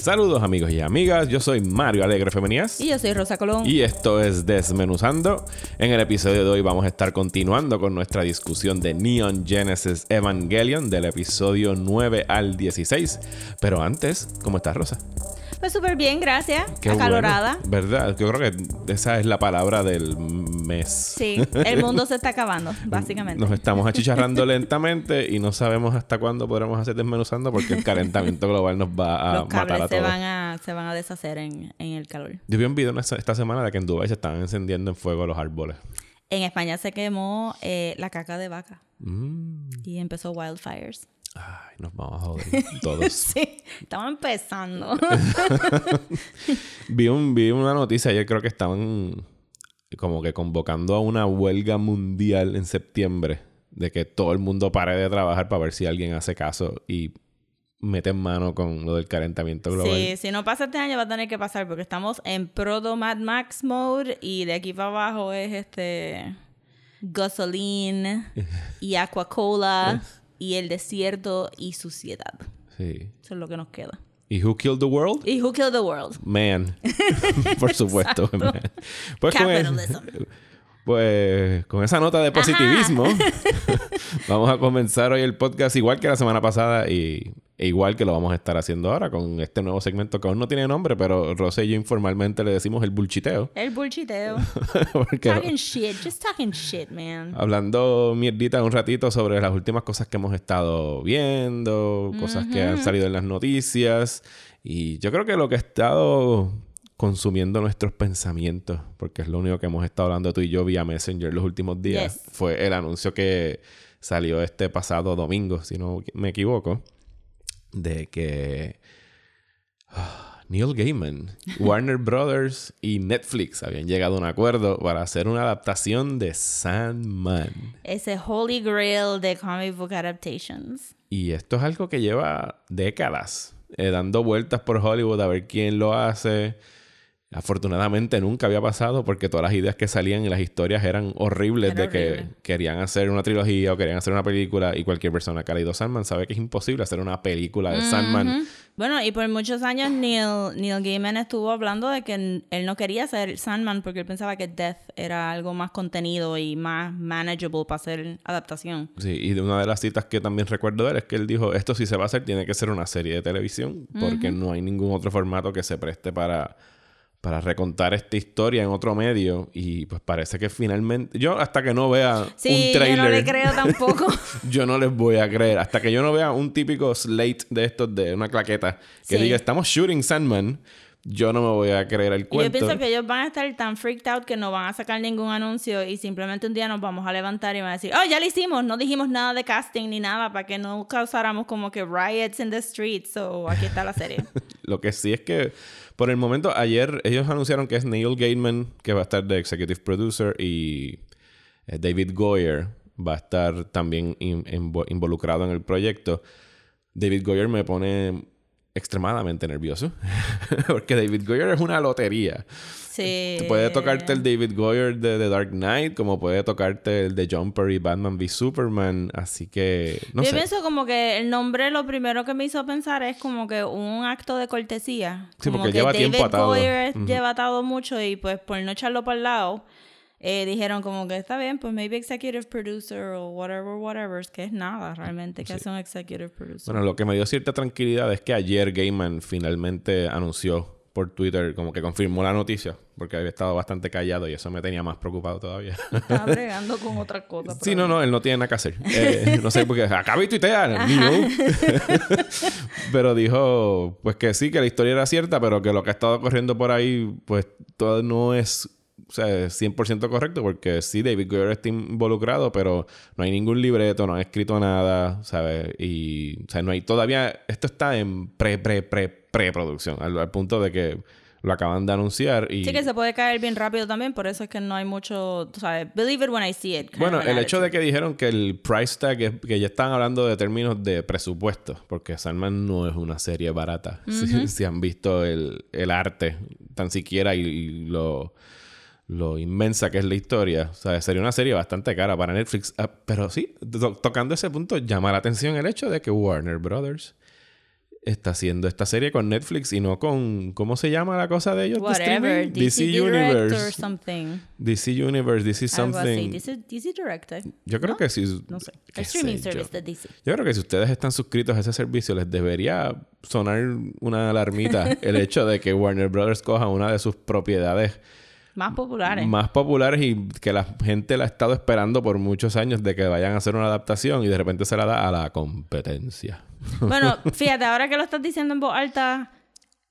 Saludos amigos y amigas, yo soy Mario Alegre Femenías. Y yo soy Rosa Colón. Y esto es Desmenuzando. En el episodio de hoy vamos a estar continuando con nuestra discusión de Neon Genesis Evangelion del episodio 9 al 16. Pero antes, ¿cómo estás Rosa? Pues súper bien, gracias. Qué Acalorada. bueno. ¿Verdad? Yo creo que esa es la palabra del mes. Sí, el mundo se está acabando, básicamente. Nos estamos achicharrando lentamente y no sabemos hasta cuándo podremos hacer desmenuzando porque el calentamiento global nos va a Los matar a se todos. van a, se van a deshacer en, en el calor. Yo vi un video esta semana de que en Dubái se estaban encendiendo en fuego los árboles. En España se quemó eh, la caca de vaca Mm. y empezó wildfires. Ay, nos vamos a joder todos. Sí, estamos empezando. vi, un, vi una noticia ayer, creo que estaban como que convocando a una huelga mundial en septiembre de que todo el mundo pare de trabajar para ver si alguien hace caso y mete en mano con lo del calentamiento global. Sí, si no pasa este año va a tener que pasar porque estamos en proto Mad Max mode y de aquí para abajo es este gasoline y aquacola y el desierto y suciedad. Sí. Eso es lo que nos queda. ¿Y Who Killed the World? ¿Y Who Killed the World? Man. Por supuesto. man. Pues con, el- Capitalism. Pues con esa nota de positivismo, vamos a comenzar hoy el podcast igual que la semana pasada y e igual que lo vamos a estar haciendo ahora con este nuevo segmento que aún no tiene nombre, pero Rosé y yo informalmente le decimos el bulchiteo. El bullshiteo. Porque talking shit. Just talking shit, man. hablando mierdita un ratito sobre las últimas cosas que hemos estado viendo, cosas que han salido en las noticias. Y yo creo que lo que ha estado consumiendo nuestros pensamientos, porque es lo único que hemos estado hablando tú y yo vía Messenger los últimos días, Yes. fue el anuncio que salió este pasado domingo, si no me equivoco, de que ah, Neil Gaiman, Warner Brothers y Netflix habían llegado a un acuerdo para hacer una adaptación de Sandman. Ese holy grail de comic book adaptations. Y esto es algo que lleva décadas eh, dando vueltas por Hollywood a ver quién lo hace. Afortunadamente nunca había pasado porque todas las ideas que salían en las historias eran horribles Era de que horrible. querían hacer una trilogía o querían hacer una película y cualquier persona que ha leído Sandman sabe que es imposible hacer una película de Sandman. Bueno, y por muchos años Neil, Neil Gaiman estuvo hablando de que él no quería ser Sandman porque él pensaba que Death era algo más contenido y más manageable para hacer adaptación. Sí, y de una de las citas que también recuerdo de él es que él dijo, esto si se va a hacer tiene que ser una serie de televisión porque no hay ningún otro formato que se preste para, para recontar esta historia en otro medio y pues parece que finalmente, yo hasta que no vea Sí, un trailer, yo no le creo tampoco. yo no les voy a creer, hasta que yo no vea un típico slate de estos de una claqueta que Sí. diga estamos shooting Sandman, yo no me voy a creer el Y yo cuento. pienso que ellos van a estar tan freaked out que no van a sacar ningún anuncio y simplemente un día nos vamos a levantar y van a decir, oh, ya lo hicimos, no dijimos nada de casting ni nada para que no causáramos como que riots in the streets o aquí está la serie. Lo que sí es que por el momento, ayer ellos anunciaron que es Neil Gaiman, que va a estar de executive producer, y eh, David Goyer va a estar también in- invo- involucrado en el proyecto. David Goyer me pone extremadamente nervioso, porque David Goyer es una lotería. Sí. Puede tocarte el David Goyer de The Dark Knight, como puede tocarte el de Jumper y Batman v Superman, así que no Yo sé. pienso como que el nombre lo primero que me hizo pensar es como que un acto de cortesía. Sí, como porque que lleva David tiempo atado. Goyer Ujú. lleva atado mucho y pues por no echarlo para el lado, eh, dijeron como que está bien, pues maybe executive producer o whatever, whatever, que es nada realmente que hace un executive producer. Bueno, lo que me dio cierta tranquilidad es que ayer Gaiman finalmente anunció por Twitter, como que confirmó la noticia, porque había estado bastante callado y eso me tenía más preocupado todavía. Estaba bregando con otra cosa. sí, no, no, él no tiene nada que hacer. Eh, no sé, porque acaba de tuitear, pero dijo, pues que sí, que la historia era cierta, pero que lo que ha estado corriendo por ahí, pues todo no es o sea, 100% correcto porque sí, David Goyer está involucrado, pero no hay ningún libreto, no han escrito nada, ¿sabes? Y, o sea, no hay todavía, esto está en pre, pre, pre, preproducción, al, al punto de que lo acaban de anunciar y... Sí que se puede caer bien rápido también, por eso es que no hay mucho, sabes, believe it when I see it. Bueno, el hecho de que dijeron que el price tag, es- que ya están hablando de términos de presupuesto, porque Sandman no es una serie barata. si, si han visto el, el arte, tan siquiera, y, y lo, lo inmensa que es la historia, o sea, sería una serie bastante cara para Netflix. Ah, pero sí, to- tocando ese punto, llama la atención el hecho de que Warner Brothers está haciendo esta serie con Netflix y no con, ¿cómo se llama la cosa de ellos? Whatever? DC, or Universe. something. DC Universe, DC Algo así. something. DC, DC Direct. eh. Yo creo que si... No sé. El streaming sé yo. service de DC. Yo creo que si ustedes están suscritos a ese servicio, les debería sonar una alarmita el hecho de que Warner Brothers coja una de sus propiedades Más populares. más populares y que la gente la ha estado esperando por muchos años de que vayan a hacer una adaptación y de repente se la da a la competencia. Bueno, fíjate, ahora que lo estás diciendo en voz alta,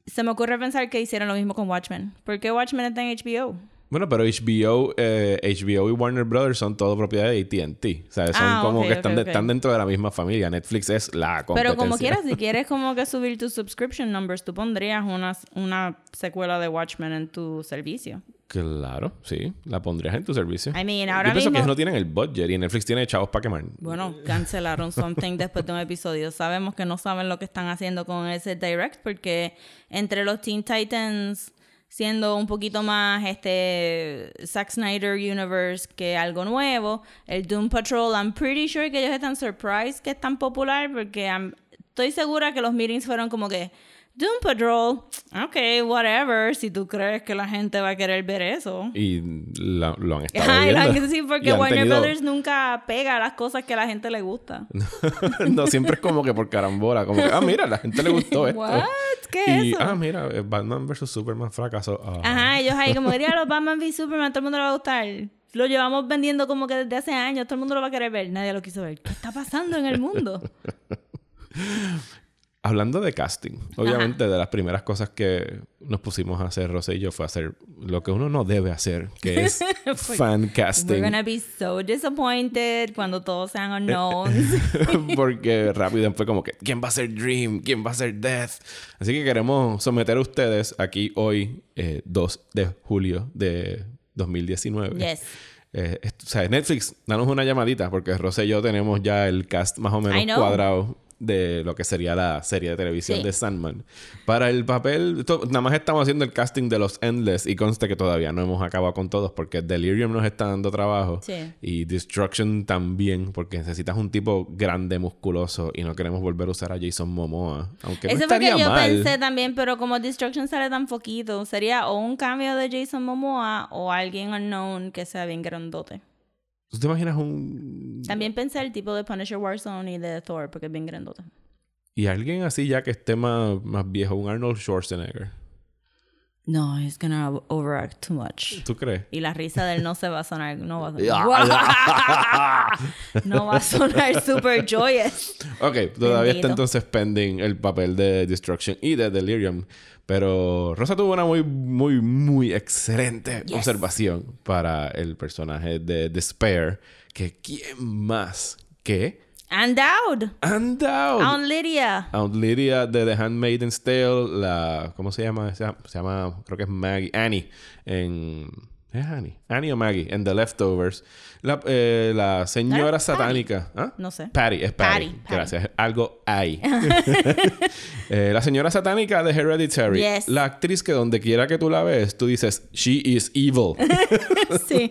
se me ocurre pensar que hicieron lo mismo con Watchmen. ¿Por qué Watchmen está en HBO? Bueno, pero HBO, eh, HBO y Warner Brothers son todo propiedad de AT&T. O sea, son Ah, como que están, de- están dentro de la misma familia. Netflix es la competencia. Pero como quieras, si quieres como que subir tus subscription numbers, tú pondrías una, una secuela de Watchmen en tu servicio. Claro, sí. La pondrías en tu servicio. I mean, Yo ahora pienso que ellos no tienen el budget y Netflix tiene chavos para quemar. Bueno, cancelaron Something después de un episodio. Sabemos que no saben lo que están haciendo con ese direct porque entre los Teen Titans siendo un poquito más este Zack Snyder Universe que algo nuevo, el Doom Patrol, I'm pretty sure que ellos están surprised que es tan popular porque I'm- estoy segura que los meetings fueron como que Doom Patrol, ok, whatever, si tú crees que la gente va a querer ver eso. Y la- lo han estado Ay, viendo. la que sí, porque Y Warner tenido- Brothers nunca pega las cosas que a la gente le gusta. no, siempre es como que por carambola. Como que, ah, mira, a la gente le gustó esto. What? ¿Qué es Y, eso? ah, mira, eh, Batman vs. Superman fracasó. Ah. Ajá, ellos ahí como dirían los Batman v Superman, todo el mundo le va a gustar. Lo llevamos vendiendo como que desde hace años, todo el mundo lo va a querer ver, nadie lo quiso ver. ¿Qué está pasando en el mundo? Hablando de casting, obviamente de las primeras cosas que nos pusimos a hacer, Rosa y yo, fue hacer lo que uno no debe hacer, que es fan We're casting. gonna be so disappointed cuando todos sean unknowns. Porque rápido fue como que, ¿quién va a ser Dream? ¿Quién va a ser Death? Así que queremos someter a ustedes aquí hoy, eh, 2 de julio de 2019. Yes. Eh, o sea, Netflix, danos una llamadita porque Rosa y yo tenemos ya el cast más o menos cuadrado de lo que sería la serie de televisión Sí. de Sandman. Para el papel, nada más estamos haciendo el casting de los Endless y conste que todavía no hemos acabado con todos porque Delirium nos está dando trabajo Sí. y Destruction también porque necesitas un tipo grande, musculoso y no queremos volver a usar a Jason Momoa. Aunque no Eso que estaría yo mal. pensé también, pero como Destruction sale tan poquito, sería o un cambio de Jason Momoa o alguien unknown que sea bien grandote. ¿Tú te imaginas un... También pensé el tipo de Punisher Warzone y de Thor, porque es bien grandote. Y alguien así ya que esté más, más viejo, un Arnold Schwarzenegger. No, he's gonna overact too much. ¿Tú crees? Y la risa de él no se va a sonar, no va a sonar. no va a sonar super joyous. Ok, todavía está entonces pending el papel de Destruction y de Delirium. Pero Rosa tuvo una muy, muy, muy excelente Yes. observación para el personaje de Despair. Que quién más que And Dowd. Undown. Aunt Lydia. Aunt Lydia de The Handmaid's Tale, la... ¿Cómo se llama? Se llama, se llama- creo que es Maggie. Annie. En... ¿Es Annie? Annie o Maggie. En The Leftovers. La, eh, la señora satánica. ¿Ah? No sé. Patty, es Patty. Patty, Patty. Gracias. Algo hay. Eh, la señora satánica de Hereditary. Yes. La actriz que donde quiera que tú la ves, tú dices, she is evil. Sí.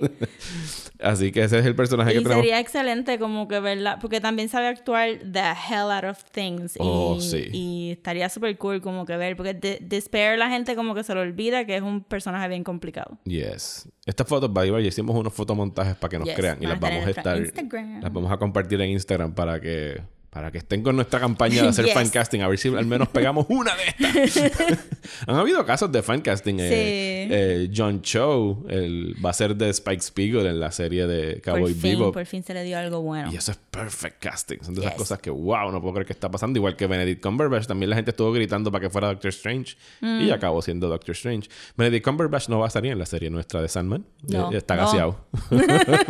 Así que ese es el personaje que Y tenemos. sería excelente como que verla, porque también sabe actuar the hell out of things. Oh, y, sí. y estaría súper cool como que ver, porque de- Despair la gente como que se lo olvida que es un personaje bien complicado. Yes. Estas fotos, by the way, hicimos unos fotomontajes para que nos Yes, crean y las vamos a estar Instagram. Las vamos a compartir en Instagram para que. Para que estén con nuestra campaña de hacer Yes. fancasting, a ver si al menos pegamos una de estas. Han habido casos de fancasting. eh, Sí. eh, John Cho el, va a ser de Spike Spiegel en la serie de Cowboy por fin, Bebop. por fin se le dio algo bueno. Y eso es perfect casting. Son de esas cosas que, wow, no puedo creer que está pasando. Igual que Benedict Cumberbatch, también la gente estuvo gritando para que fuera Doctor Strange. Mm. Y acabó siendo Doctor Strange. Benedict Cumberbatch no va a salir en la serie nuestra de Sandman. No, Ya está no. gaseado.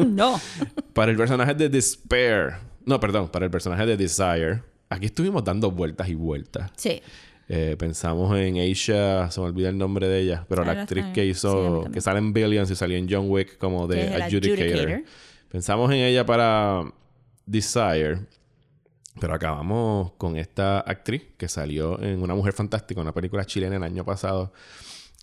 no. para el personaje de Despair. No, perdón, para el personaje de Desire. Aquí estuvimos dando vueltas y vueltas. Sí. Eh, pensamos en Aisha, se me olvida el nombre de ella, pero la actriz que hizo, que sale en Billions y salió en John Wick como de adjudicator. adjudicator. Pensamos en ella para Desire, pero acabamos con esta actriz que salió en Una Mujer Fantástica, una película chilena el año pasado,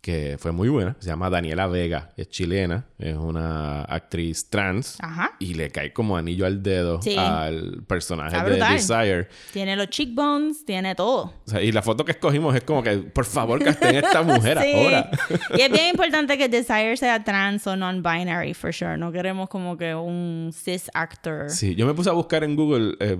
que fue muy buena. Se llama Daniela Vega, es chilena, es una actriz trans. Ajá. Y le cae como anillo al dedo Sí. al personaje de. Desire. Tiene los cheekbones, tiene todo. O sea, y la foto que escogimos es como que, por favor, casten esta mujer Sí. ahora. y es bien importante que Desire sea trans o non-binary, for sure. No queremos como que un cis actor. Sí, yo me puse a buscar en Google, eh,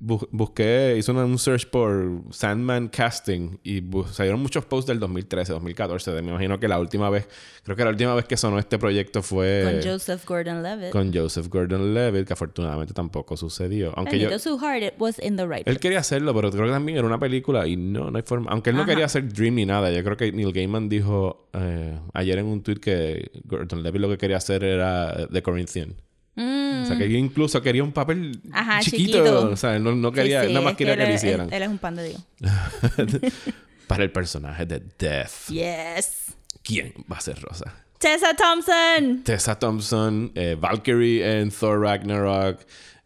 bu- busqué, hice un search por Sandman Casting y salieron muchos posts del 2013, 2014. Me imagino que la última vez, creo que la última vez que sonó este proyecto fue Con Joseph Gordon-Levitt. con Joseph Gordon-Levitt, que afortunadamente tampoco sucedió. Aunque yo, Bendito su heart, it was in the right él quería hacerlo, pero creo que también era una película y no, no hay forma. Aunque él no Ajá. quería hacer Dream ni nada. Yo creo que Neil Gaiman dijo eh, ayer en un tweet que Gordon-Levitt lo que quería hacer era The Corinthian. Mm. O sea, que él incluso quería un papel Ajá, chiquito. chiquito. O sea, no, no Sí, quería, sí, nada más es que quería él que lo hicieran. Él, él es un pan de Dios. Para el personaje de Death. Yes. ¿Quién va a ser Rosa? Tessa Thompson. Tessa Thompson, eh, Valkyrie en Thor Ragnarok,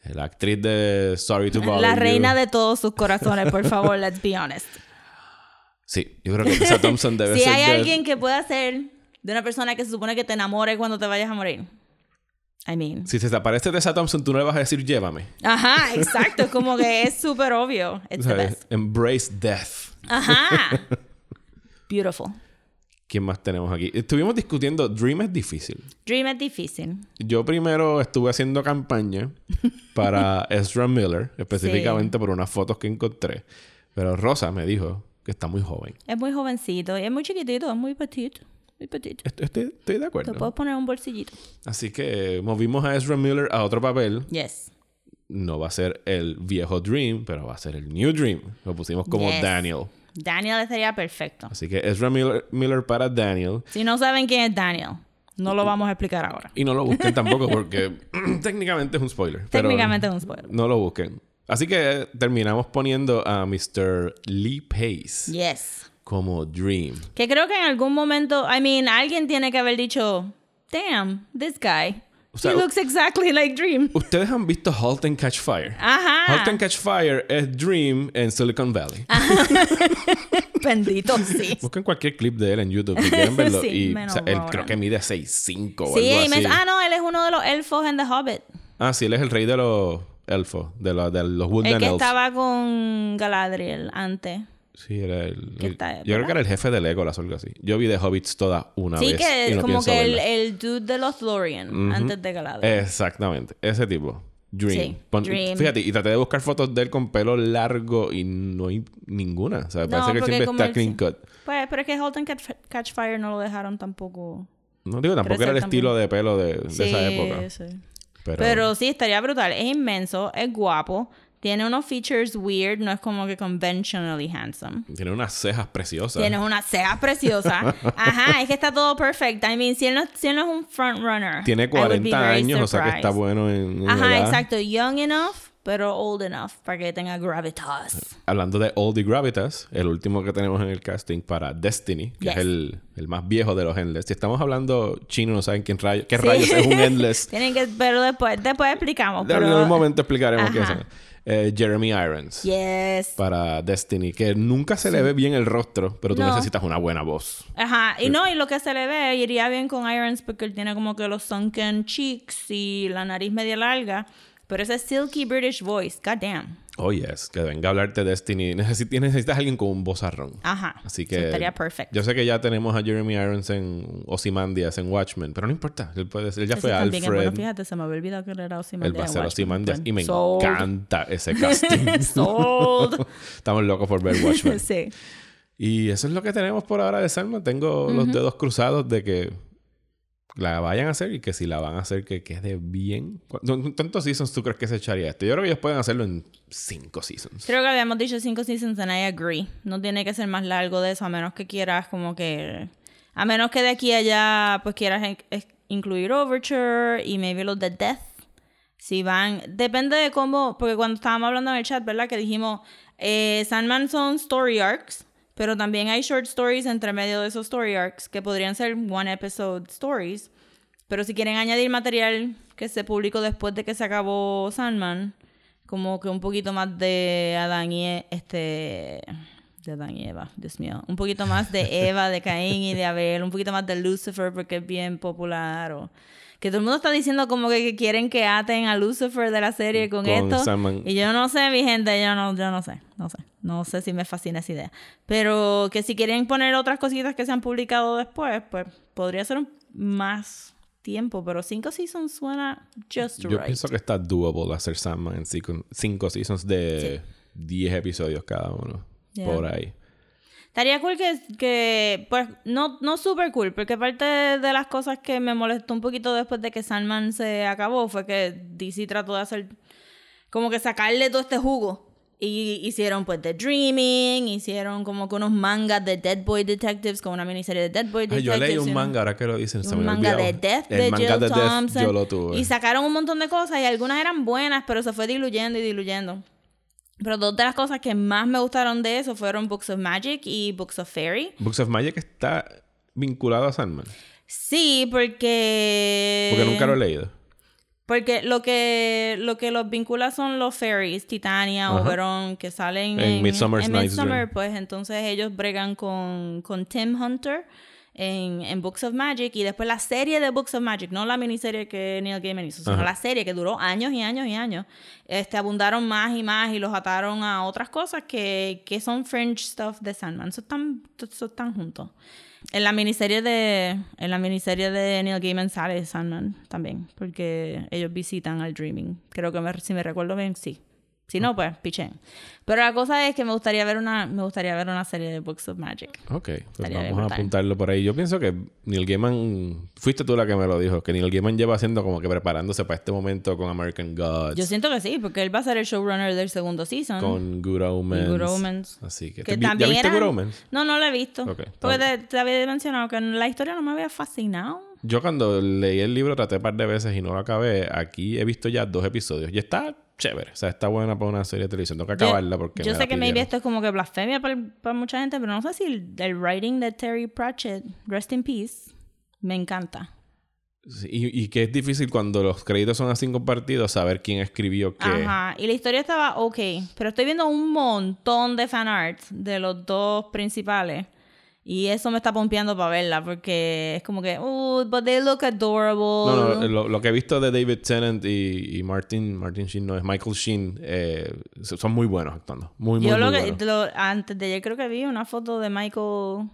eh, la actriz de Sorry to Bother La You. reina de todos sus corazones, por favor, let's be honest. Sí, yo creo que Tessa Thompson debe si ser hay Death. alguien que pueda ser de una persona que se supone que te enamore cuando te vayas a morir. I mean. Si se te aparece Tessa Thompson, tú no le vas a decir llévame. Ajá, exacto. Es como que es súper obvio. It's the ¿Sabes? best. Embrace Death. Ajá. Beautiful. ¿Quién más tenemos aquí? Estuvimos discutiendo Dream es difícil. Dream es difícil. Yo primero estuve haciendo campaña para Ezra Miller, específicamente por unas fotos que encontré. Pero Rosa me dijo que está muy joven. Es muy jovencito y es muy chiquitito, es muy petit. Muy Estoy, estoy de Te acuerdo. puedes poner un bolsillito. Así que movimos a Ezra Miller a otro papel. Yes. No va a ser el viejo Dream, pero va a ser el New Dream. Lo pusimos como Yes. Daniel. Daniel estaría perfecto. Así que Ezra Miller, Miller para Daniel. Si no saben quién es Daniel, no lo vamos a explicar ahora. Y no lo busquen tampoco porque técnicamente es un spoiler. Técnicamente es un spoiler. No lo busquen. Así que terminamos poniendo a Mr. Lee Pace Yes. Como Dream. Que creo que en algún momento, I mean, alguien tiene que haber dicho, damn, this guy. O sea, He looks exactly like Dream. Ustedes han visto Halt and Catch Fire. Ajá. Halt and Catch Fire es Dream en Silicon Valley. Bendito, sí. Busquen cualquier clip de él en YouTube si quieren verlo. Sí, y o sea, él creo que mide 6'5 o Sí, algo así. ah, no, él es uno de los elfos en The Hobbit. Ah, sí, él es el rey de los elfos, de, los de los El Woodland que Elves. estaba con Galadriel antes. Sí, era el. Que el- está- yo creo que era el jefe de Legolas o algo así. Yo vi The Hobbits toda una Sí, vez. que y no como que el, el dude de los Lorien antes de Galadriel. Exactamente, ese tipo. Dream. Sí, Pon- Dream. Fíjate, y traté de buscar fotos de él con pelo largo y no hay ninguna. O sea, No, parece que siempre está clean sí- cut. Pues, pero es que and Catch, Catch Fire no lo dejaron tampoco. No digo, tampoco era el tampoco. estilo de pelo de, de Sí, esa época. sí. Pero, Pero sí, estaría brutal. Es inmenso, es guapo, tiene unos features weird, no es como que conventionally handsome. tiene unas cejas preciosas. Tienes unas cejas preciosas. Ajá, es que está todo perfecto. I mean, si él no, si él no es un frontrunner. Tiene I would be 40 very años, o sea que está bueno en, en Ajá, edad. exacto. Young enough, pero old enough para que tenga gravitas. Hablando de Oldie Gravitas, el último que tenemos en el casting para Destiny, que Yes. es el, el más viejo de los Endless. Si estamos hablando chino, no saben quién rayo, qué Sí. rayos es un Endless. Tienen que, pero después, después explicamos. En Pero, algún momento explicaremos qué es. Eh, Jeremy Irons. Yes. Para Destiny, que nunca se le ve bien el rostro, pero tú No. necesitas una buena voz. Ajá, y no, y lo que se le ve iría bien con Irons porque él tiene como que los sunken cheeks y la nariz media larga, pero ese silky British voice, goddamn. Oh, yes, que venga a hablarte de Destiny. Necesi- necesitas alguien con un vozarrón. Ajá. Así que. estaría perfecto. Yo sé que ya tenemos a Jeremy Irons en Ozymandias, en Watchmen, pero no importa. Él, puede ser- él ya Ese fue Alfred. bueno, fíjate, se me había olvidado que él era Ozymandias. él va a ser. Ozymandias y me Sold. encanta ese casting. Sold. Estamos locos por ver Watchmen. sí. y eso es lo que tenemos por ahora de Salma. Tengo los dedos cruzados de que la vayan a hacer y que si la van a hacer que quede bien. ¿Cu- ¿Cuántos seasons tú crees que se echaría esto? Yo creo que ellos pueden hacerlo en cinco seasons. Creo que habíamos dicho cinco seasons and I agree. No tiene que ser más largo de eso, a menos que quieras como que... A menos que de aquí a allá pues quieras incluir Overture y maybe los de Death. Si van... Depende de cómo... Porque cuando estábamos hablando en el chat, ¿verdad? Que dijimos... Eh, Sandman son story arcs Pero también hay short stories entre medio de esos story arcs que podrían ser one episode stories. Pero si quieren añadir material que se publicó después de que se acabó Sandman, como que un poquito más de Adán y E- este de Adán y Eva, Dios mío, un poquito más de Eva, de Caín y de Abel, un poquito más de Lucifer porque es bien popular o que todo el mundo está diciendo como que, que quieren que aten a Lucifer de la serie con, Con esto y yo no sé, mi gente, yo no yo no sé, no sé. No sé si me fascina esa idea, pero que si quieren poner otras cositas que se han publicado después, pues podría ser un- más tiempo, pero cinco seasons suena just Yo right. pienso que está doable hacer Sandman en cinco, cinco seasons de 10 episodios cada uno. Yeah. Por ahí. Estaría cool que, que pues, no, no super cool, porque parte de las cosas que me molestó un poquito después de que Sandman se acabó fue que DC trató de hacer, como que sacarle todo este jugo. Y hicieron pues The Dreaming, hicieron como que unos mangas de Dead Boy Detectives, con una miniserie de Dead Boy Ay, Detectives. yo leí un manga, ahora que lo dicen, se un me manga de. Death El de manga Jill de Death Thompson. yo lo tuve. Y sacaron un montón de cosas y algunas eran buenas, pero se fue diluyendo y diluyendo. Pero dos de las cosas que más me gustaron de eso fueron Books of Magic y Books of Fairy. Books of Magic está vinculado a Sandman. Sí, porque... Porque nunca lo he leído. Porque lo que, lo que los vincula son los fairies, Titania, Ajá. Oberon, que salen En en, Midsummer, Dream. pues entonces ellos bregan con, con Tim Hunter en, en Books of Magic y después la serie de Books of Magic, no la miniserie que Neil Gaiman hizo, sino Ajá. la serie que duró años y años y años, este, abundaron más y más y los ataron a otras cosas que, que son fringe stuff de Sandman. Eso están, eso están juntos. En la miniserie de en la miniserie de Neil Gaiman sale Sandman también, porque ellos visitan al Dreaming. Creo que me- si me recuerdo bien, sí. Si no, pues pichen. Pero la cosa es que me gustaría ver una me gustaría ver una serie de Books of Magic. Ok, pues vamos a apuntarlo por ahí. Yo pienso que Neil Gaiman, fuiste tú la que me lo dijo, que Neil Gaiman lleva haciendo como que preparándose para este momento con American Gods, Yo siento que sí, porque él va a ser el showrunner del segundo season. con Good Omens. Good Omens. Así que, que ¿te vi- ¿ya también viste eran- Good Omens? No, no lo he visto. Ok, porque te, te había mencionado que la historia no me había fascinado. Yo cuando leí el libro traté un par de veces y no lo acabé. Aquí he visto ya dos episodios y está chévere. O sea, está buena para una serie de televisión. Tengo que acabarla porque Yo me sé la que maybe esto es como que blasfemia para, para mucha gente, pero no sé si el, el writing de Terry Pratchett, Rest in Peace, me encanta. Sí, Y, y que es difícil cuando los créditos son así compartidos saber quién escribió qué. Ajá, y la historia estaba ok, pero estoy viendo un montón de fan art de los dos principales. Y eso me está pompeando para verla, porque es como que, oh, but they look adorable. No, no, lo, lo que he visto de David Tennant y, y Martin, Martin Sheen, no es Michael Sheen, eh, son muy buenos actuando. Muy, muy, Yo lo que, buenos. lo- antes de ayer creo que vi una foto de Michael,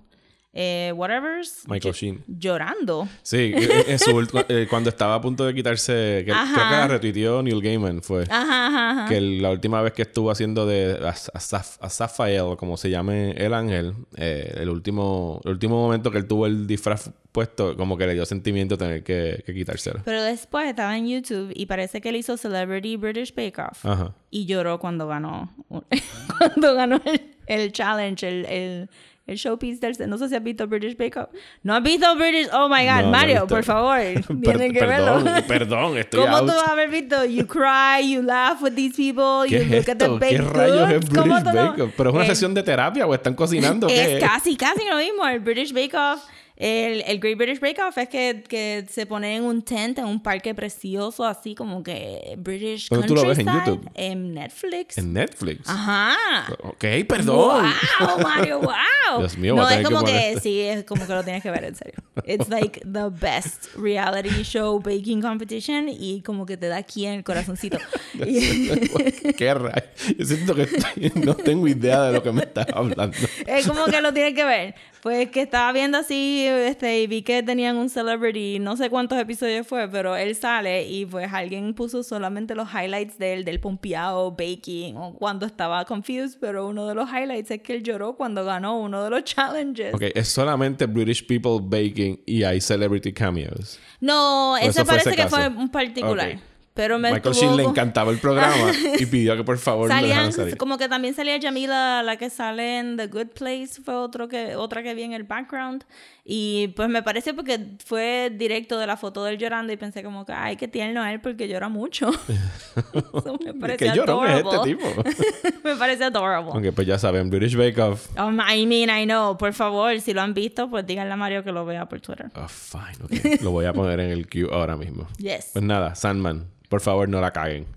eh, whatever's, Michael Sheen. llorando. Sí, eh, en su eh, cuando estaba a punto de quitarse, que, Ajá. creo que la retuiteó Neil Gaiman, fue. Ajá, ajá. Que la última vez que estuvo haciendo de Asafael, como se llame el ángel, eh, el último el último momento que él tuvo el disfraz puesto, como que le dio sentimiento tener que, que quitárselo. Pero después estaba en YouTube y parece que él hizo Celebrity British Bake Off. Ajá. Y lloró cuando ganó. cuando ganó el, el challenge, el, el, el showpiece del. No sé si has visto British Bake Off. No has visto British. Oh my God, No, no Mario, visto. por favor. Tienen que perdón, verlo. perdón, estoy ¿Cómo out. tú vas a haber visto? You cry, you laugh with these people, ¿Qué you es look at the esto? baked ¿Qué rayos es goods. ¿Cómo British no- Bake Off? ¿Pero es una Eh, sesión de terapia o están cocinando? ¿Qué es casi, casi lo mismo. El British Bake Off, el, el Great British Bake Off es que, que se pone en un tent en un parque precioso, así como que British ¿Dónde tú lo ves? ¿En YouTube? En Netflix. En Netflix. Ajá. Ok, perdón. Wow, Mario, wow. Dios mío, no es que como que, poner- sí, es como que lo tienes que ver en serio. It's like the best reality show baking competition y como que te da aquí en el corazoncito. Qué rayos. Yo siento que estoy- no tengo idea de lo que me estás hablando. Es como que lo tienes que ver. Pues que estaba viendo así, este, y vi que tenían un celebrity, no sé cuántos episodios fue, pero él sale y pues alguien puso solamente los highlights de él, del pompeado, baking, o cuando estaba confused, pero uno de los highlights es que él lloró cuando ganó uno de los challenges. Ok, es solamente British People Baking y hay celebrity cameos. No, ¿O ese eso fue parece ese que caso? fue un particular. Pero me Michael Sheen le encantaba el programa y pidió que por favor lo Salían, dejaran salir. como que también salía Jamila, la que sale en The Good Place, fue otro que, otra que vi en el background. Y pues me parece porque fue directo de la foto de él llorando y pensé como que, ay, qué tierno él porque llora mucho. Eso me parece llorón es este adorable. tipo. me parece adorable. Aunque pues ya saben, British Bake Off. Um, I mean, I know. Por favor, si lo han visto, pues díganle a Mario que lo vea por Twitter. Oh, fine, ok. Lo voy a poner en el queue ahora mismo. Yes. Pues nada, Sandman, por favor no la caguen.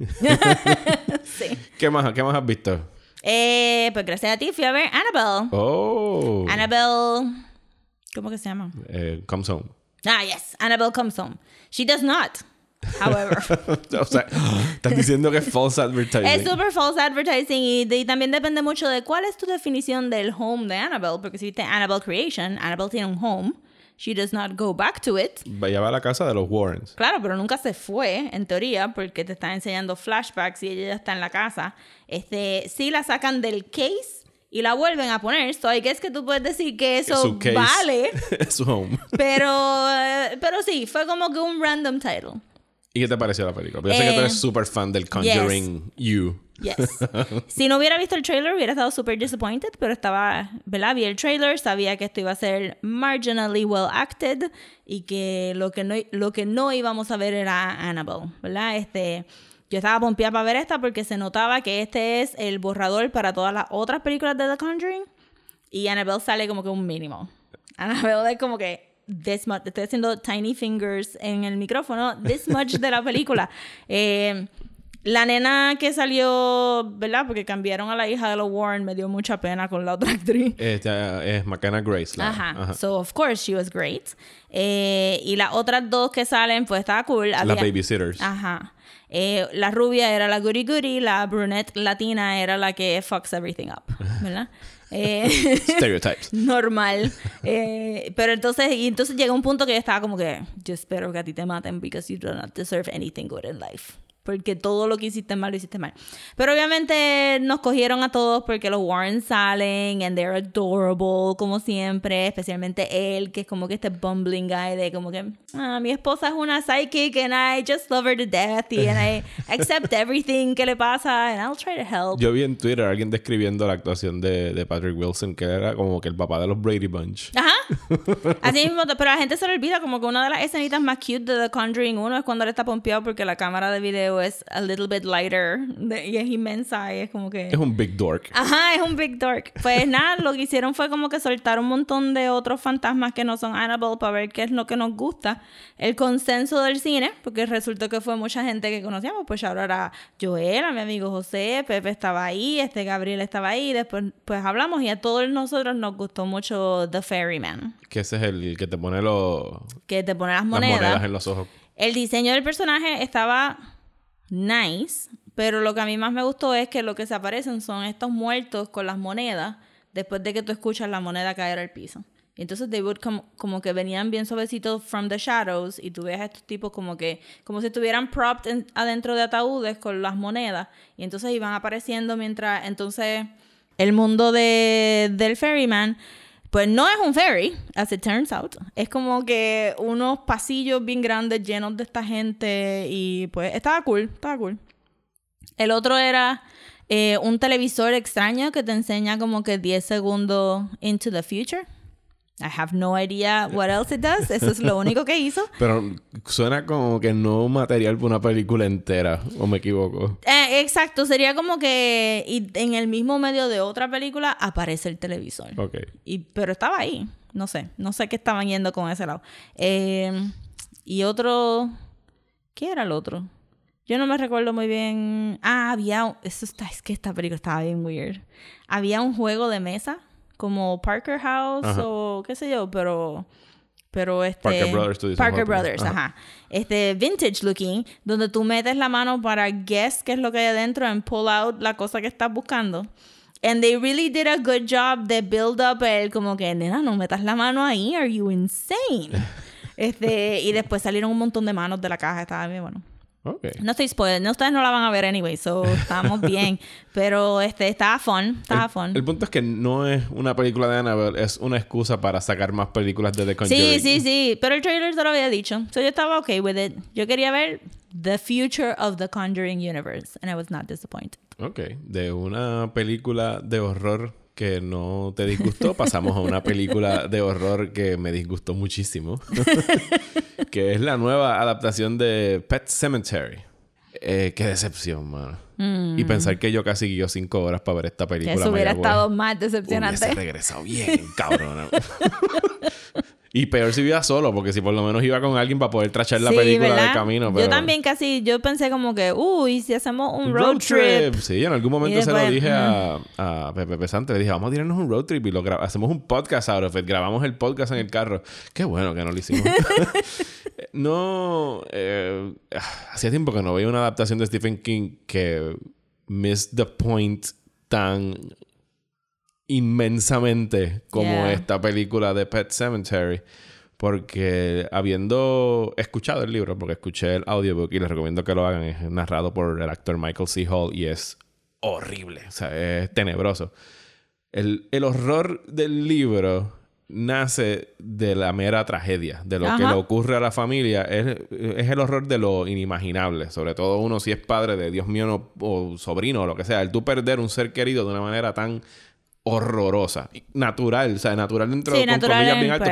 Sí. ¿Qué más, ¿Qué más has visto? Eh, pues gracias a ti fui a ver Annabelle. Oh. Annabelle. ¿Cómo que se llama? Eh, comes home. Ah, yes. Annabelle comes home. She does not. However. o sea, estás diciendo que es false advertising. es super false advertising y, de- y también depende mucho de cuál es tu definición del home de Annabelle. Porque si viste Annabelle Creation, Annabelle tiene un home. She does not go back to it. Vaya va a la casa de los Warrens. Claro, pero nunca se fue, en teoría, porque te están enseñando flashbacks y ella ya está en la casa. Este, sí la sacan del case y la vuelven a poner. So I guess que tú puedes decir que eso case vale. su home. Pero, eh, pero sí, fue como que un random title. ¿Y qué te pareció la película? Yo sé que tú Eh, eres súper fan del Conjuring You. Yes. si no hubiera visto el trailer, hubiera estado súper disappointed, pero estaba, ¿verdad? Vi el trailer, sabía que esto iba a ser marginally well acted y que lo que no, lo que no íbamos a ver era Annabelle, ¿verdad? Este, yo estaba pompeada para ver esta porque se notaba que este es el borrador para todas las otras películas de The Conjuring y Annabelle sale como que un mínimo. Annabelle es como que this much, estoy haciendo tiny fingers en el micrófono, this much de la película. Eh, la nena que salió, ¿verdad? Porque cambiaron a la hija de los Warren, me dio mucha pena con la otra actriz. Esta es McKenna Grace. la- Ajá. So, of course, she was great. Eh, y las otras dos que salen, pues estaba cool. Las babysitters. Ajá. Eh, la rubia era la goody goody, la brunette latina era la que fucks everything up, ¿verdad? Eh, Stereotypes. normal. Eh, pero entonces, y entonces llega un punto que yo estaba como que, yo espero que a ti te maten because you do not deserve anything good in life. Porque todo lo que hiciste mal, lo hiciste mal. Pero obviamente nos cogieron a todos porque los Warren salen and they're adorable, como siempre. Especialmente él, que es como que este bumbling guy de como que, ah, mi esposa es una psychic and I just love her to death y and I accept everything que le pasa and I'll try to help. Yo vi en Twitter a alguien describiendo la actuación de, de Patrick Wilson, que era como que el papá de los Brady Bunch. Ajá. Así mismo, pero a la gente se le olvida como que una de las escenitas más cute de The Conjuring 1 es cuando él está pompeado porque la cámara de video es a little bit lighter de- y es inmensa y es como que... Es un big dork. Ajá, es un big dork. Pues nada, lo que hicieron fue como que soltar un montón de otros fantasmas que no son Annabelle para ver qué es lo que nos gusta. El consenso del cine, porque resultó que fue mucha gente que conocíamos. Pues ahora era Joel, a mi amigo José, Pepe estaba ahí, este Gabriel estaba ahí. Después pues hablamos y a todos nosotros nos gustó mucho The Ferryman, Que ese es el que te pone los, que te pone las las monedas. monedas en los ojos. El diseño del personaje estaba nice, pero lo que a mí más me gustó es que lo que se aparecen son estos muertos con las monedas después de que tú escuchas la moneda caer al piso. Entonces they would come- como que venían bien suavecitos from the shadows y tú ves a estos tipos como que como si estuvieran propped en- adentro de ataúdes con las monedas y entonces iban apareciendo mientras entonces el mundo de, del ferryman pues no es un ferry, as it turns out. Es como que unos pasillos bien grandes llenos de esta gente y pues estaba cool, estaba cool. El otro era eh, un televisor extraño que te enseña como que 10 segundos into the future. I have no idea what else it does. Eso es lo único que hizo. Pero suena como que no material para una película entera, o me equivoco. Eh, exacto, sería como que y en el mismo medio de otra película aparece el televisor. Ok. Y, pero estaba ahí. No sé. No sé qué estaban yendo con ese lado. Eh, y otro. ¿Qué era el otro? Yo no me recuerdo muy bien. Ah, había. un- Eso está, es que esta película estaba bien weird. Había un juego de mesa. Como Parker House Ajá. o qué sé yo, pero. Pero este. Parker Brothers, tú dices, Parker. Brothers, Ajá. ajá. Este, vintage looking, donde tú metes la mano para guess qué es lo que hay adentro and pull out la cosa que estás buscando. And they really did a good job de build up el como que, nena, no metas la mano ahí, are you insane? este, y después salieron un montón de manos de la caja, estaba bien bueno. No estoy spoiled, no, ustedes no la van a ver anyway, so estamos bien. Pero este, estaba fun, estaba fun. El punto es que no es una película de Annabelle, es una excusa para sacar más películas de The Conjuring. Sí, sí, sí, pero el trailer te lo había dicho. So yo estaba okay with it. Yo quería ver The Future of the Conjuring Universe. And I was not disappointed. Ok, de una película de horror que no te disgustó, pasamos a una película de horror que me disgustó muchísimo, que es la nueva adaptación de Pet Cemetery. Eh, qué decepción, mano. Y pensar que yo casi guío cinco horas para ver esta película. Mm. Eso hubiera Mayagüez, estado más decepcionante. Hubiese regresado bien, cabrón. y peor si iba solo, porque si por lo menos iba con alguien para poder trachar la Sí, película ¿verdad? de camino. Yo también casi, yo pensé como que, uy, si hacemos un Un road, trip. Sí, en algún momento se lo dije a, a Pepe Pesante. Le dije, vamos a tirarnos un road trip y lo hacemos un podcast out of it. Grabamos el podcast en el carro. Qué bueno que no lo hicimos. no... eh, hacía tiempo que no veía una adaptación de Stephen King que missed the point tan inmensamente como Yeah. esta película de Pet Cemetery. Porque habiendo escuchado el libro, porque escuché el audiobook y les recomiendo que lo hagan, es narrado por el actor Michael C. Hall y es horrible, o sea, es tenebroso. El, el horror del libro nace de la mera tragedia, de lo que le ocurre a la familia, es, es el horror de lo inimaginable, sobre todo uno si es padre de Dios mío no- o sobrino o lo que sea, el tú perder un ser querido de una manera tan horrorosa, natural, o sea, natural dentro Sí, con natural. comillas en- bien pues,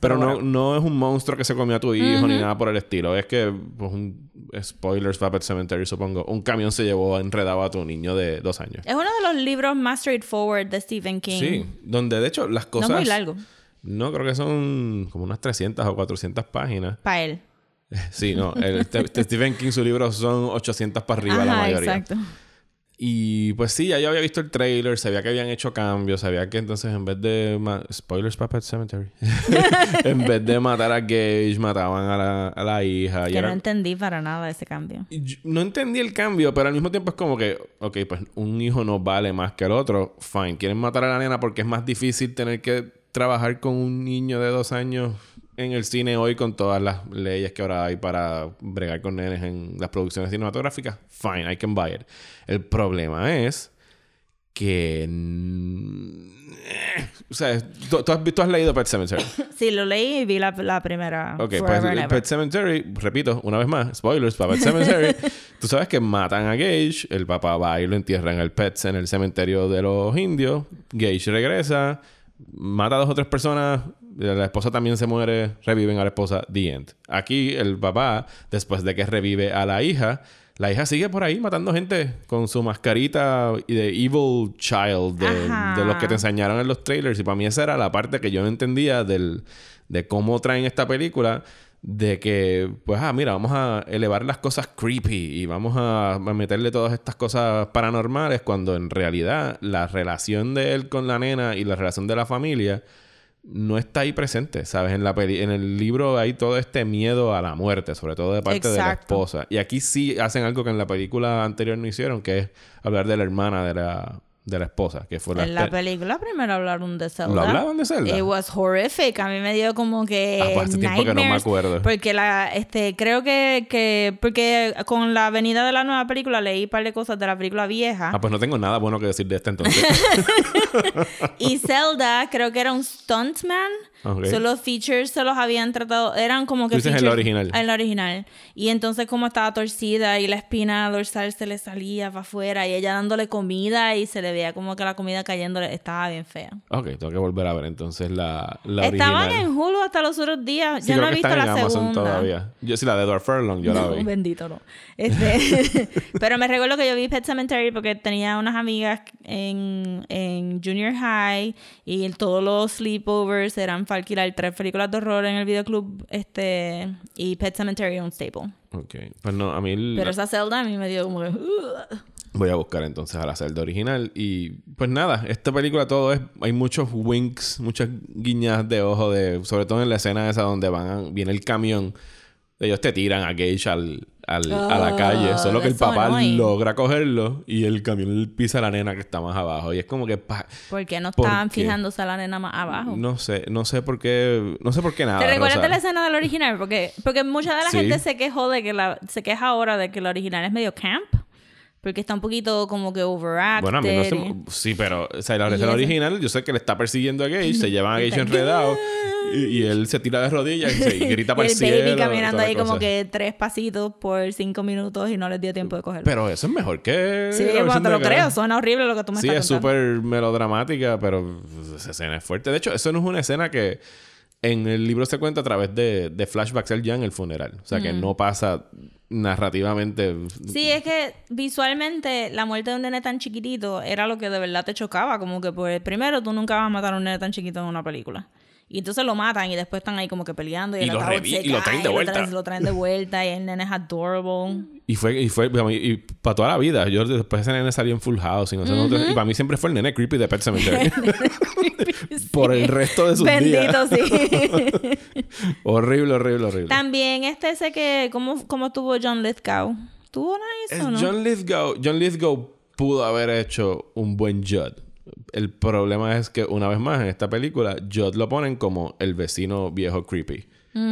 pero no no es un monstruo que se comió a tu hijo ni nada por el estilo. Es que, pues, un spoilers para Pet Cemetery, supongo. Un camión se llevó enredado a tu niño de dos años. Es uno de los libros más straightforward de Stephen King. Sí, donde de hecho las No cosas. es muy largo No, creo que son como unas 300 o 400 páginas. para él. Sí, no. El, este- este Stephen King, su libro son 800 para arriba la mayoría. exacto. Y pues sí, ya yo había visto el trailer, sabía que habían hecho cambios, sabía que entonces en vez de... Spoilers para Pet Cemetery. en vez de matar a Gage, mataban a la, a la hija. y Que era- no entendí para nada ese cambio. Y yo no entendí el cambio, pero al mismo tiempo es como que, ok, pues un hijo no vale más que el otro. Fine, quieren matar a la nena porque es más difícil tener que trabajar con un niño de dos años en el cine hoy con todas las leyes que ahora hay para bregar con nenes en las producciones cinematográficas. Fine, I can buy it. El problema es que... O sea, tú, tú has, tú has leído Pet Cemetery. Sí, lo leí y vi la, la primera. Ok, pues. Pet Cemetery, repito, una vez más, spoilers para Pet Cemetery. Tú sabes que matan a Gage, el papá va y lo entierra en el Pets en el cementerio de los indios. Gage regresa, mata a dos o tres personas, la esposa también se muere, reviven a la esposa, the end. Aquí el papá, después de que revive a la hija, la hija sigue por ahí matando gente con su mascarita y de evil child, de, de los que te enseñaron en los trailers. Y para mí esa era la parte que yo no entendía del, de cómo traen esta película. De que, pues, ah, mira, vamos a elevar las cosas creepy y vamos a meterle todas estas cosas paranormales cuando en realidad la relación de él con la nena y la relación de la familia no está ahí presente, ¿sabes? En la peli en el libro hay todo este miedo a la muerte, sobre todo de parte de la esposa. Y aquí sí hacen algo que en la película anterior no hicieron, que es hablar de la hermana de la, de la esposa, que fue la... En la película primero hablaron de Zelda. ¿Lo hablaban de Zelda? It was horrific. A mí me dio como que Ah, pues hace tiempo que no me acuerdo. Porque la, este, creo que, que, porque con la venida de la nueva película leí un par de cosas de la película vieja. Ah, pues no tengo nada bueno que decir de esta entonces. Y Zelda creo que era un stuntman. Ok. So, los features se los habían tratado, eran como que Tú la features- original. En la original. Y entonces como estaba torcida y la espina dorsal se le salía para afuera y ella dándole comida y se le veía como que la comida cayéndole, estaba bien fea. ok, tengo que volver a ver entonces la, la Estaban original. en Hulu hasta los otros días. Sí, yo no he visto la Amazon segunda. todavía. Yo sí, la de Edward Furlong, yo la No, vi. bendito no. Este, pero me recuerdo que yo vi Pet Cemetery porque tenía unas amigas en, en Junior High y el- todos los sleepovers eran para alquilar tres películas de horror en el videoclub este y Pet Cemetery un staple. Ok, pues no, a mí... Pero esa Zelda a mí me dio como que... Voy a buscar entonces a la celda original. Y pues nada, esta película todo es. Hay muchos winks, muchas guiñas de ojo, de, sobre todo en la escena esa donde van a- viene el camión. Ellos te tiran a Gage al, al- a la Oh, calle. Solo que el papá annoying. logra cogerlo y el camión pisa a la nena que está más abajo. Y es como que. ¿Por qué no ¿Por estaban qué? fijándose a la nena más abajo? no sé, no sé por qué. No sé por qué nada. ¿Te recuerdas de la escena del original? Porque, porque mucha de la Sí. gente se quejó de que la, se queja ahora de que la original es medio camp. Porque está un poquito como que overacted. Bueno, a mí no se... Sí, pero... O sea, la eso- original, yo sé que le está persiguiendo a Gage, se llevan a Gage enredado. Y, y él se tira de rodillas y, se, y grita Y para el, el cielo. baby y caminando ahí como que tres pasitos por cinco minutos y no les dio tiempo de cogerlo. Pero eso es mejor que. sí, cuando te lo creo, suena horrible lo que tú me Sí, estás es contando. súper melodramática, pero esa escena es fuerte. De hecho, eso no es una escena que en el libro se cuenta a través de, de flashbacks él ya en el funeral. O sea, que no pasa narrativamente. Sí, es que visualmente la muerte de un nene tan chiquitito era lo que de verdad te chocaba. Como que, pues, primero tú nunca vas a matar a un nene tan chiquito en una película. Y entonces lo matan y después están ahí como que peleando y, Y el lo se y lo traen cae, de vuelta. Lo traen, lo traen de vuelta y el nene es adorable. Y fue, y fue, y para toda la vida. Yo después ese nene salió en Full House y no sé, nosotros- y para mí siempre fue el nene creepy de Pet Cemetery. Por el resto de sus Bendito, días. sí. horrible, horrible, horrible. También este ese que... ¿Cómo, cómo estuvo John Lithgow? ¿Tuvo nice o no? John Lithgow, John Lithgow pudo haber hecho un buen Judd. El problema es que una vez más en esta película Judd lo ponen como el vecino viejo creepy.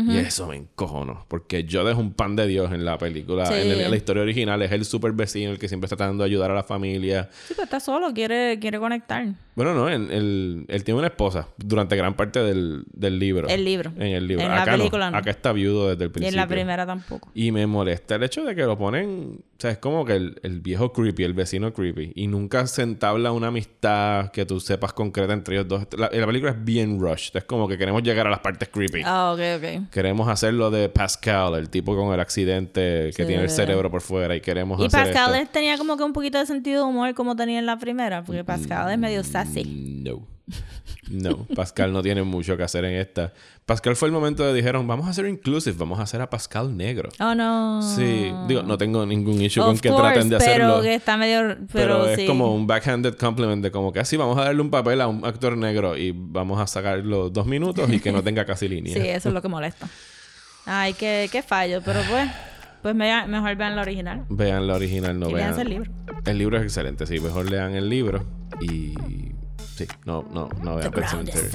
Y eso me encojono. Porque Judd es un pan de Dios en la película. Sí. En, el- en la historia original es el super vecino, el que siempre está tratando de ayudar a la familia. Sí, pero está solo, quiere, quiere conectar. Bueno, no, en- el- él tiene una esposa durante gran parte del, del libro. El libro. En el libro. En la película no. Acá está viudo desde el Y principio. en la primera tampoco. Y me molesta el hecho de que lo ponen, o sea, es como que el, el viejo creepy, el vecino creepy, y nunca se entabla una amistad que tú sepas concreta entre ellos dos. La, la película es bien rushed, es como que queremos llegar a las partes creepy. Ah, ok, ok. Queremos hacer lo de Pascal, el tipo con el accidente que Sí. tiene el cerebro por fuera, y queremos Y hacer Pascal esto. es- tenía como que un poquito de sentido de humor como tenía en la primera, porque Pascal es medio sassy. No. No, Pascal no tiene mucho que hacer en esta. Pascal fue el momento de dijeron, vamos a hacer inclusive, vamos a hacer a Pascal negro. Oh, no. Sí, digo, no tengo ningún issue Of con que traten de pero hacerlo. que está medio... Pero, Pero, es sí. como un backhanded compliment de como que así vamos a darle un papel a un actor negro y vamos a sacarlo dos minutos y que no tenga casi línea. Sí, eso es lo que molesta. Ay, qué, qué fallo, pero pues... Pues me- mejor vean la original. Vean la original, no Y vean. el libro. El libro es excelente, sí. Mejor lean el libro y... Sí, no, no, no vean Pet Sematary.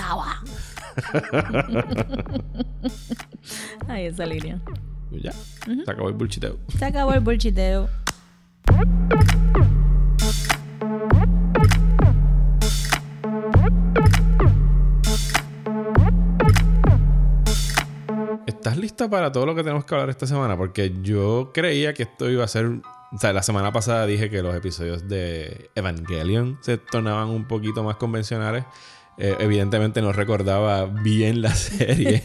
Ay, esa línea. Ya, se acabó el bullshiteo. Se acabó el bullshiteo. ¿Estás lista para todo lo que tenemos que hablar esta semana? Porque yo creía que esto iba a ser... O sea, la semana pasada dije que los episodios de Evangelion se tornaban un poquito más convencionales. Eh, evidentemente no recordaba bien la serie.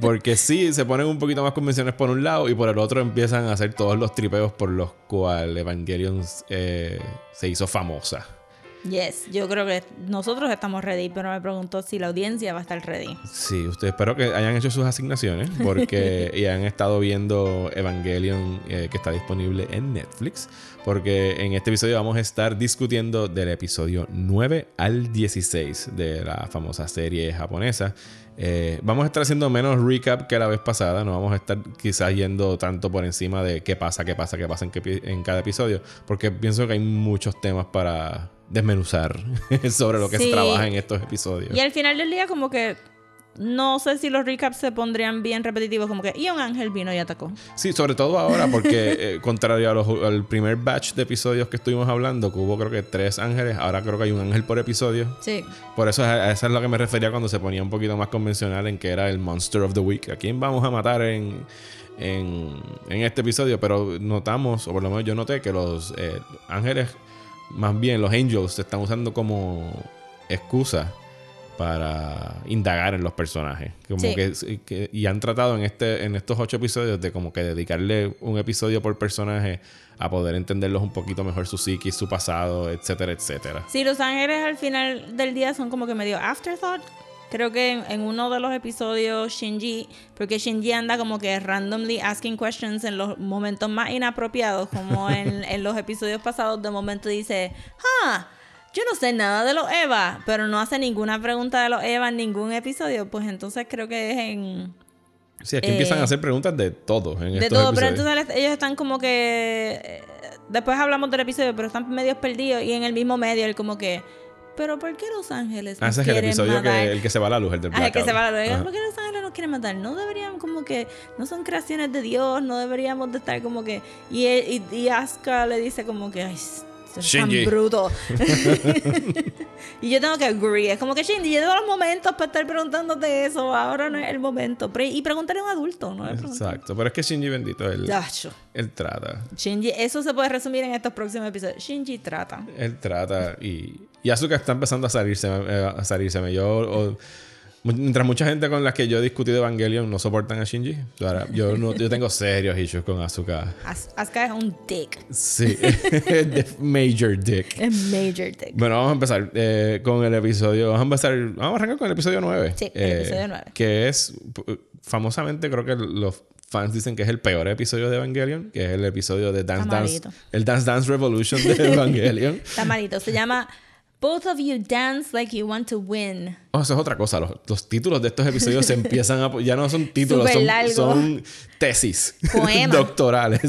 porque sí, se ponen un poquito más convencionales por un lado y por el otro empiezan a hacer todos los tripeos por los cuales Evangelion eh, se hizo famosa. Yes, yo creo que nosotros estamos ready, pero me preguntó si la audiencia va a estar ready. Sí, ustedes espero que hayan hecho sus asignaciones porque y han estado viendo Evangelion eh, que está disponible en Netflix. Porque en este episodio vamos a estar discutiendo del episodio 9 al 16 de la famosa serie japonesa. Eh, vamos a estar haciendo menos recap que la vez pasada. No vamos a estar quizás yendo tanto por encima de qué pasa, qué pasa, qué pasa en, qué en cada episodio. Porque pienso que hay muchos temas para desmenuzar sobre lo que Sí. se trabaja en estos episodios. Y al final del día, como que no sé si los recaps se pondrían bien repetitivos, como que y un ángel vino y atacó. Sí, sobre todo ahora, porque eh, contrario a los- al primer batch de episodios que estuvimos hablando, que hubo creo que tres ángeles, ahora creo que hay un ángel por episodio. Sí. Por eso a a eso es lo que me refería cuando se ponía un poquito más convencional en que era el Monster of the Week. ¿A quién vamos a matar en, en, en este episodio? Pero notamos, o por lo menos yo noté, que los eh, ángeles, más bien los angels, se están usando como excusa para indagar en los personajes. Como Sí. que, que- y han tratado en este en estos ocho episodios de como que dedicarle un episodio por personaje a poder entenderlos un poquito mejor su psiquis, su pasado, etcétera, etcétera. Sí, los ángeles al final del día son como que medio afterthought. Creo que en, en uno de los episodios Shinji, porque Shinji anda como que randomly asking questions en los momentos más inapropiados, como en, en los episodios pasados, de momento dice, ah, yo no sé nada de los Eva, pero no hace ninguna pregunta de los Eva en ningún episodio, pues entonces creo que es en... Sí, aquí Eh, empiezan a hacer preguntas de todo en De estos todo, pero entonces ellos están como que. eh, Después hablamos del episodio, pero están medios perdidos y en el mismo medio, él como que. ¿Pero por qué los ángeles Ah, ese es el episodio que el que se va a la luz, el del Ah, el que se va a la luz. Ajá. ¿Por qué los ángeles nos quieren matar? No deberían como que... No son creaciones de Dios, no deberíamos de estar como que... Y, y, y Asuka le dice como que... Ay, Eso es Shinji. tan bruto. y yo tengo que agree. Es como que Shinji, yo tengo los momentos para estar preguntándote eso. Ahora no es el momento. Pre- y preguntarle a un adulto, ¿no? Exacto. Pero es que Shinji bendito, él, él trata. Shinji, eso se puede resumir en estos próximos episodios. Shinji trata. Él trata y, y Asuka está empezando a salirse, eh, a salirse. Yo, o- mientras mucha gente con la que yo he discutido Evangelion no soportan a Shinji, ahora, yo, no, yo tengo serios issues con Asuka. As- Asuka es un dick. Sí, major dick. Es major dick. Bueno, vamos a empezar eh, con el episodio. Vamos a empezar. Vamos a arrancar con el episodio 9. Sí, el episodio 9. Que es. Famosamente, creo que los fans dicen que es el peor episodio de Evangelion. Que es el episodio de Dance Dance. El Dance Dance Revolution de Evangelion. Está malito. Se llama Both of You Dance Like You Want to Win. Oh, eso es otra cosa. Los, los títulos de estos episodios se empiezan a. Ya no son títulos, son, son tesis Poemas. doctorales.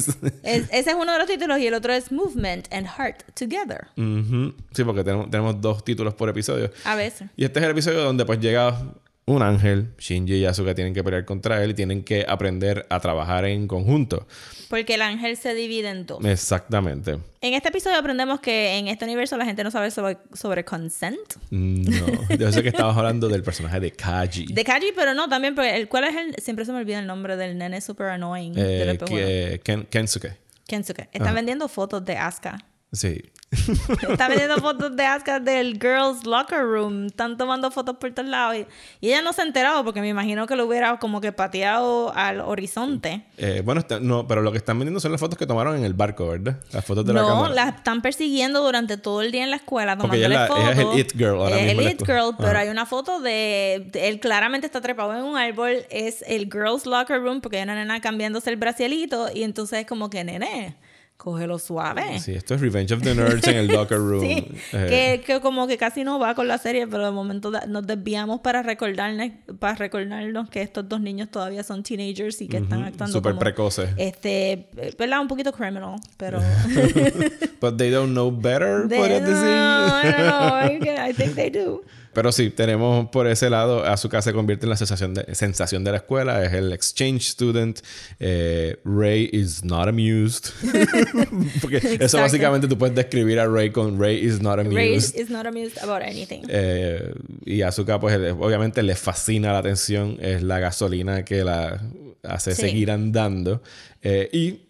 Es- ese es uno de los títulos y el otro es Movement and Heart Together. Ujú. Sí, porque tenemos, tenemos dos títulos por episodio. A veces. Y este es el episodio donde pues llega un ángel, Shinji y Asuka tienen que pelear contra él y tienen que aprender a trabajar en conjunto. Porque el ángel se divide en dos. Exactamente. En este episodio aprendemos que en este universo la gente no sabe sobre, sobre consent. No, yo sé que estabas hablando del personaje de Kaji. De Kaji, pero no, también porque el cuál es el... Siempre se me olvida el nombre del nene super annoying Eh, espejuelo. que, Ken- Kensuke. Kensuke. Están Ajá. vendiendo fotos de Asuka. Sí. Están vendiendo fotos de Asuka del Girls Locker Room. Están tomando fotos por todos lados. Y, y ella no se ha enterado porque me imagino que lo hubiera como que pateado al horizonte. Eh, bueno, está- no, pero lo que están vendiendo son las fotos que tomaron en el barco, ¿verdad? Las fotos de la No, cámara. la están persiguiendo durante todo el día en la escuela Porque ella la- ella es el it girl ahora Es mismo el it girl, pero Ajá. hay una foto de, de- él claramente está trepado en un árbol, es el girls locker room porque hay una nena cambiándose el bracielito y entonces es como que nene, cógelo suave. Sí, esto es Revenge of the Nerds en el locker room. Sí, Eh, que, que como que casi no va con la serie, pero de momento nos desviamos para recordarnos, para recordarnos que estos dos niños todavía son teenagers y que están actuando súper como, precoces. Este, ¿verdad? Un poquito criminal, pero... But they don't know better, podrías no, decir. I don't know. I think they do. Pero sí, tenemos por ese lado, Asuka se convierte en la sensación de, sensación de la escuela, es el exchange student. eh, Ray is not amused. Porque eso Exacto. básicamente tú puedes describir a Ray con Ray is not amused. Ray is not amused about anything. Eh, y Asuka, pues obviamente le fascina la atención, es la gasolina que la hace Sí. seguir andando. Eh, y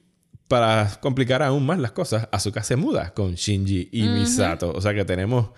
para complicar aún más las cosas, Asuka se muda con Shinji y Misato. O sea que tenemos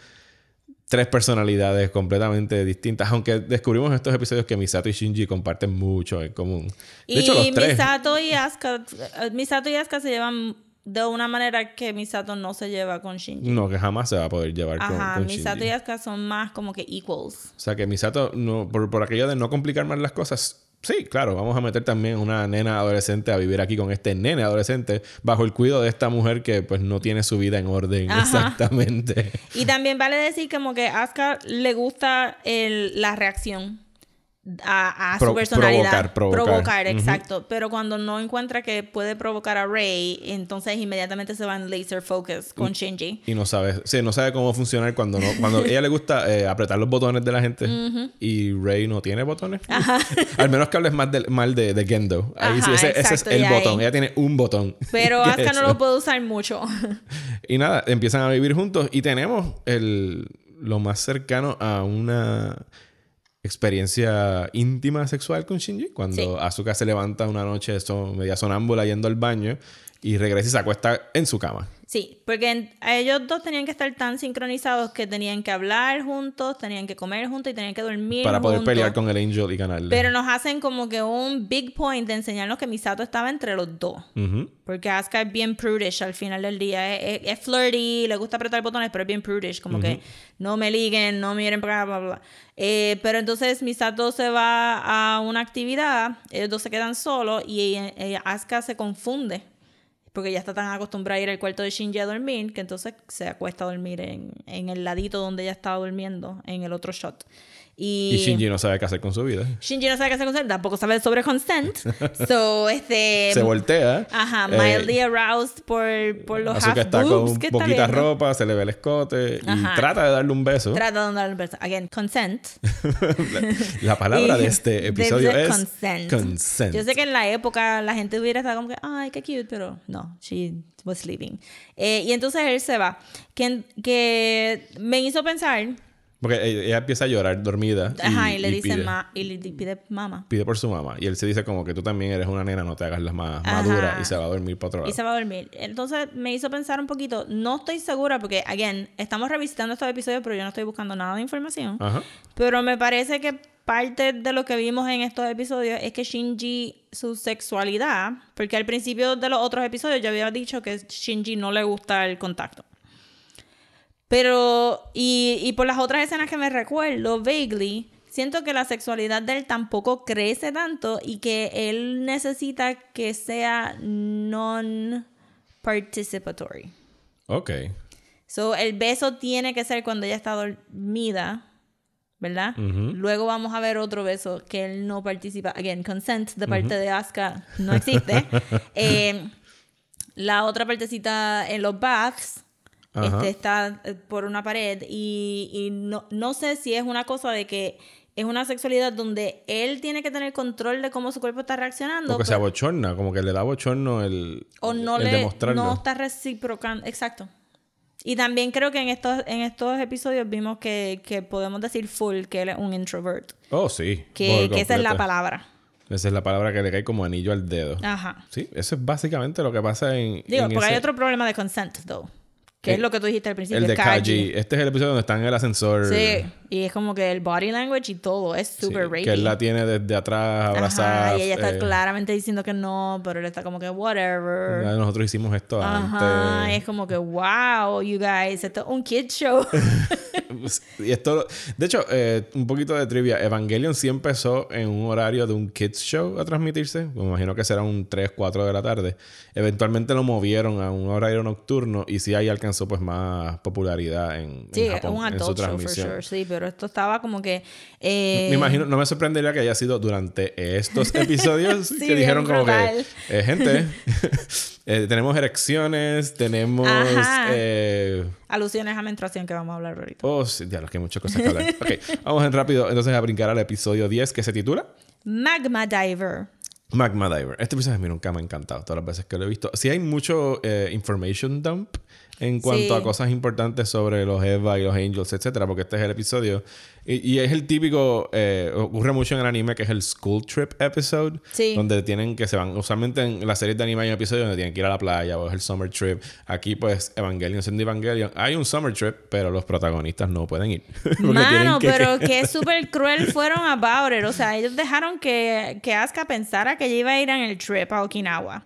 tres personalidades completamente distintas, aunque descubrimos en estos episodios que Misato y Shinji comparten mucho en común. De y hecho, los tres. Misato y Asuka, eh, Misato y Asuka se llevan de una manera que Misato no se lleva con Shinji. No, que jamás se va a poder llevar con, Ajá, con Misato Shinji. y Asuka son más como que equals. O sea que Misato, no, por, por aquello de no complicar más las cosas, sí, claro, vamos a meter también una nena adolescente a vivir aquí con este nene adolescente bajo el cuidado de esta mujer que pues no tiene su vida en orden Ajá. exactamente. Y también vale decir como que a Asuka le gusta el, la reacción a, a Pro- su personalidad. provocar, provocar. Ujú. exacto. Pero cuando no encuentra que puede provocar a Rey, entonces inmediatamente se va en laser focus con Shinji. Y no sabe, sí, no sabe cómo funcionar cuando no, cuando ella le gusta eh, apretar los botones de la gente y Rey no tiene botones. Al menos que hables más del- mal de, de Gendo. Ahí sí, Ajá, ese, ese es el ahí- botón. Ella tiene un botón. Pero Asuka no lo puede usar mucho. Y nada, empiezan a vivir juntos y tenemos el, lo más cercano a una experiencia íntima sexual con Shinji. Cuando Sí. Asuka se levanta una noche so- media sonámbula yendo al baño y regresa y se acuesta en su cama. Sí, porque en- ellos dos tenían que estar tan sincronizados que tenían que hablar juntos, tenían que comer juntos y tenían que dormir Para poder juntos. pelear con el Angel y ganarle. Pero nos hacen como que un big point de enseñarnos que Misato estaba entre los dos. Porque Asuka es bien prudish al final del día. Es, es- es flirty, le gusta apretar botones, pero es bien prudish. Como que no me liguen, no miren bla, bla, bla. Eh, pero entonces Misato se va a una actividad, ellos dos se quedan solos y ella- ella- Asuka se confunde. Porque ya está tan acostumbrada a ir al cuarto de Shinji a dormir que entonces se acuesta a dormir en, en el ladito donde ella estaba durmiendo, en el otro shot. Y, Y Shinji no sabe qué hacer con su vida. Shinji no sabe qué hacer con consent, tampoco sabe sobre consent. so, este... Se voltea. Ajá, eh, mildly aroused por, por los half está con que está poquita viendo. ropa, se le ve el escote Ajá. y trata de darle un beso. Trata de darle un beso. Again, consent. La palabra de este episodio es consent. consent. Yo sé que en la época la gente hubiera estado como que, ay, qué cute, pero no, she was sleeping. Eh, y entonces él se va. Que, que me hizo pensar, Porque ella ella empieza a llorar dormida. ajá, y, le dice, pide, ma, y le pide mamá. pide por su mamá. Y él se dice como que tú también eres una nena, no te hagas la más Ajá. madura. Y se va a dormir para otro lado. Y se va a dormir. Entonces me hizo pensar un poquito. No estoy segura porque, again, estamos revisitando estos episodios, pero yo no estoy buscando nada de información. Ajá. Pero me parece que parte de lo que vimos en estos episodios es que Shinji, su sexualidad, porque al principio de los otros episodios yo había dicho que Shinji no le gusta el contacto. Pero, y, y por las otras escenas que me recuerdo, vaguely, siento que la sexualidad de él tampoco crece tanto y que él necesita que sea non-participatory. Ok. So, el beso tiene que ser cuando ella está dormida, ¿verdad? Luego vamos a ver otro beso que él no participa. Again, consent de parte de Asuka no existe. Eh, la otra partecita en los baths Ajá. Este, está eh, por una pared y, y no, no sé si es una cosa de que es una sexualidad donde él tiene que tener control de cómo su cuerpo está reaccionando. Porque se pero- abochorna, como que le da bochorno el, o no el le demostrarlo. no está reciprocando exacto y también creo que en estos en estos episodios vimos que, que podemos decir full que él es un introvert Oh, sí. que, esa es la palabra Esa es la palabra que le cae como anillo al dedo. ajá Sí, eso es básicamente lo que pasa en. digo en porque hay otro problema de consent though que Eh, es lo que tú dijiste al principio El de Kaji. Este es el episodio donde está en el ascensor. sí y es como que el body language y todo es Sí, super rapey Que él la tiene desde atrás abrazada. Ajá, y ella está eh, claramente diciendo que no pero él está como que whatever Nosotros hicimos esto Ajá, antes. es como que wow, you guys, esto es un kid show. Y esto, de hecho, eh, un poquito de trivia. Evangelion sí empezó en un horario de un kids show a transmitirse. Me imagino que será un 3, 4 de la tarde. Eventualmente lo movieron a un horario nocturno y sí ahí alcanzó pues más popularidad en, en Sí, es Japón, un en su adult show for transmisión. sure, sí, pero esto estaba como que... eh, Me imagino, no me sorprendería que haya sido durante estos episodios Sí, que dijeron como brutal. que, eh, gente, eh, tenemos erecciones, tenemos... Eh, Alusiones a menstruación que vamos a hablar ahorita. Oh, sí, ya, que hay muchas cosas que hablar. ok, vamos en rápido entonces a brincar al episodio 10 que se titula Magma Diver. Magma Diver. Este episodio a mí nunca me ha encantado todas las veces que lo he visto. Sí hay mucho eh, information dump en cuanto Sí. a cosas importantes sobre los Eva y los Angels, etcétera, porque este es el episodio. Y, y es el típico, eh, ocurre mucho en el anime que es el School Trip episode, Sí. donde tienen que se van, usualmente en las series de anime hay un episodio donde tienen que ir a la playa o es el Summer Trip. Aquí pues Evangelion siendo Evangelion, hay un Summer Trip, pero los protagonistas no pueden ir. Mano, que- pero que súper cruel fueron about it. O sea, ellos dejaron que, que Asuka pensara que ella iba a ir en el trip a Okinawa.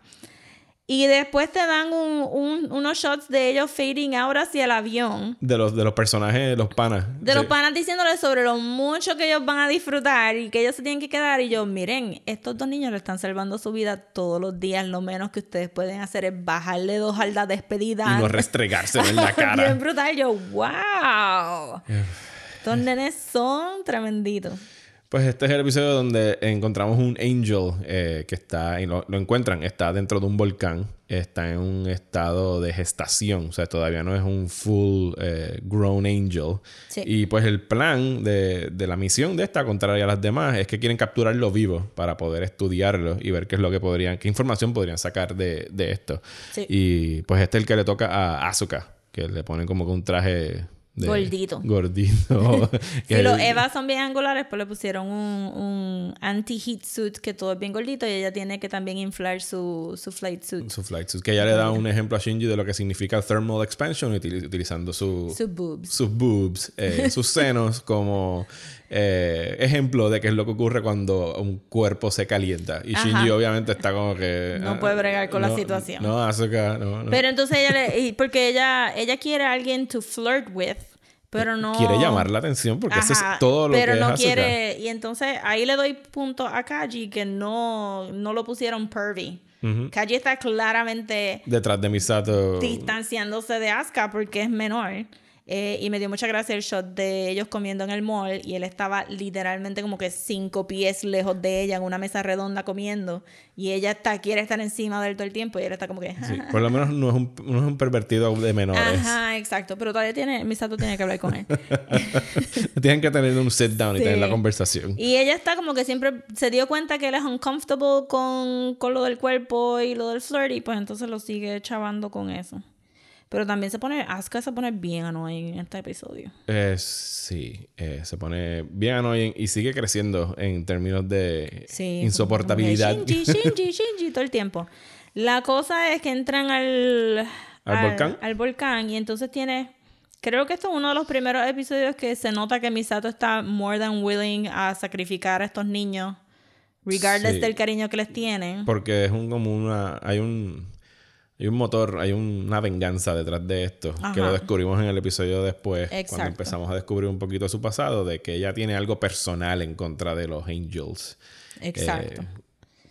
Y después te dan un- un- unos shots de ellos fading out hacia el avión. De los, de los personajes, los panas. De los panas diciéndoles sobre lo mucho que ellos van a disfrutar y que ellos se tienen que quedar. Y yo, miren, estos dos niños le están salvando su vida todos los días. Lo menos que ustedes pueden hacer es bajarle dos a la despedida. Y no restregarse en la cara. Bien brutal. Yo, wow. Estos nenes son tremenditos. Pues este es el episodio donde encontramos un angel eh, que está, y lo, lo encuentran, está dentro de un volcán, está en un estado de gestación, o sea, todavía no es un full eh, grown angel. Sí. Y pues el plan de, de la misión de esta, contraria a las demás, es que quieren capturarlo vivo para poder estudiarlo y ver qué es lo que podrían, qué información podrían sacar de, de esto. Sí. Y pues este es el que le toca a Asuka, que le ponen como que un traje... de- Gordito. Gordito. Si los Evas son bien angulares, pues le pusieron un, un anti-heat suit que todo es bien gordito y ella tiene que también inflar su, su flight suit. Su flight suit. Que ella le da un ejemplo a Shinji de lo que significa thermal expansion util- utilizando su, Sus boobs. sus boobs, eh, sus senos como eh, ejemplo de qué es lo que ocurre cuando un cuerpo se calienta. Y Ajá. Shinji obviamente está como que... No ah, puede bregar con la no, situación. No, Asuka, no, no. Pero entonces ella le, porque ella, ella quiere a alguien to flirt with, pero no. Quiere llamar la atención porque eso Ajá, es todo lo pero que no es quiere. Y entonces ahí le doy punto a Kaji que no, no lo pusieron pervy. Kaji está claramente Detrás de Misato... distanciándose de Asuka porque es menor. Eh, y me dio mucha gracia el shot de ellos comiendo en el mall y él estaba literalmente como que cinco pies lejos de ella en una mesa redonda comiendo y ella está, quiere estar encima de él todo el tiempo y él está como que... Sí, por lo menos no es un, no es un pervertido de menores. Ajá, exacto. Pero todavía tiene, Misato tiene que hablar con él. Tienen que tener un sit down y tener la conversación. Y ella está como que siempre se dio cuenta que él es uncomfortable con, con lo del cuerpo y lo del flirt y pues entonces lo sigue chavando con eso. Pero también se pone, Asuka se pone bien annoying en este episodio. Eh, sí, eh, se pone bien annoying y sigue creciendo en términos de Sí. insoportabilidad. Shinji, Shinji, Shinji, todo el tiempo. La cosa es que entran al... ¿Al volcán? Al volcán y entonces tiene... Creo que esto es uno de los primeros episodios que se nota que Misato está more than willing a sacrificar a estos niños, regardless Sí. del cariño que les tienen. Porque es un como una. Hay un. Hay un motor, hay una venganza detrás de esto. Que lo descubrimos en el episodio después. Exacto. Cuando empezamos a descubrir un poquito su pasado. De que ella tiene algo personal en contra de los Angels. Exacto. Eh,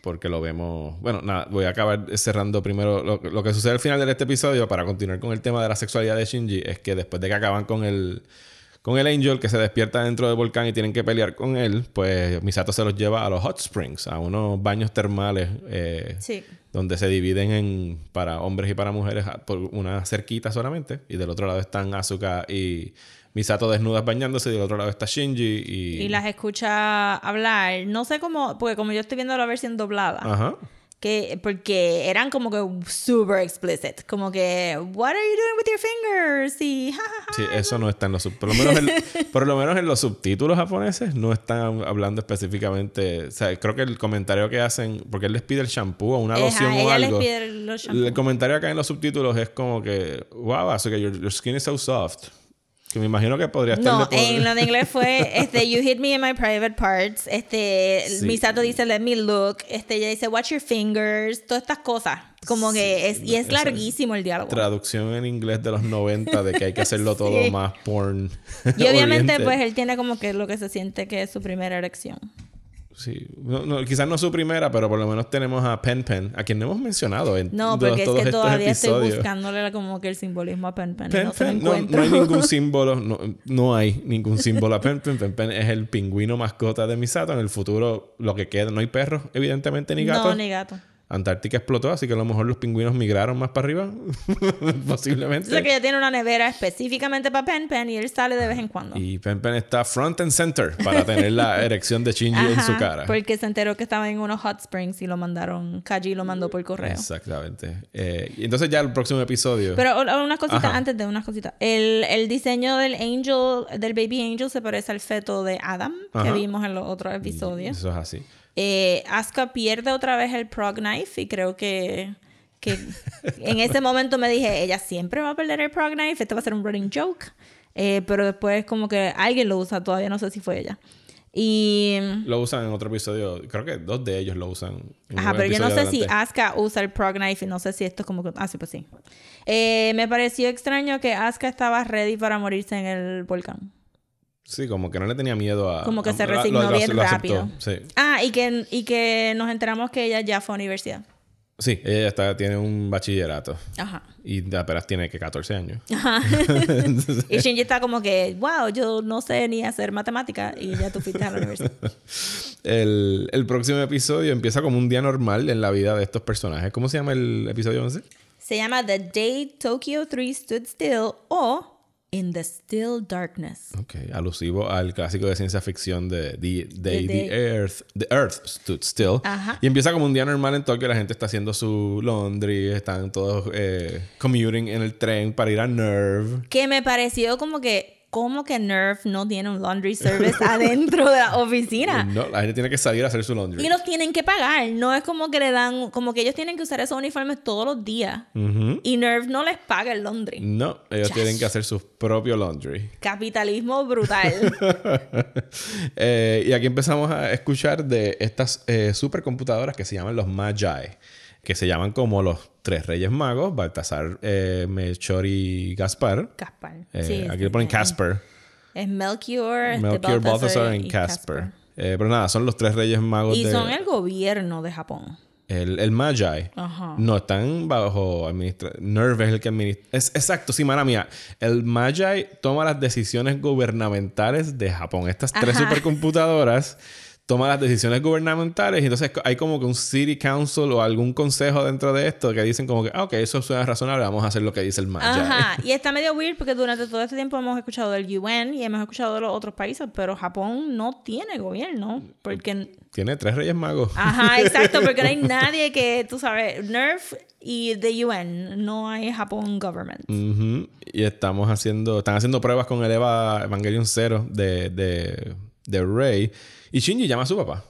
porque lo vemos. Bueno, nada, voy a acabar cerrando primero. Lo, lo que sucede al final de este episodio, para continuar con el tema de la sexualidad de Shinji, es que después de que acaban con el. Con el Angel que se despierta dentro del volcán y tienen que pelear con él, pues Misato se los lleva a los hot springs, a unos baños termales eh, Sí. donde se dividen en para hombres y para mujeres por una cerquita solamente. Y del otro lado están Asuka y Misato desnudas bañándose, y del otro lado está Shinji y... Y las escucha hablar. No sé cómo, porque como yo estoy viendo la versión doblada, Ajá. Que porque eran como que super explicit, como que what are you doing with your fingers y ja, ja, ja. Sí, eso no está en los por lo menos en, por lo menos en los subtítulos japoneses no están hablando específicamente, o sea, creo que el comentario que hacen, porque él les pide el shampoo o una Ajá, loción o les algo. pide los el comentario acá en los subtítulos es como que, wow, Asuka, your, your skin is so soft. Que me imagino que podría estar No, en lo de inglés fue este you hit me in my private parts, este Sí. Misato dice let me look, este ella dice watch your fingers, todas estas cosas, como que es y es larguísimo el diálogo. traducción en inglés de los 90 de que hay que hacerlo todo Sí. más porn. Y obviamente pues él tiene como que lo que se siente que es su primera erección. Sí, no, no, quizás no su primera, pero por lo menos tenemos a Pen Pen, a quien no hemos mencionado en No, todos- porque es que todavía estoy episodios. buscándole como que el simbolismo a Pen Pen. no Pen, no, hay ningún símbolo, no, no hay ningún símbolo a Pen Pen. Pen Pen es el pingüino mascota de Misato. En el futuro, lo que queda, no hay perros, evidentemente, ni gatos. No, ni gato. Antártica explotó, así que a lo mejor los pingüinos migraron más para arriba. Posiblemente. Dice que ella tiene una nevera específicamente para Pen Pen y él sale de vez en cuando. Y Pen Pen está front and center para tener la erección de Shinji en su Ajá, cara. Porque se enteró que estaba en unos hot springs y lo mandaron, Kaji lo mandó por correo. Exactamente. Eh, y entonces ya el próximo episodio. Pero o- unas cositas Ajá. antes de unas cositas. El, el diseño del angel, del baby angel se parece al feto de Adam que Ajá. vimos en los otros episodios. Eso es así. Eh, Asuka pierde otra vez el prog knife y creo que, que en ese momento me dije, ella siempre va a perder el prog knife, este va a ser un running joke. Eh, pero después como que alguien lo usa, todavía no sé si fue ella. Y... Lo usan en otro episodio. Creo que dos de ellos lo usan. Ajá, pero yo no sé episodio si adelante. Asuka usa el prog knife y no sé si esto es como que... Ah, sí, pues sí. Eh, me pareció extraño que Asuka estaba ready para morirse en el volcán. Sí, como que no le tenía miedo a. Como que a- se resignó lo- bien lo rápido. Sí. Ah, y que, y que nos enteramos que ella ya fue a universidad. Sí, ella está, tiene un bachillerato. Ajá. Y apenas tiene que 14 años. Ajá. y Shinji está como que, wow, yo no sé ni hacer matemática y ya tú fuiste a la universidad. El, el próximo episodio empieza como un día normal en la vida de estos personajes. ¿Cómo se llama el episodio 11? Se llama The Day Tokyo 3 Stood Still o In the Still Darkness. Ok, alusivo al clásico de ciencia ficción de The Day The the, Earth, the Earth Stood Still. Ajá. Y empieza como un día normal en Tokio, la gente está haciendo su laundry, están todos eh, commuting en el tren para ir a Nerve. Que me pareció como que, como que Nerf no tiene un laundry service adentro de la oficina. No, la gente tiene que salir a hacer su laundry. Y los tienen que pagar. No es como que le dan, como que ellos tienen que usar esos uniformes todos los días. Y Nerf no les paga el laundry. No, ellos tienen que hacer su propio laundry. Capitalismo brutal. Eh, y aquí empezamos a escuchar de estas eh, supercomputadoras que se llaman los Magi, que se llaman como los tres reyes magos, Baltasar, eh, Melchor y Gaspar. Caspar. Eh, Sí, aquí le ponen. Casper. Es Melchior, este, Melchior, Baltasar y Casper. Eh, pero nada, son los tres reyes magos Y de... son el gobierno de Japón. el, el Magi, Ajá. no están bajo administración. Nerve es el que administra. Es, exacto, sí, mala mía. El Magi toma las decisiones gubernamentales de Japón. Estas tres supercomputadoras toma las decisiones gubernamentales y entonces hay como que un city council o algún consejo dentro de esto que dicen como que, ah, ok, eso suena razonable, vamos a hacer lo que dice el Magi. Ajá, y está medio weird porque durante todo este tiempo hemos escuchado del UN y hemos escuchado de los otros países, pero Japón no tiene gobierno porque... Tiene tres reyes magos. Ajá, exacto, porque no hay nadie que, tú sabes, NERF y the UN, no hay Japón government. Ujú. Y estamos haciendo, están haciendo pruebas con el Eva Evangelion 0 de, de, de Rey. Y Shinji llama a su papá.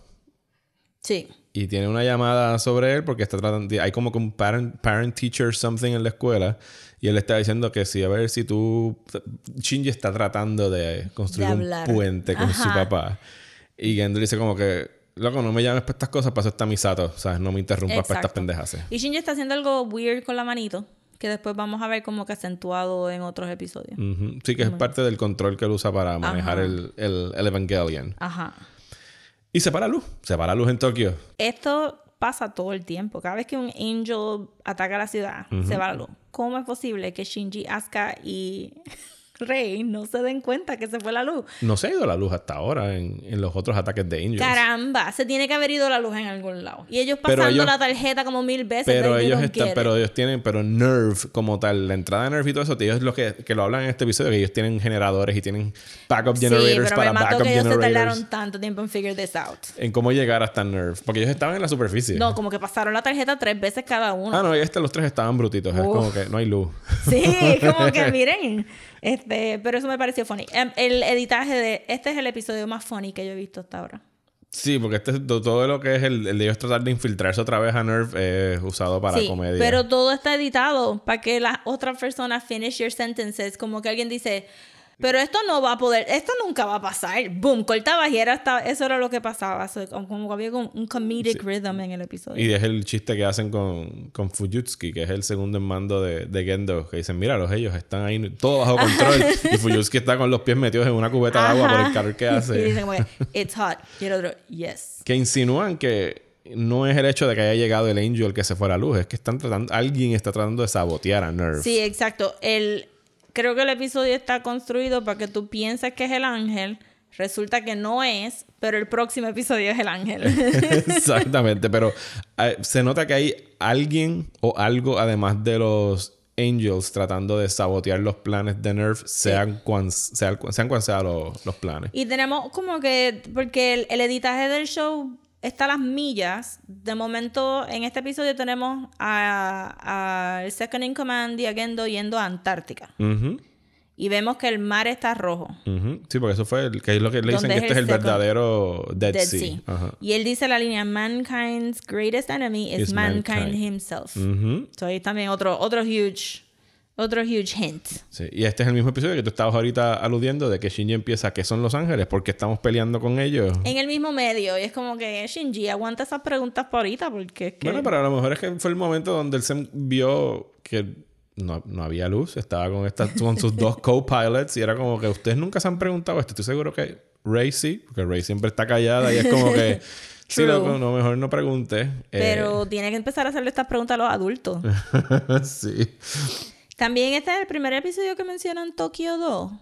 Sí. Y tiene una llamada sobre él porque está tratando, hay como que un parent, parent teacher something en la escuela. Y él le está diciendo que sí, a ver si tú, Shinji está tratando de construir De un puente con su papá. Y Gendo dice como que, loco, no me llames para estas cosas, para eso está Misato. O sea, no me interrumpas para estas pendejas. Y Shinji está haciendo algo weird con la manito, que después vamos a ver como que acentuado en otros episodios. Sí, que es parte del control que él usa para manejar el, el Evangelion. Ajá. Y se para luz. Se para luz en Tokio. Esto pasa todo el tiempo. Cada vez que un angel ataca la ciudad, se va la luz. ¿Cómo es posible que Shinji, Asuka y Rey no se den cuenta que se fue la luz? No se ha ido la luz hasta ahora en, en los otros ataques de Angels. Caramba, se tiene que haber ido la luz en algún lado. Y ellos pasando ellos- la tarjeta como mil veces. Pero ellos están, pero ellos tienen, pero Nerve como tal, la entrada de Nerve y todo eso, ellos lo que, que lo hablan en este episodio, que ellos tienen generadores y tienen backup Sí, generators pero para me mató backup que ellos se generators. tardaron tanto tiempo en figure this out. En cómo llegar hasta Nerve. Porque ellos estaban en la superficie. No, como que pasaron la tarjeta tres veces cada uno. Ah, no, y este, los tres estaban brutitos. Es como que no hay luz. Sí, como que miren. Este, pero eso me pareció funny. Em, El editaje de. Este es el episodio más funny que yo he visto hasta ahora. Sí, porque este, to- todo lo que es el, el de ellos tratar de infiltrarse otra vez a Nerve es usado para sí, comedia. pero todo está editado para que las otras personas finish your sentences. Como que alguien dice, pero esto no va a poder, esto nunca va a pasar. Boom, cortabas y era hasta, eso era lo que pasaba. So, como, había un, un comedic rhythm en el episodio. Y es el chiste que hacen con, con Fujitsuki, que es el segundo en mando de, de Gendo, que dicen, mira, los ellos están ahí todo bajo control. y Fujitsuki está con los pies metidos en una cubeta de agua por el Ajá. calor que Y hace. dicen como que, it's hot. Y el otro, yes. que insinúan que no es el hecho de que haya llegado el Angel que se fue a la luz, es que están tratando, alguien está tratando de sabotear a Nerve. Sí, exacto. El, creo que el episodio está construido para que tú pienses que es el ángel. Resulta que no es, pero el próximo episodio es el ángel. Exactamente, pero eh, se nota que hay alguien o algo además de los Angels tratando de sabotear los planes de Nerve, sean cuan sean, sean cuan sean los, los planes. y tenemos como que, porque el, el editaje del show está las millas. De momento, en este episodio tenemos a, a el Second in Command y a Gendo yendo a Antártica. Y vemos que el mar está rojo. Sí, porque eso fue el, que es lo que le dicen ¿Dónde que es este es el verdadero Dead, Dead Sea. Sea. Ajá. Y él dice la línea, mankind's greatest enemy is, Is mankind, mankind. himself. Ujú. So ahí también otro, otro huge, otro huge hint. Sí, Y este es el mismo episodio que tú estabas ahorita aludiendo de que Shinji empieza que son los ángeles porque estamos peleando con ellos. En el mismo medio. Y es como que, Shinji, aguanta esas preguntas por ahorita porque es que... Bueno, pero a lo mejor es que fue el momento donde él se vio que no, no había luz, estaba con, estas, con sus dos co-pilots y era como que ustedes nunca se han preguntado esto. Estoy seguro que Ray sí, porque Ray siempre está callada y es como que, sí, loco, no, mejor no pregunte. Pero tiene que empezar a hacerle estas preguntas a los adultos. Eh, sí. También este es el primer episodio que mencionan Tokio 2.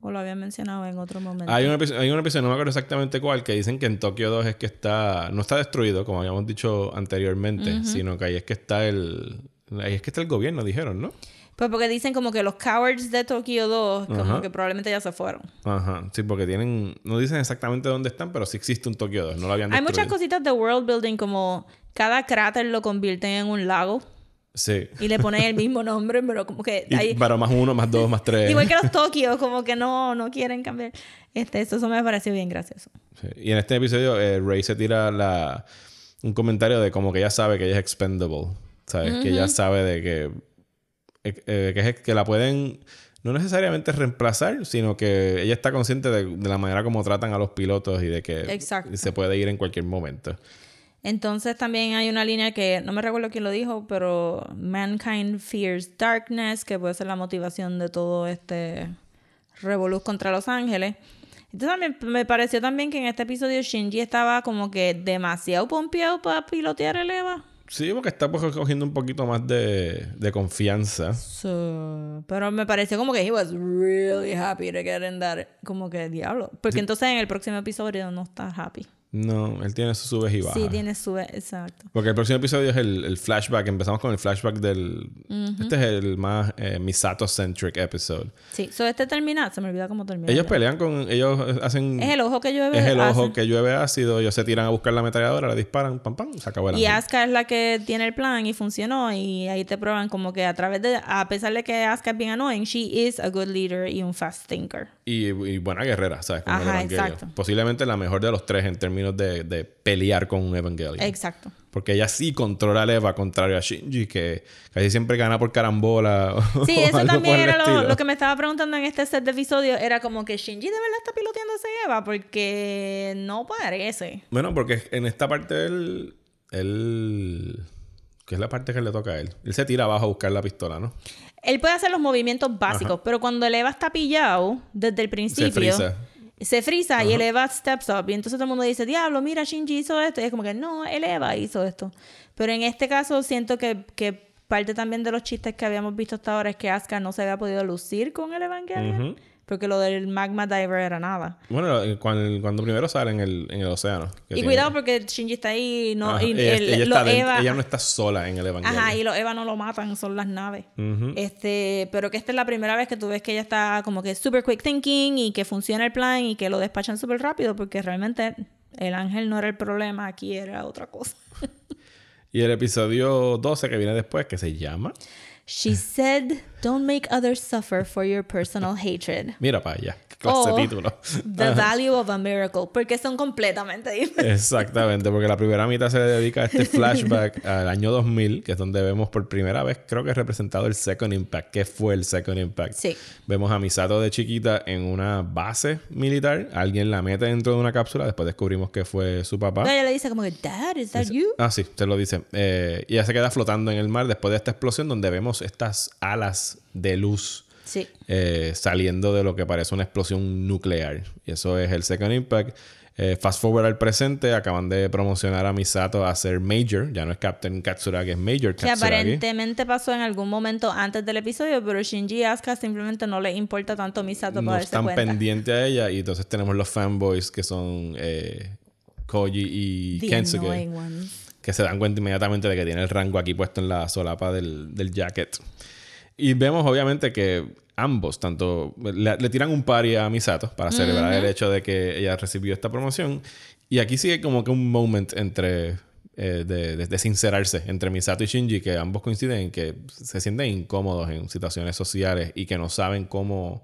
O lo habían mencionado en otro momento. Hay un, episodio, hay un episodio, no me acuerdo exactamente cuál, que dicen que en Tokio 2 es que está, no está destruido, como habíamos dicho anteriormente, sino que ahí es que está el, ahí es que está el gobierno, dijeron, ¿no? Pues porque dicen como que los cowards de Tokio 2 como Ajá. que probablemente ya se fueron. Ajá, sí, porque tienen, no dicen exactamente dónde están, pero sí existe un Tokio 2, no lo habían Hay destruido. muchas cositas de world building como cada cráter lo convierten en un lago Sí. y le ponen el mismo nombre, pero como que hay... pero más uno, más dos, más tres. Igual que los Tokio, como que no, no quieren cambiar. Este, eso, eso me pareció bien gracioso. Sí. Y en este episodio, eh, Ray se tira la, un comentario de como que ella sabe que ella es expendable. ¿Sabes? Que ella sabe de que, eh, eh, que, es- que la pueden no necesariamente reemplazar, sino que ella está consciente de, de la manera como tratan a los pilotos y de que Exacto. se puede ir en cualquier momento. Entonces también hay una línea que no me recuerdo quién lo dijo, pero mankind fears darkness, que puede ser la motivación de todo este revoluz contra Los Ángeles. Entonces me pareció también que en este episodio Shinji estaba como que demasiado pompeado para pilotear el Eva. Sí, porque está pues, cogiendo un poquito más de, de confianza. So, pero me pareció como que he was really happy to get in that. Como que diablo. Porque entonces en el próximo episodio no está happy. No, él tiene sus subes y bajas. Sí, tiene su. Exacto. Porque el próximo episodio es el, el flashback. Empezamos con el flashback del... Este es el más eh, Misato-centric episode. Sí, so este termina. Se me olvida cómo termina. Ellos ya. pelean con... Ellos hacen... Es el ojo que llueve. Es el ojo hace. que llueve ácido. Ellos se tiran a buscar la ametralladora, le disparan, pam, pam, se acabó el Y ángel. Asuka es la que tiene el plan y funcionó. Y ahí te prueban como que a través de. A pesar de que Asuka es bien annoying, she is a good leader y un fast thinker. Y, y buena guerrera, ¿sabes? Como Ajá, exacto. Posiblemente la mejor de los tres en términos de, de pelear con un Evangelio. Exacto. Porque ella sí controla a Eva, contrario a Shinji, que casi siempre gana por carambola. o Sí, eso algo también era lo, lo que me estaba preguntando en este set de episodios. Era como que Shinji de verdad está piloteando ese Eva porque no parece. Bueno, porque en esta parte él. Él. Que es la parte que le toca a él. Él se tira abajo a buscar la pistola, ¿no? Él puede hacer los movimientos básicos, pero cuando el Eva está pillado desde el principio. frisa. Se frisa y el Eva steps up. Y entonces todo el mundo dice, diablo, mira, Shinji hizo esto. Y es como que no, el Eva hizo esto. Pero en este caso siento que, que parte también de los chistes que habíamos visto hasta ahora es que Asuka no se había podido lucir con el Evangelion. Porque lo del Magma Diver era nada. Bueno, eh, cuando, cuando primero sale en el, en el océano. Y tiene- cuidado porque Shinji está ahí no, Ajá, y ella, el- ella los está dentro- Eva... ella no está sola en el Evangelio. Ajá, y los Eva no lo matan, son las naves. Este, pero que esta es la primera vez que tú ves que ella está como que super quick thinking y que funciona el plan y que lo despachan súper rápido porque realmente el ángel no era el problema, aquí era otra cosa. Y el episodio 12 que viene después, que se llama... She said, don't make others suffer for your personal hatred. Mira. Clase O título. The value of a miracle, porque son completamente diferentes. Exactamente, porque la primera mitad se le dedica a este flashback al año 2000, que es donde vemos por primera vez, creo que representado el Second Impact. ¿Qué fue el Second Impact? Sí. Vemos a Misato de chiquita en una base militar. Alguien la mete dentro de una cápsula. Después descubrimos que fue su papá. Ella le dice como que, Dad, is that you? Ah, sí, te lo dice. Eh, y ella se queda flotando en el mar después de esta explosión, donde vemos estas alas de luz Sí. eh, saliendo de lo que parece una explosión nuclear. Y eso es el Second Impact. Eh, fast forward al presente, acaban de promocionar a Misato a ser Major. Ya no es Captain Katsuragi, es Major Que Katsuragi. aparentemente pasó en algún momento antes del episodio, pero Shinji y Asuka simplemente no le importa tanto Misato No para darse están pendientes a ella. Y entonces tenemos los fanboys que son eh, Koji y The Kensuke. que se dan cuenta inmediatamente de que tiene el rango aquí puesto en la solapa del, del jacket. Y vemos obviamente que ambos, tanto le, le tiran un party a Misato para celebrar el hecho de que ella recibió esta promoción. Y aquí sigue como que un moment entre eh, de, de- de sincerarse entre Misato y Shinji, que ambos coinciden en que se sienten incómodos en situaciones sociales y que no saben cómo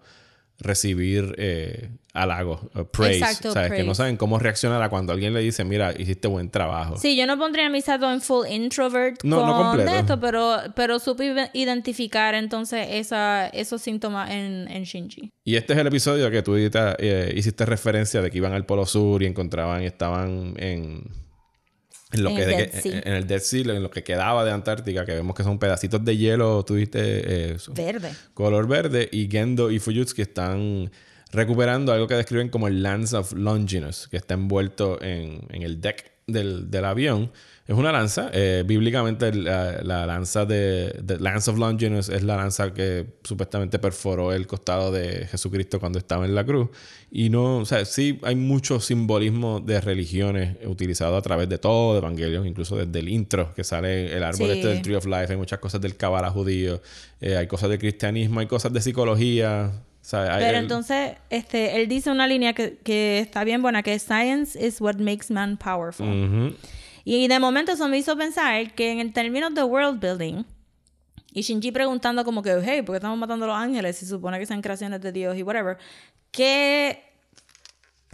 recibir eh, halagos, eh, praise, Exacto, ¿sabes? Que no praise. saben cómo reaccionar a cuando alguien le dice, mira, hiciste buen trabajo. Sí, yo no pondría a Misato en full introvert No, con no completo. esto, pero, pero supe ide- identificar entonces esa, esos síntomas en, en Shinji. Y este es el episodio que tú eh, hiciste referencia de que iban al Polo Sur y encontraban y estaban en, en lo En que el de- Dead Sea. en el Dead Sea, en lo que quedaba de Antártica, que vemos que son pedacitos de hielo, tuviste eh, Verde. color verde, y Gendo y Fujitsu que están recuperando algo que describen como el Lance of Longinus, que está envuelto en, en el deck del, del avión. Es una lanza, eh, bíblicamente la, la lanza de, de Lance of Longinus es la lanza que supuestamente perforó el costado de Jesucristo cuando estaba en la cruz. Y no, o sea, sí hay mucho simbolismo de religiones utilizado a través de todo Evangelio, incluso desde el intro que sale el árbol Sí. este del Tree of Life, hay muchas cosas del Kabbalah judío, eh, hay cosas del cristianismo, hay cosas de psicología. O sea, Pero el- entonces, este, él dice una línea que, que está bien buena, que science is what makes man powerful. Ujú. Y de momento eso me hizo pensar que en el término de world building, y Shinji preguntando como que, hey, ¿por qué estamos matando a los ángeles? Si se supone que sean creaciones de Dios y whatever. ¿Qué,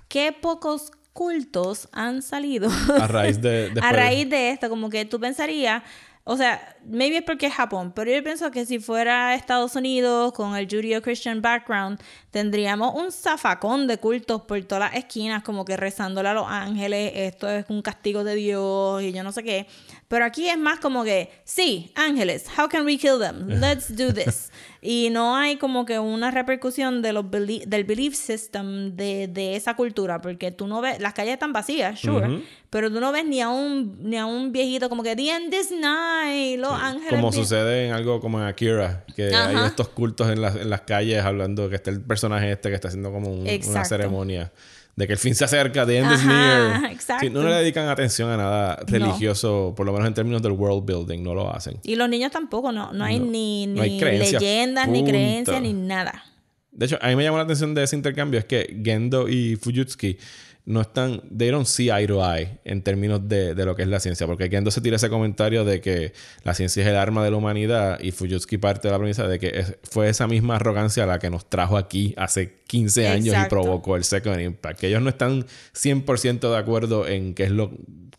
qué pocos cultos han salido A raíz de... a después- raíz de esto? Como que tú pensarías, o sea, maybe es porque es Japón, pero yo pienso que si fuera Estados Unidos con el Judeo-Christian background, tendríamos un zafacón de cultos por todas las esquinas, como que rezándole a los ángeles, esto es un castigo de Dios y yo no sé qué. Pero aquí es más como que, sí, ángeles, how can we kill them? Let's do this. y no hay como que una repercusión de los belie- del belief system de, de esa cultura, porque tú no ves, las calles están vacías, sure, pero tú no ves ni a un ni a un viejito como que, the end is nigh, los ángeles. Como bien-". sucede en algo como en Akira, que hay estos cultos en las, en las calles hablando que está el personaje este que está haciendo como un- una Exacto. ceremonia de que el fin se acerca, the end is near. exacto. Sí, no le dedican atención a nada religioso, por lo menos en términos del world building, no lo hacen. Y los niños tampoco, no, no hay ni, no ni leyendas, ni creencias, ni nada. De hecho, a mí me llamó la atención de ese intercambio es que Gendo y Fujitsuki no están, they don't see eye to eye en términos de, de lo que es la ciencia, porque Gendo se tira ese comentario de que la ciencia es el arma de la humanidad y Fujitsuki parte de la premisa de que es- fue esa misma arrogancia la que nos trajo aquí hace 15 años Exacto. y provocó el Second Impact, que ellos no están 100% de acuerdo en qué es lo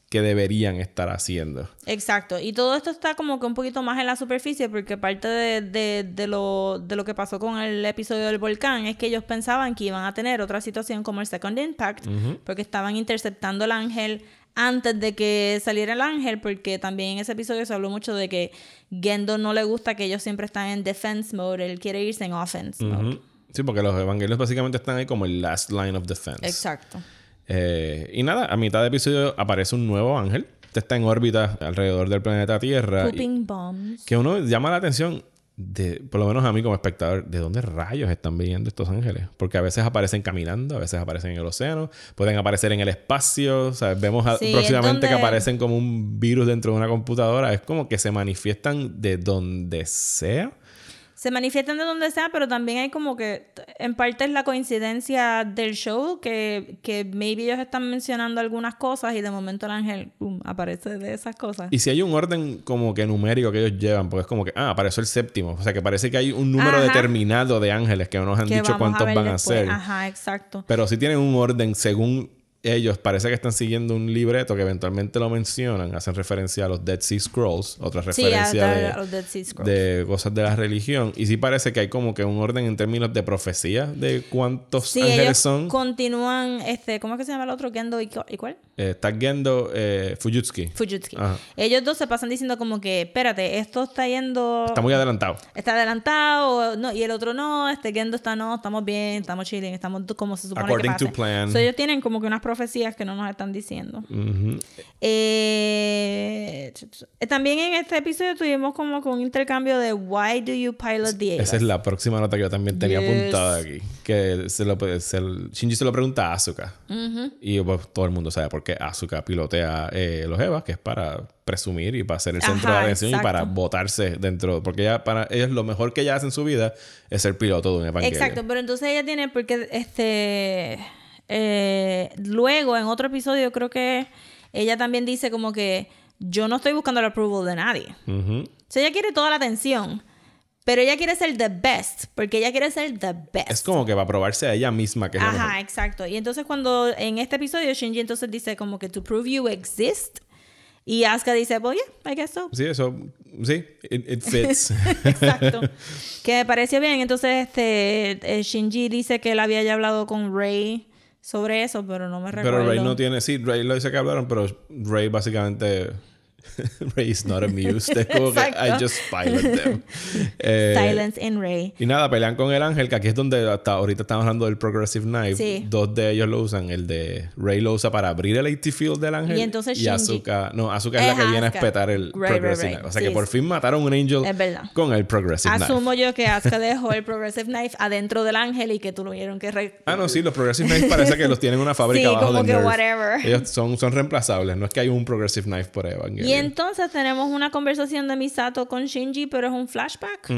que deberían estar haciendo. Exacto. Y todo esto está como que un poquito más en la superficie porque parte de, de- de lo, de lo que pasó con el episodio del volcán es que ellos pensaban que iban a tener otra situación como el Second Impact porque estaban interceptando el ángel antes de que saliera el ángel porque también en ese episodio se habló mucho de que Gendo no le gusta que ellos siempre están en defense mode, él quiere irse en offense mode. Sí, porque los evangelios básicamente están ahí como el last line of defense. Exacto. Eh, y nada, a mitad de episodio aparece un nuevo ángel. Este está en órbita alrededor del planeta Tierra. y- Pooping bombs. que uno llama la atención, de, por lo menos a mí como espectador, de dónde rayos están viniendo estos ángeles. Porque a veces aparecen caminando, a veces aparecen en el océano, pueden aparecer en el espacio. O sea, vemos Sí, próximamente que aparecen como un virus dentro de una computadora. Es como que se manifiestan de donde sea. Se manifiestan de donde sea, pero también hay como que, en parte es la coincidencia del show, que, que maybe ellos están mencionando algunas cosas y de momento el ángel pum, aparece de esas cosas. Y si hay un orden como que numérico que ellos llevan, porque es como que, ah, apareció el séptimo. O sea, que parece que hay un número Ajá. determinado de ángeles que no nos han que dicho cuántos van a ser. Ajá, exacto. Pero sí tienen un orden según ellos. Parece que están siguiendo un libreto que eventualmente lo mencionan. Hacen referencia a los Dead Sea Scrolls. Otra Sí, referencia a- de, a los Dead Sea Scrolls. de cosas de la religión. Y sí parece que hay como que un orden en términos de profecía de cuántos Sí, ángeles ellos son. continúan, este, ¿cómo es que se llama el otro? Gendo y, ¿y cuál? Eh, está Gendo eh, Fujitsuki. Fujitsuki. Ajá. Ellos dos se pasan diciendo como que, espérate, esto está yendo... Está muy adelantado. está adelantado, no, y el otro no, este Gendo está no, estamos bien, estamos chilling, estamos como se supone According que to plan. So, ellos tienen como que unas profecías que no nos están diciendo. Eh, también en este episodio tuvimos como que un intercambio de Why do you pilot the Esa es la próxima nota que yo también tenía Yes. apuntada aquí. Que se lo, se, Shinji se lo pregunta a Asuka. Y pues, todo el mundo sabe por qué Asuka pilotea eh, los Evas, que es para presumir y para ser el centro Ajá, de atención y para botarse dentro. Porque ella, para ellos lo mejor que ella hace en su vida es ser piloto de un evangelio. Exacto, pero entonces ella tiene porque este eh, luego en otro episodio creo que ella también dice como que yo no estoy buscando el approval de nadie. O sea, ella quiere toda la atención, pero ella quiere ser the best, porque ella quiere ser the best. Es como que va a probarse a ella misma que es. Ajá, exacto. Y entonces cuando en este episodio Shinji entonces dice como que to prove you exist y Asuka dice, well, yeah, I guess so. Sí, eso, sí, it, it fits. Exacto. que me pareció bien. Entonces, este eh, Shinji dice que él había ya hablado con Rey sobre eso, pero no me recuerdo. pero Ray no tiene, sí, Ray lo dice que hablaron, pero Ray básicamente, Ray is not amused. Es como que. I just pilot them. Eh, Silence in Rey. Y nada, pelean con el ángel, que aquí es donde hasta ahorita estamos hablando del Progressive Knife. Sí. Dos de ellos lo usan. El de Ray lo usa para abrir el AT Field del ángel. Y entonces Y Asuka... No, Asuka es, Es la que viene a espetar el Progressive. Knife. O sea Sí, que por fin mataron un Angel con el Progressive Knife. Asumo yo que Asuka dejó el Progressive Knife adentro del ángel y que tuvieron que... re- Ah, no, sí, los Progressive Knife parece que los tienen en una fábrica Sí, abajo como de que whatever. Ellos son, son reemplazables. No es que hay un Progressive Knife por Evangelion. Y entonces tenemos una conversación de Misato con Shinji, pero es un flashback.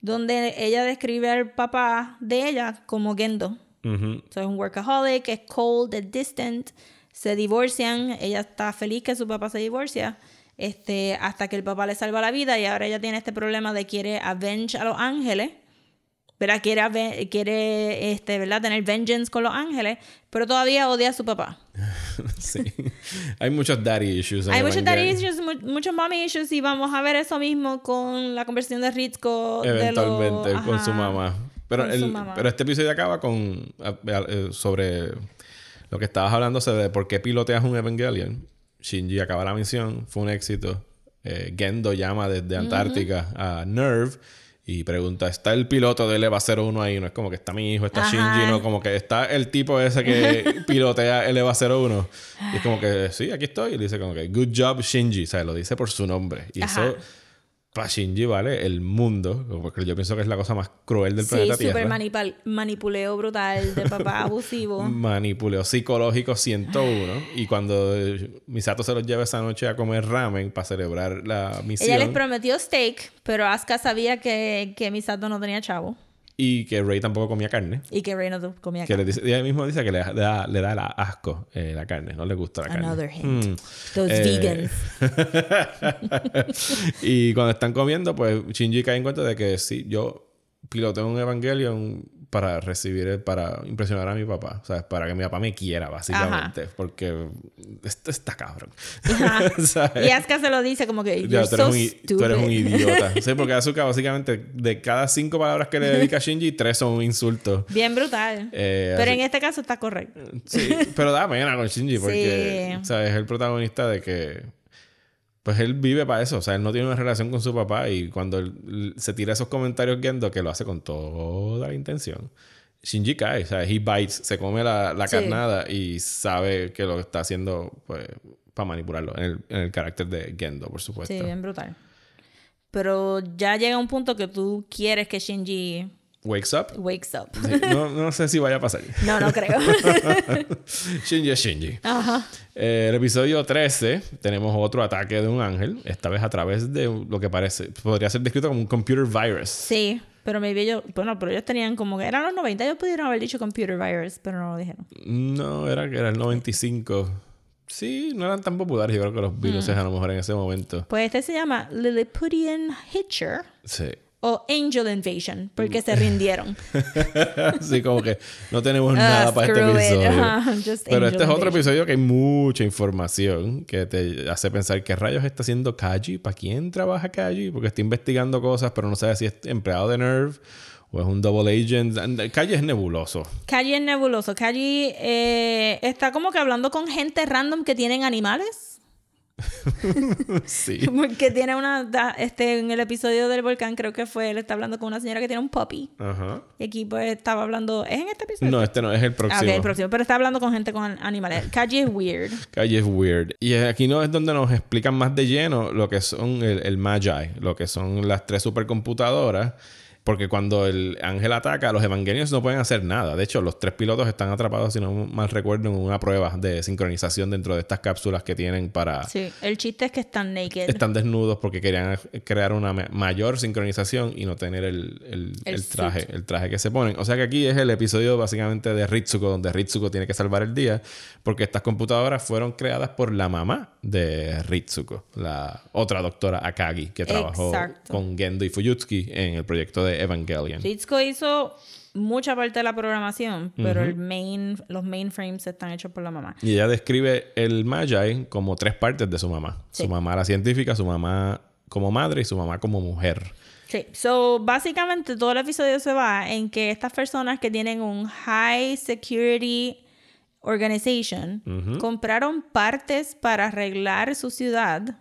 Donde ella describe al papá de ella como Gendo. So, es un workaholic, es cold, es distant. Se divorcian. Ella está feliz que su papá se divorcia. Este, hasta que el papá le salva la vida. Y ahora ella tiene este problema de quiere avenge a los ángeles. ¿Verdad? Quiere, quiere este, ¿verdad? tener vengeance con los ángeles. Pero todavía odia a su papá. Sí. hay muchos daddy issues. Hay muchos daddy issues, mu- muchos mommy issues. Y vamos a ver eso mismo con la conversión de lo- Eventualmente, con su mamá. Pero, el- pero este episodio acaba con eh, sobre lo que estabas hablando de por qué piloteas un Evangelion. Shinji acaba la misión, fue un éxito. Eh, Gendo llama desde Antártica a Nerve y pregunta, ¿está el piloto del EVA 01 ahí? No es como que está mi hijo, está Ajá. Shinji, no, como que está el tipo ese que pilotea el EVA 01. Y es como que, sí, aquí estoy. Y le dice como que, good job Shinji, o sea, lo dice por su nombre. Y Ajá. eso, para Shinji vale el mundo, porque yo pienso que es la cosa más cruel del Sí, planeta Tierra. manipal- manipuleo brutal de papá abusivo. Manipuleo psicológico 101. Y cuando eh, Misato se los lleva esa noche a comer ramen para celebrar la misión. Ella les prometió steak, pero Asuka sabía que, que Misato no tenía chavo y que Rey tampoco comía carne. y que Rey no comía Que le dice, ella mismo dice que le da, le da la asco eh, la carne, no le gusta la carne. Another hint. Mm. Those Eh, vegans. y cuando están comiendo, pues Shinji cae en cuenta de que sí, yo piloteo un Evangelion para recibir, el- para impresionar a mi papá. O sea, para que mi papá me quiera, básicamente. Porque esto está cabrón. ¿Sabes? Y Asuka se lo dice como que you're tú, eres un, i- stupid. tú eres un idiota. Sí, porque Asuka básicamente de cada cinco palabras que le dedica a Shinji, tres son un insulto. Bien brutal. Eh, pero así- en este caso está correcto. Sí, pero da pena con Shinji porque, Sí. ¿sabes? Es el protagonista de que... Pues él vive para eso. O sea, él no tiene una relación con su papá y cuando él- se tira esos comentarios Gendo, que lo hace con toda la intención, Shinji cae. O sea, he bites, se come la, la Sí. carnada y sabe que lo está haciendo, pues, para manipularlo. En el, en el carácter de Gendo, por supuesto. Sí, bien brutal. Pero ya llega un punto que tú quieres que Shinji Wakes up. wakes up. Sí, no, no sé si vaya a pasar. No, no creo. Shinji es Shinji. Ajá. Eh, el episodio 13 tenemos otro ataque de un ángel, esta vez a través de lo que parece, podría ser descrito como un computer virus. Sí, pero maybe ellos, bueno, pero ellos tenían como que eran los 90, ellos pudieron haber dicho computer virus, pero no lo dijeron. No, era que era el 95. Sí, no eran tan populares, yo creo que los virus a lo mejor en ese momento. Pues este se llama Lilliputian Hitcher Sí. O Angel Invasion, porque se rindieron. Así como que no tenemos Ah, nada para este episodio. Pero este es otro episodio que hay mucha información que te hace pensar qué rayos está haciendo Kaji, para quién trabaja Kaji, porque está investigando cosas, pero no sabe si es empleado de Nerve o es un double agent. Kaji es nebuloso. Kaji es nebuloso. Kaji eh, está como que hablando con gente random que tienen animales. Sí. Porque tiene una. Este, en el episodio del volcán, creo que fue. Él está hablando con una señora que tiene un puppy. Ajá. Y aquí pues estaba hablando. ¿Es en este episodio? No, este no es el Ah, próximo. ok, el próximo. Pero está hablando con gente con animales. Kaji es weird. Calle es weird. Y aquí no es donde nos explican más de lleno lo que son el, el Magi, lo que son las tres supercomputadoras. Porque cuando el ángel ataca, los evangelios no pueden hacer nada. De hecho, los tres pilotos están atrapados, si no mal recuerdo, en una prueba de sincronización dentro de estas cápsulas que tienen para... Sí. El chiste es que están naked. Están desnudos porque querían crear una ma- mayor sincronización y no tener el, el- El el traje, suit. el traje que se ponen. O sea que aquí es el episodio básicamente de Ritsuko, donde Ritsuko tiene que salvar el día, porque estas computadoras fueron creadas por la mamá de Ritsuko, la otra doctora Akagi, que trabajó Exacto. con Gendo y Fuyutsuki en el proyecto de Evangelion. Hizo mucha parte de la programación, pero el main, los mainframes están hechos por la mamá. Y ella describe el Magi como tres partes de su mamá. Sí. Su mamá la científica, su mamá como madre y su mamá como mujer. Sí, so básicamente todo el episodio se va en que estas personas que tienen un high security organization compraron partes para arreglar su ciudad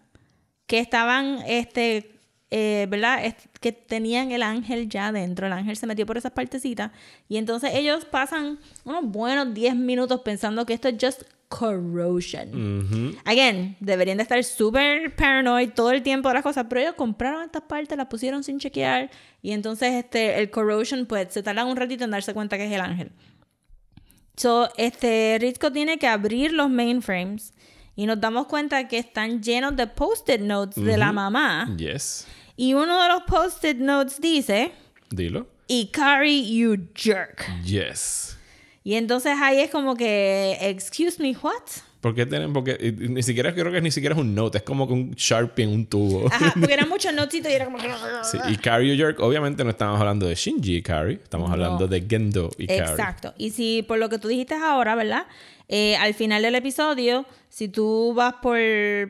que estaban, este, eh, ¿verdad? Que tenían el ángel ya dentro. El ángel se metió por esas partecitas y entonces ellos pasan unos buenos 10 minutos pensando que esto es just corrosion. Again, deberían de estar súper paranoid todo el tiempo de las cosas, pero ellos compraron estas partes, las pusieron sin chequear y entonces este, el corrosion pues se tarda un ratito en darse cuenta que es el ángel. So, este, Ritsuko tiene que abrir los mainframes y nos damos cuenta que están llenos de post-it notes de la mamá. Yes. Y uno de los post-it notes dice, Dilo. Ikari, you jerk. Yes. Y entonces ahí es como que, excuse me, what? ¿Por qué tienen? Porque y- y ni siquiera creo que ni siquiera es un note, es como que un Sharpie en un tubo. Ajá, porque eran muchos notesitos y era como. Sí, y Carrie York, obviamente no estamos hablando de Shinji Carrie, estamos No. hablando de Gendo y Carrie. Exacto. Y si por lo que tú dijiste ahora, ¿verdad? Eh, al final del episodio, si tú vas por,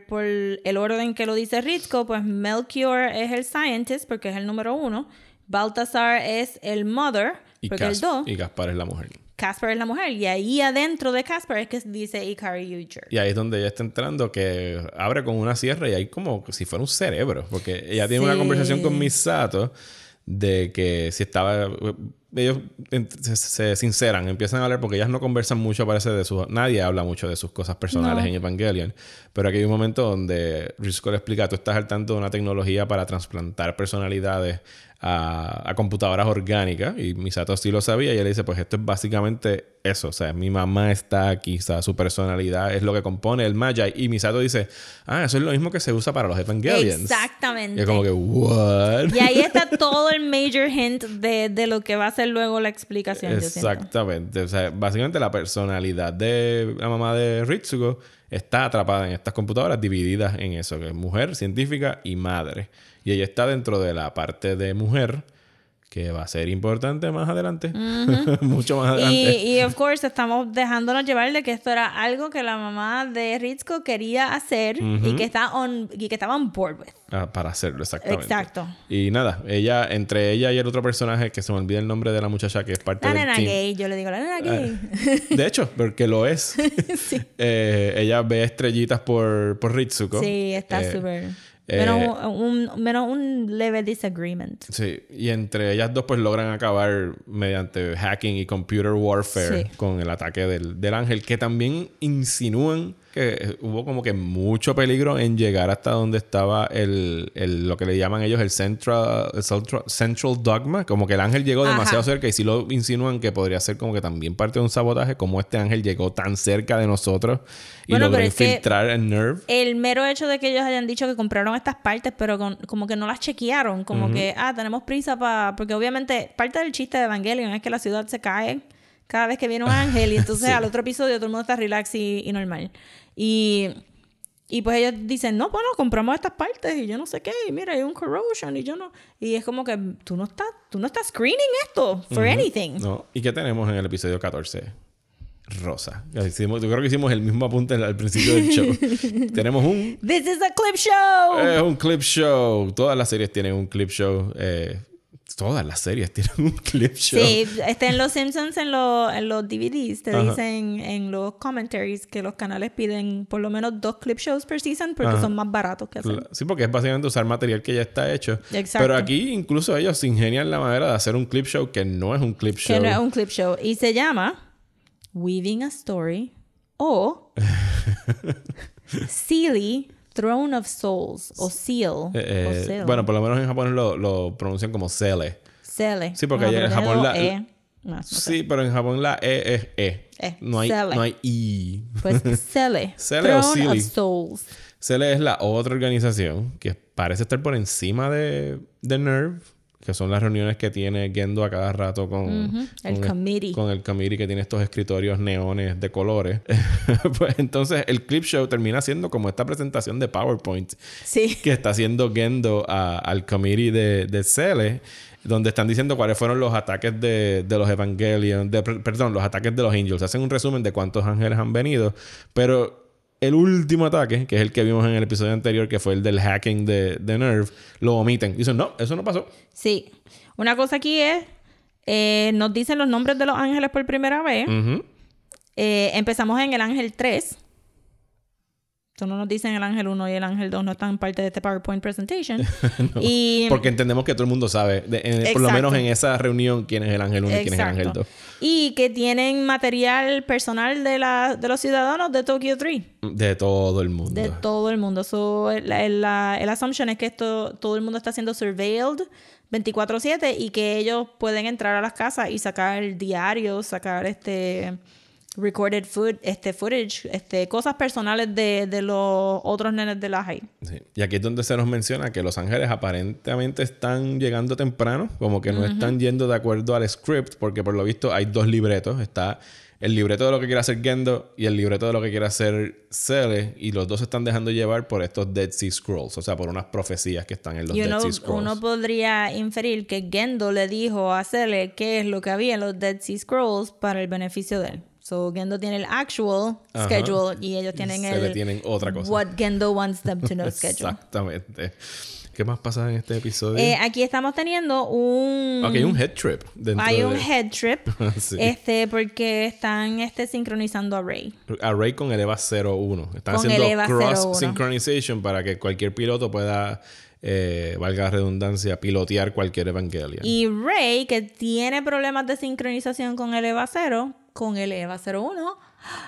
por el orden que lo dice Ritsuko, pues Melchior es el scientist, porque es el número uno. Baltasar es el mother, Y, porque es Cas- el dos. y Gaspar es la mujer. Casper es la mujer. Y ahí adentro de Casper es que dice Ikari Uger. Y ahí es donde ella está entrando, que abre con una sierra y hay como si fuera un cerebro. Porque ella tiene una conversación con Misato de que si estaba. Ellos se, sinceran, empiezan a hablar porque ellas no conversan mucho, parece, de sus. Nadie habla mucho de sus cosas personales No. en Evangelion. Pero aquí hay un momento donde Rizko le explica: tú estás al tanto de una tecnología para trasplantar personalidades a, a computadoras orgánicas. Y Misato sí lo sabía. Y él dice: Pues esto es básicamente eso. O sea, mi mamá está aquí. O sea, su personalidad es lo que compone el Magi. Y Misato dice: Ah, eso es lo mismo que se usa para los Evangelions. Exactamente. Y es como que, ¿what? Y ahí está todo el major hint de, de lo que va a ser luego la explicación. yo. Exactamente. O sea, básicamente la personalidad de la mamá de Ritsuko está atrapada en estas computadoras divididas en eso, que es mujer, científica y madre. Y ella está dentro de la parte de mujer, que va a ser importante más adelante. Mucho más adelante. Y, y, of course, estamos dejándonos llevar de que esto era algo que la mamá de Ritsuko quería hacer y, que está on, y que estaba on board with. Ah, para hacerlo, exactamente. Exacto. Y nada, ella, entre ella y el otro personaje, que se me olvida el nombre de la muchacha que es parte La del nena team. gay, yo le digo la nena gay. De hecho, porque lo es. Eh, ella ve estrellitas por, por Ritsuko. Sí, está Eh, súper. Eh, menos, un, un- menos un leve disagreement. Sí, y entre ellas dos pues logran acabar mediante hacking y computer warfare Sí. con el ataque del, del ángel, que también insinúan que hubo como que mucho peligro en llegar hasta donde estaba el, el- lo que le llaman ellos el central, el central, dogma, como que el ángel llegó Ajá. demasiado cerca y sí lo insinúan que podría ser como que también parte de un sabotaje, como este ángel llegó tan cerca de nosotros y Bueno, logró infiltrar el nerve. El mero hecho de que ellos hayan dicho que compraron estas partes, pero con- como que no las chequearon, como que, ah, tenemos prisa para... Porque obviamente parte del chiste de Evangelion es que la ciudad se cae cada vez que viene un ángel y entonces Sí. al otro episodio todo el mundo está relax y, y normal. Y, y pues ellos dicen, no, bueno, compramos estas partes y yo no sé qué, y mira, hay un corrosion y yo no... Y es como que tú no estás, tú no estás screening esto for anything. No. ¿Y qué tenemos en el episodio 14? Rosa. Hicimos- yo creo que hicimos el mismo apunte al principio del show. tenemos un... This is a clip show. Es un clip show. Todas las series tienen un clip show. eh, todas las series tienen un clip show. Sí, este, en los Simpsons, en, los- en los DVDs, te Ajá. dicen en los commentaries que los canales piden por lo menos dos clip shows per season porque Ajá. son más baratos que hacer. Sí, porque es básicamente usar material que ya está hecho. Exacto. Pero aquí incluso ellos se ingenian la manera de hacer un clip show que no es un clip show. Que no es un clip show. Y se llama Weaving a Story o Sealy Throne of Souls o Seal. Eh, o eh, Seal. bueno, por lo menos en japonés lo, lo pronuncian como Sele. Sele. Sí, porque No, allá en Japón la- E. No, no sé. Sí, pero en Japón la E es E. Eh, no, hay, Sele. no hay I. Pues Sele. Sele o Throne Sealy. of Souls. Cele es la otra organización que parece estar por encima de, de NERV, que son las reuniones que tiene Gendo a cada rato con, el con committee. con el committee que tiene estos escritorios neones de colores. pues entonces el clip show termina siendo como esta presentación de PowerPoint Sí. que está haciendo Gendo a- al committee de, de Cele, donde están diciendo cuáles fueron los ataques de, de los Evangelion, de, perdón, los ataques de los Angels. Hacen un resumen de cuántos ángeles han venido, pero el último ataque, que es el que vimos en el episodio anterior, que fue el del hacking de, de Nerve, lo omiten. Dicen, no, eso no pasó. Sí. Una cosa aquí es, eh, nos dicen los nombres de los ángeles por primera vez. Eh, empezamos en el ángel 3. No nos dicen el ángel 1 y el ángel 2 no están parte de este PowerPoint presentation. y, Porque entendemos que todo el mundo sabe, de- en- por lo menos en esa reunión, quién es el ángel 1 y quién es el ángel Exacto. 2. y que tienen material personal de, la, de los ciudadanos de Tokyo 3. De todo el mundo. De todo el mundo. So, el, el, el assumption es que esto, todo el mundo está siendo surveilled 24/7 y que ellos pueden entrar a las casas y sacar diarios, sacar este recorded food, este footage, este cosas personales de, de los otros nenes de la high. Sí. Y aquí es donde se nos menciona que los ángeles aparentemente están llegando temprano, como que no están yendo de acuerdo al script, porque por lo visto hay dos libretos. Está el libreto de lo que quiere hacer Gendo y el libreto de lo que quiere hacer Cele, y los dos se están dejando llevar por estos Dead Sea Scrolls, o sea, por unas profecías que están en los Y Dead uno, Sea Scrolls. uno podría inferir que Gendo le dijo a Cele qué es lo que había en los Dead Sea Scrolls para el beneficio de él. So Gendo tiene el actual Ajá. schedule y ellos tienen Cele el tienen otra cosa. what Gendo wants them to know schedule. Exactamente. ¿Qué más pasa en este episodio? Eh, aquí estamos teniendo un... ok, un head trip. Hay de- un head trip. Sí. Este, porque están este, sincronizando a Rey. A Ray con el EVA 01. Están Con haciendo cross 01. synchronization para que cualquier piloto pueda, eh, valga la redundancia, pilotear cualquier Evangelion. Y Rey, que tiene problemas de sincronización con el EVA 0, con el EVA 01,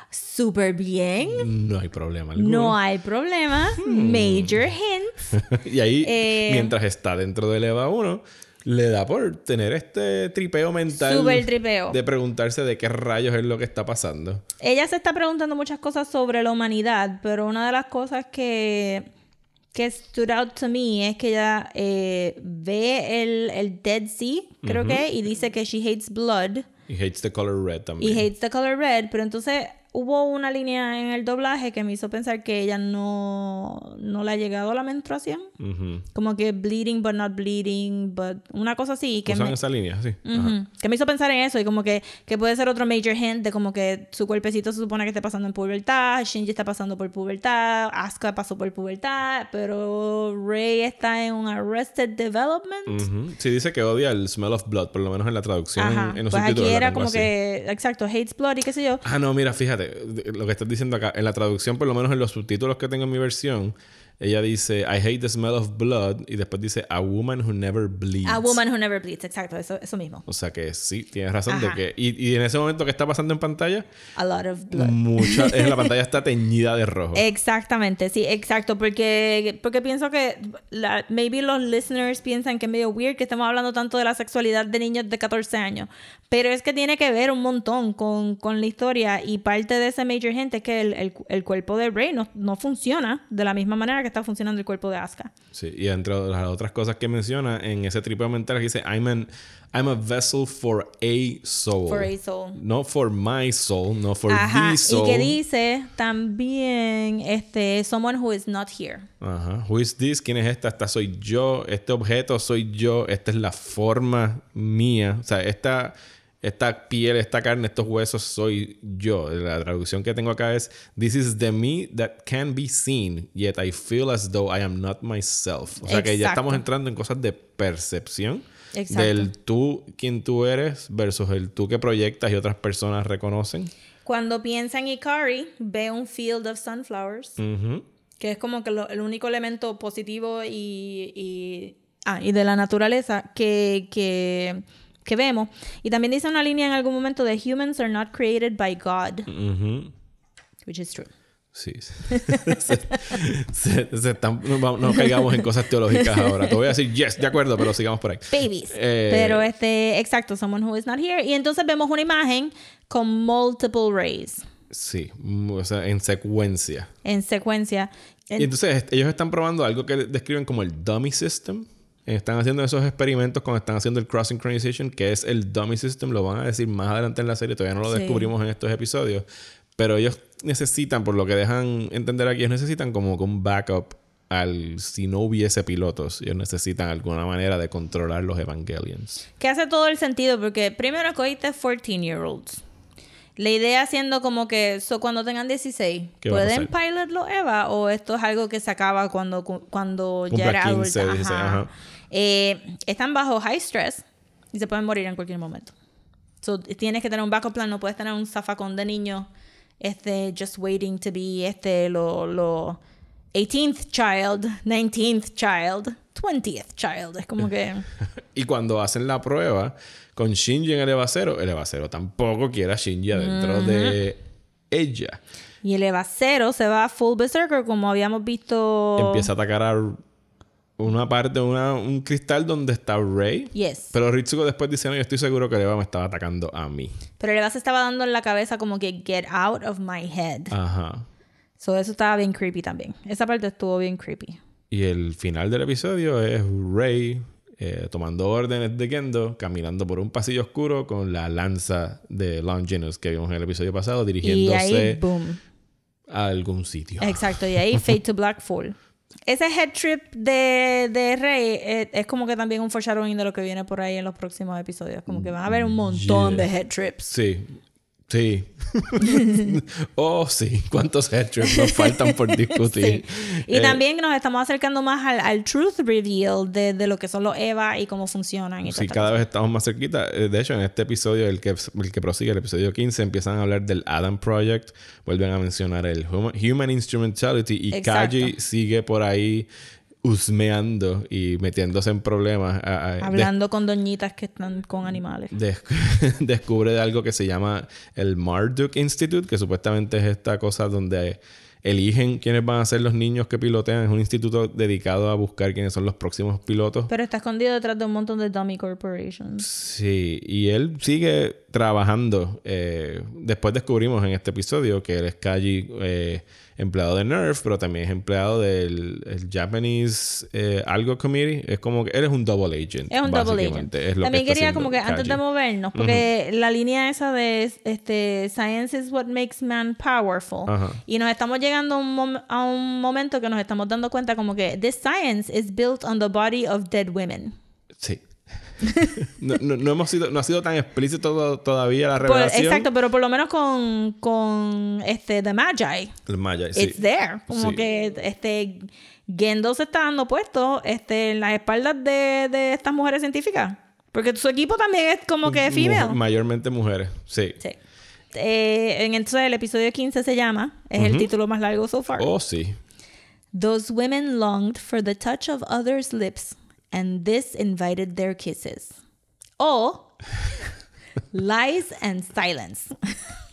súper bien. No hay problema alguno. No hay problema. Hmm. Major hints. y ahí, Eh, mientras está dentro del EVA 1, le da por tener este tripeo mental. Súper tripeo. De preguntarse de qué rayos es lo que está pasando. Ella se está preguntando muchas cosas sobre la humanidad, pero una de las cosas que, que stood out to me es que ella eh, ve el, el Dead Sea, creo que, y dice que she hates blood Y hates the color red también. y hates the color red, pero entonces hubo una línea en el doblaje que me hizo pensar que ella no, no le ha llegado la menstruación. Ujú. Como que bleeding but not bleeding, but una cosa así. Que Usan me, esa línea, sí. Ujú. Ajá. Que me hizo pensar en eso y como que, que puede ser otro major hint de como que su cuerpecito se supone que esté pasando en pubertad, Shinji está pasando por pubertad, Asuka pasó por pubertad, pero Rey está en un arrested development. Ujú. Sí, dice que odia el smell of blood, por lo menos en la traducción. Ajá. En, los pues aquí era como así. que, exacto, hates blood y qué sé yo. Ah, no, mira, fíjate, lo que estás diciendo acá, en la traducción, por lo menos en los subtítulos que tengo en mi versión, ella dice, I hate the smell of blood, y después dice, a woman who never bleeds. A woman who never bleeds, exacto, eso, eso mismo. O sea que sí, tienes razón de Ajá. que... Y, y en ese momento que está pasando en pantalla, A lot of blood. mucha, es, la pantalla está teñida de rojo. Exactamente, sí, exacto, porque, porque pienso que la- maybe los listeners piensan que es medio weird que estemos hablando tanto de la sexualidad de niños de 14 años, pero es que tiene que ver un montón con, con la historia y parte de ese major gente es que el, el- el cuerpo de Rey no, no funciona de la misma manera que está funcionando el cuerpo de Asuka. Sí, y entre las otras cosas que menciona en ese tripeo mental, dice, I'm, an, I'm a vessel for a soul. For a soul. No for my soul, no for Ajá, the y soul. que dice también este someone who is not here. Ajá. Who is this? ¿Quién es esta? Esta soy yo. Este objeto soy yo. Esta es la forma mía. O sea, esta, esta piel, esta carne, estos huesos soy yo. La traducción que tengo acá es This is the me that can be seen, yet I feel as though I am not myself. O sea que ya Exacto. estamos entrando en cosas de percepción. Exacto. Del tú, quien tú eres, versus el tú que proyectas y otras personas reconocen. Cuando piensa en Ikari, ve un field of sunflowers. Ujú. que es como que lo- el único elemento positivo y, y, ah, y de la naturaleza que, que, que vemos. Y también dice una línea en algún momento de humans are not created by God, which is true. Sí. se, se- se están- no, no caigamos en cosas teológicas ahora. Te voy a decir yes, de acuerdo, pero sigamos por ahí. Babies. Eh, Pero este, exacto, someone who is not here. Y entonces vemos una imagen con multiple rays Sí, mm, o sea, en secuencia. en secuencia. En- Y entonces ellos están probando algo que describen como el dummy system. Están haciendo esos experimentos cuando están haciendo el cross synchronization, que es el dummy system. Lo van a decir más adelante en la serie. Todavía no lo Sí. descubrimos en estos episodios. Pero ellos necesitan, por lo que dejan entender aquí, ellos necesitan como un backup al si no hubiese pilotos. Ellos necesitan alguna manera de controlar los Evangelions. Que hace todo el sentido porque primero cogiste 14 year olds. La idea siendo como que so, cuando tengan 16, ¿Qué va a ¿pueden pasar? pilot los EVA o esto es algo que se acaba cuando, cu- cuando Cumpla ya era 15, adulta? dice, ajá. Eh, están bajo high stress y se pueden morir en cualquier momento. So, tienes que tener un backup plan, no puedes tener un zafacón de niños este, just waiting to be este, lo, lo 18th child, 19th child, 20th child. Es como que... Y cuando hacen la prueba con Shinji en el Evacero, el Evacero tampoco quiere a Shinji adentro de ella. Y el Eva Cero se va full berserker como habíamos visto. Empieza a atacar a una parte, una, un cristal donde está Rey. Yes. Pero Ritsuko después dice, no, yo estoy seguro que el Eva me estaba atacando a mí. Pero el Eva se estaba dando en la cabeza como que get out of my head. Ajá. So eso estaba bien creepy también. Esa parte estuvo bien creepy. Y el final del episodio es Rey eh, tomando órdenes de Gendo, caminando por un pasillo oscuro con la lanza de Longinus que vimos en el episodio pasado, Y dirigiéndose ahí, boom. a algún sitio. Exacto. Y ahí, Fate to Black Full. Ese head trip de, de Rey eh, es como que también un foreshadowing de lo que viene por ahí en los próximos episodios. Como que van a haber un montón Yeah. de head trips. Sí. Sí. oh, sí. ¿Cuántos headshots nos faltan por discutir? Sí. Y Eh, también nos estamos acercando más al, al truth reveal de, de lo que son los EVA y cómo funcionan. Y Sí, cada vez estamos más cerquita. Eh, De hecho, en este episodio, el que, el que prosigue, el episodio 15, empiezan a hablar del Adam Project. Vuelven a mencionar el Human, Human Instrumentality. Y Exacto. Kaji sigue por ahí husmeando y metiéndose en problemas. a- a- Hablando con doñitas que están con animales. des- descubre de algo que se llama el Marduk Institute, que supuestamente es esta cosa donde eligen quiénes van a ser los niños que pilotean. Es un instituto dedicado a buscar quiénes son los próximos pilotos. Pero está escondido detrás de un montón de dummy corporations. Sí, y él sigue trabajando. eh, después descubrimos en este episodio que él es Kaji, eh, empleado de Nerf, pero también es empleado del el Japanese eh, Algo Committee. Es como que él es un double agent. Es un double agent. Es lo También que quería como que antes de movernos, porque la línea esa de este Science is what makes man powerful. Y nos estamos llegando un, a un momento que nos estamos dando cuenta como que this science is built on the body of dead women. Sí. No, no- no hemos sido, no ha sido tan explícito to- todavía la Por- revelación. exacto, pero por lo menos con, con este The Magi. El Maya, sí. It's there. Como Sí. que este Gendo se está dando puesto este, en las espaldas de, de estas mujeres científicas. Porque su equipo también es como que female. mayormente mujeres, sí. Sí. Eh, en entonces el episodio 15 se llama, es el título más largo so far. Oh, sí. Those women longed for the touch of others' lips, and this invited their kisses. O lies and silence.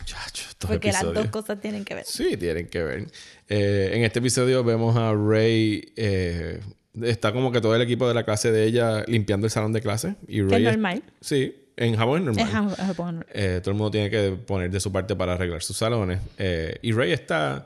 Chacho, Porque las dos cosas tienen que ver. Sí, tienen que ver. Eh, en este episodio vemos a Rey. eh, está como que todo el equipo de la clase de ella limpiando el salón de clase. Y es es- normal. Sí, en Japón normal. Jap- Japón. Eh, todo el mundo tiene que poner de su parte para arreglar sus salones. Eh, y Rey está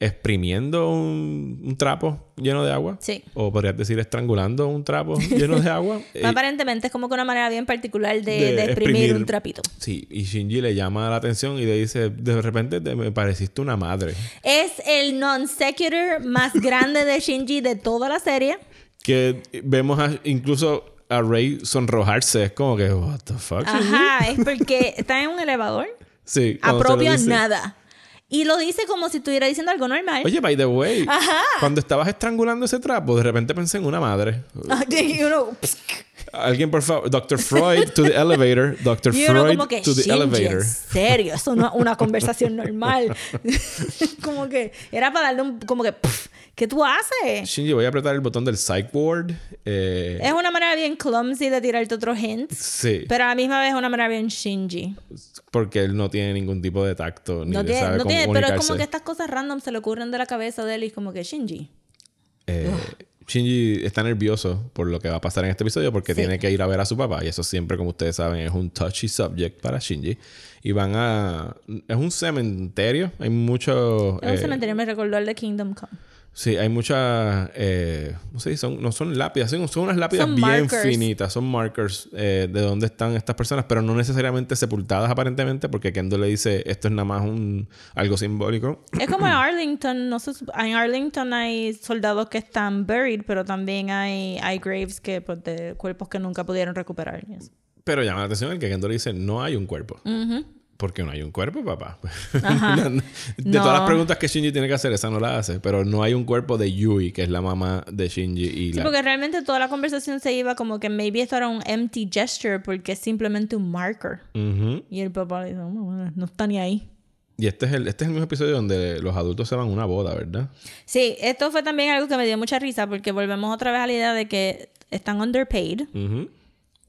exprimiendo un, un trapo lleno de agua. Sí. O podrías decir estrangulando un trapo lleno de agua. Eh, Aparentemente es como que una manera bien particular de, de de exprimir, exprimir. un trapito. Sí, y Shinji le llama la atención y le dice, de repente te me pareciste una madre. Es el non sequitur más grande de Shinji de toda la serie. Que vemos a- incluso a Rey sonrojarse. Es como que, what the fuck? Shinji?" Ajá, es porque está en un elevador. Sí. Apropia dice. nada. Y lo dice como si estuviera diciendo algo normal. Oye, by the way, Ajá. cuando estabas estrangulando ese trapo, de repente pensé en una madre. y uno, Alguien, por favor, Dr. Freud to the elevator. Dr. y uno Freud como que, to the Shinji, elevator. en serio, eso no es una conversación normal. como que era para darle un, como que, pff, ¿qué tú haces? Shinji, voy a apretar el botón del ward. Eh, Es una manera bien clumsy de tirarte otros hints. sí, Pero a la misma vez es una manera bien Shinji. porque él no tiene ningún tipo de tacto ni No tiene, sabe no tiene, pero es como que estas cosas random se le ocurren de la cabeza de él y es como que Shinji. Eh, Shinji está nervioso por lo que va a pasar en este episodio porque Sí. tiene que ir a ver a su papá y eso siempre, como ustedes saben, es un touchy subject para Shinji. Y van a... Es un cementerio. Hay mucho... Es un eh, cementerio, me recordó el de Kingdom Come. Sí, hay muchas... Eh, no sé, son, no son lápidas, son, son unas lápidas Son bien markers. finitas, son markers eh, de dónde están estas personas, pero no necesariamente sepultadas aparentemente, porque Kendo le dice, esto es nada más un algo simbólico. Es como en Arlington, no sé, en Arlington hay soldados que están buried, pero también hay, hay graves que, pues, de cuerpos que nunca pudieron recuperar. y eso. Pero llama la atención el que Kendo le dice, no hay un cuerpo. Porque no hay un cuerpo, papá. De No. todas las preguntas que Shinji tiene que hacer, esa no la hace. Pero no hay un cuerpo de Yui, que es la mamá de Shinji. Y Sí, la... porque realmente toda la conversación se iba como que maybe esto era un empty gesture porque es simplemente un marker. Ujú. Y el papá le dice, "Oh, bueno, no está ni ahí. Y este es, el, este es el mismo episodio donde los adultos se van a una boda, ¿verdad? Sí, esto fue también algo que me dio mucha risa porque volvemos otra vez a la idea de que están underpaid Ujú.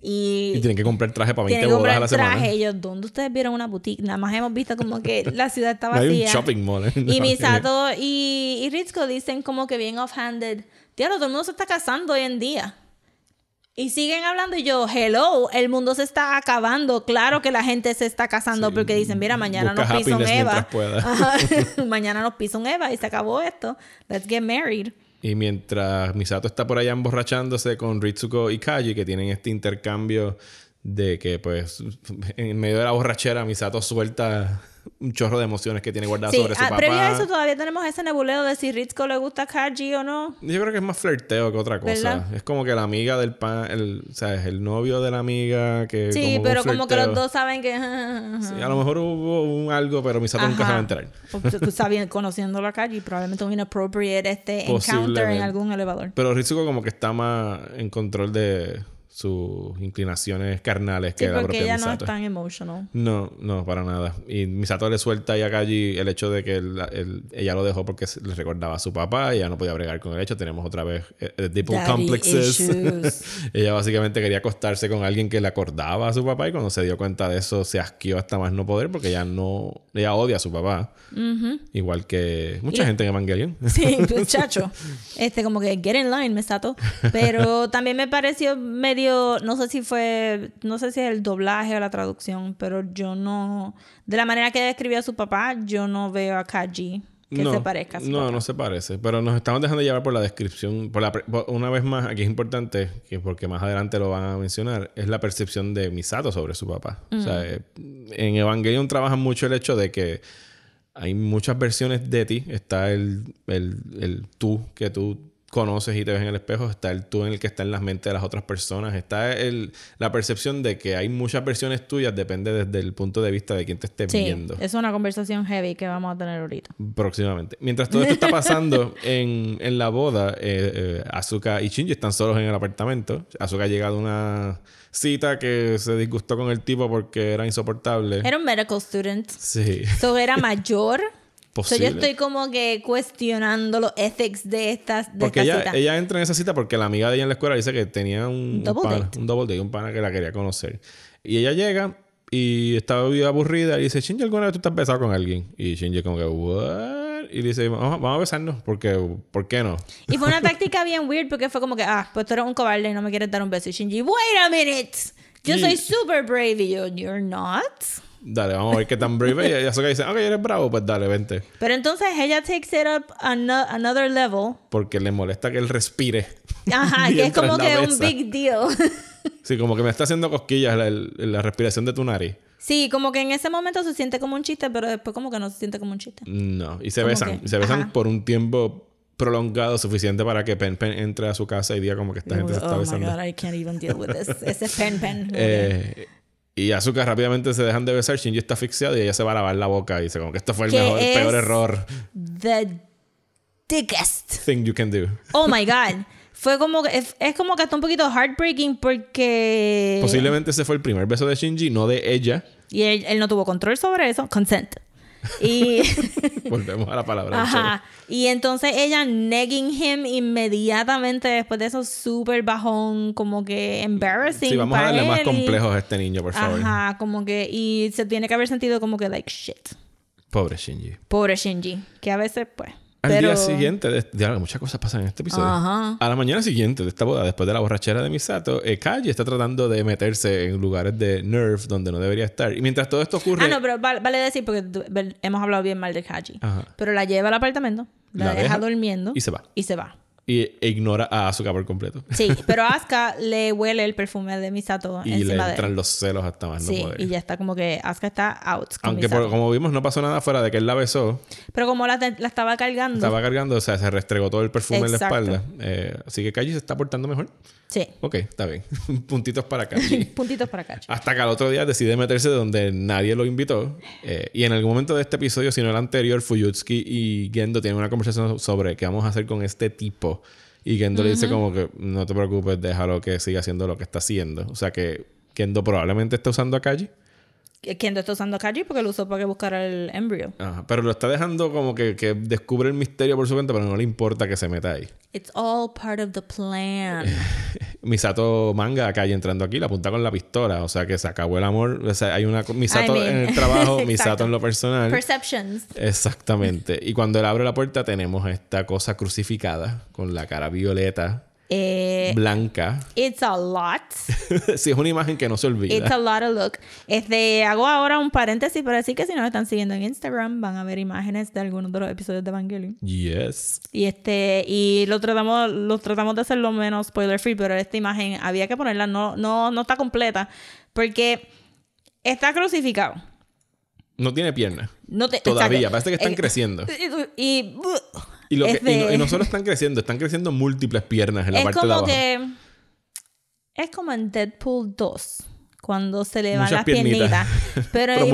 Y, Y tienen que comprar traje para 20 tienen que bodas a la semana. traje. Ellos, ¿dónde ustedes vieron una boutique? Nada más hemos visto como que la ciudad está No hay vacía. un shopping mall. ¿eh? Y No. Misato y, y Ritsuko dicen como que bien offhanded. Diablo, todo el mundo se está casando hoy en día. Y siguen hablando y yo, hello, el mundo se está acabando. Claro que la gente se está casando porque dicen, mira, mañana Busca nos pisa un Eva. mañana nos pisa un Eva y se acabó esto. Let's get married. Y mientras Misato está por allá emborrachándose con Ritsuko y Kaji, que tienen este intercambio de que pues en medio de la borrachera Misato suelta un chorro de emociones que tiene guardadas Sí, sobre su ah, papá. previo a eso todavía tenemos ese nebuleo de si Ritsuko le gusta a Kaji o no. Yo creo que es más flirteo que otra cosa. ¿Verdad? Es como que la amiga del pan, el, o sea, es el novio de la amiga que Sí, como pero como que los dos saben que... Sí, a lo mejor hubo un algo, pero Misato nunca se va a enterar. Tú- sabes, conociendo a Kaji, probablemente un inappropriate este encounter en algún elevador. Pero Ritsuko como que está más en control de sus inclinaciones carnales que Sí, la porque propia ella no es Misato. tan emotional. No, no, para nada. Y Misato le suelta a Kaji el hecho de que él- él- ella lo dejó porque le recordaba a su papá y ella no podía bregar con el hecho. Tenemos otra vez eh, eh, Daddy complexes. ella básicamente quería acostarse con alguien que le acordaba a su papá y cuando se dio cuenta de eso se asqueó hasta más no poder porque ella no... Ella odia a su papá. Igual que mucha Y- gente en Evangelion. Sí, muchacho. Este, como que get in line, Misato. Pero también me pareció medio, no sé si fue, no sé si es el doblaje o la traducción, pero yo no, de la manera que describió a su papá, yo no veo a Kaji que se parezca a su no, papá. no se parece. Pero nos estamos dejando llevar por la descripción. Por la pre- por- una vez más, aquí es importante, que porque más adelante lo van a mencionar, es la percepción de Misato sobre su papá. O sea, eh, en Evangelion trabajan mucho el hecho de que hay muchas versiones de ti. Está el, el, el tú que tú conoces y te ves en el espejo. Está el tú en el que está en las mentes de las otras personas. Está el, la percepción de que hay muchas versiones tuyas. Depende desde el punto de vista de quien te esté Sí, viendo es una conversación heavy que vamos a tener ahorita. próximamente. Mientras todo esto está pasando en, en la boda, eh, eh, Asuka y Shinji están solos en el apartamento. Asuka llega de una cita que se disgustó con el tipo porque era insoportable. Era un medical student. Sí, So era mayor. So posible. yo estoy como que cuestionando los ethics de estas de porque esta ella, cita. ella entra en esa cita porque la amiga de ella en la escuela dice que tenía un, un Double pana, date. un double date, un pana que la quería conocer. Y ella llega y estaba aburrida y dice, Shinji, ¿alguna vez tú estás besado con alguien? Y Shinji como que, ¿what? Y dice, vamos, vamos a besarnos porque, ¿por qué no? Y fue una táctica bien weird porque fue como que, ah, pues tú eres un cobarde y no me quieres dar un beso. Y Shinji, wait a minute. Yo Y- soy super brave. Y yo, you're not. Dale, vamos a ver qué tan brave es. Y Asuka dice, ok, eres bravo, pues dale, vente. Pero entonces ella takes it up another level. Porque le molesta que él respire. Ajá, que es como que un big deal. Sí, como que me está haciendo cosquillas la, la respiración de tu nariz. sí, como que en ese momento se siente como un chiste, pero después como que no se siente como un chiste. No, y se besan. que- y se besan ajá. por un tiempo prolongado suficiente para que Pen Pen entre a su casa y diga como que esta gente se está oh my besando. god, I can't even deal with this. Ese pen pen. Eh, y Azúcar rápidamente se dejan de besar. Shinji está asfixiado y ella se va a lavar la boca y dice como que esto fue el mejor, el peor error The dickest. thing you can do. Oh my god. Fue como que es, es como que hasta un poquito heartbreaking porque Posiblemente ese fue el primer beso de Shinji, no de ella. y él, él no tuvo control sobre eso, consent. Y Volvemos a la palabra. ajá, y entonces ella negging him inmediatamente después de eso súper bajón, como que embarrassing. Sí, vamos a pa' darle más él y- complejos a este niño, por favor. Ajá, como que y se tiene que haber sentido como que like shit. Pobre Shinji. Pobre Shinji, que a veces pues Al pero día siguiente, de, de- muchas cosas pasan en este episodio. Ajá. A la mañana siguiente de esta boda, después de la borrachera de Misato, eh, Kaji está tratando de meterse en lugares de nerf donde no debería estar. Y mientras todo esto ocurre, Ah, no, pero vale, vale decir porque hemos hablado bien mal de Kaji. Ajá. Pero la lleva al apartamento, la, La deja, deja durmiendo y se va. Y se va. Y e ignora a Asuka por completo. Sí, pero Asuka le huele el perfume de Misato y le encima de entran él. los celos hasta más no Sí, poder. y ya está como que Asuka está out. con Aunque por- como vimos, no pasó nada fuera de que él la besó. Pero como la, la estaba cargando. Estaba cargando, o sea, se restregó todo el perfume Exacto. en la espalda. Eh, así que Kaji se está portando mejor. Sí. Ok, está bien. Puntitos para Kaji. Puntitos para Kaji. Hasta que al otro día decide meterse donde nadie lo invitó. Eh, y en algún momento de este episodio, si no el anterior, Fuyutsuki y Gendo tienen una conversación sobre qué vamos a hacer con este tipo. Y Gendo le dice como que no te preocupes, déjalo que siga haciendo lo que está haciendo. O sea que Gendo probablemente está usando a Kaji. Kendo está usando Kaji porque lo usó para que buscara el embryo. Ajá, Pero lo está dejando como que, que descubre el misterio por su cuenta, pero no le importa que se meta ahí. It's all part of the plan. Misato manga a Kaji entrando aquí, la apunta con la pistola. O sea que se acabó el amor. O sea, hay una Misato I mean, en el trabajo, Misato en lo personal. Perceptions. Exactamente. Y cuando él abre la puerta tenemos esta cosa crucificada con la cara violeta. Eh, blanca. it's a lot. sí, es una imagen que no se olvida. It's a lot of look. Este, hago ahora un paréntesis para decir que si nos están siguiendo en Instagram van a ver imágenes de algunos de los episodios de Evangelion. Yes. Y este, y lo tratamos, lo tratamos de hacer lo menos spoiler free, pero esta imagen había que ponerla, no, no, no está completa, porque está crucificado. No tiene piernas. No te, Todavía, exacto. parece que están Eh, creciendo. Y, Y, lo que- este- y no, y no solo están creciendo, están creciendo múltiples piernas en la es parte de como abajo. que es como en Deadpool 2 cuando se le van Muchas las piernitas. piernitas. Pero, Pero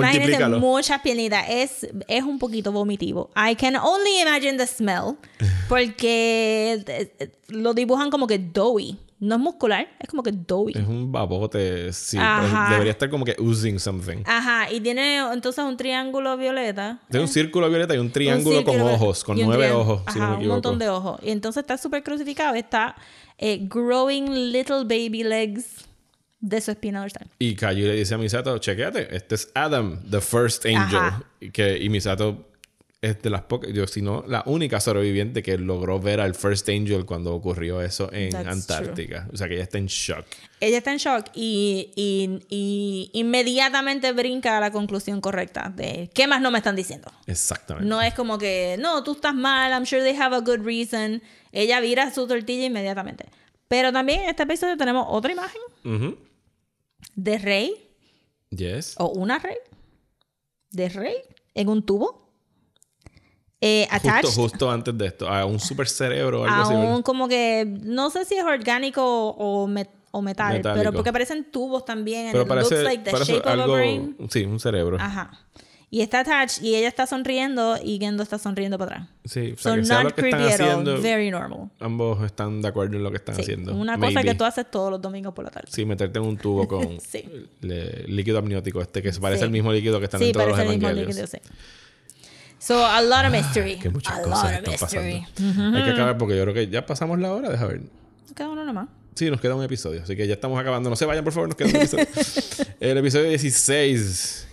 muchas piernitas. Es, es un poquito vomitivo. I can only imagine the smell porque eh, eh, lo dibujan como que doughy no es muscular es como que doughy Es un babote, sí. Pero Debería estar como que oozing something. ajá y tiene entonces un triángulo violeta Tiene un círculo violeta y un Un triángulo con ojos, con nueve ojos, si no Ajá, un montón de ojos. Y entonces está súper crucificado. Está eh, growing little baby legs de su espina dorsal. Y Kayu le dice a Misato, chequéate, este es Adam, the first angel. Ajá. Que, y Misato es de las pocas, yo si no, la única sobreviviente que logró ver al first angel cuando ocurrió eso en That's Antártica. O sea que ella está en shock. Ella está en shock y, y- y inmediatamente brinca a la conclusión correcta de ¿qué más no me están diciendo? Exactamente. No es como que, no, tú estás mal, I'm sure they have a good reason. Ella vira su tortilla inmediatamente. Pero también en este episodio tenemos otra imagen de Rey, Yes. o una Rey, de Rey, en un tubo. Eh, attached Justo, justo antes de esto, a un super cerebro o algo a así. un como que no sé si es orgánico o, met- o metal, Metálico. pero porque parecen tubos también. Pero it looks parece, like the parece shape of a algo. brain. Sí, un cerebro. Ajá. Y está attached y ella está sonriendo y Gendo está sonriendo para atrás. Sí, o sea, So que sea not lo que están creepy at all, haciendo, very normal. ambos están de acuerdo en lo que están Sí, haciendo. una cosa Maybe. que tú haces todos los domingos por la tarde. Sí, meterte en un tubo con Sí. líquido amniótico este que se parece Sí. al mismo líquido que están Sí, en todos los parece el mismo líquido, sí. So, a lot of mystery. Que muchas a cosas lot están of mystery. pasando. Hay que acabar porque yo creo que ya pasamos la hora, deja ver. Cada uno nomás. Sí, nos queda un episodio, así que ya estamos acabando. No se vayan, por favor, nos queda un episodio. El episodio 16.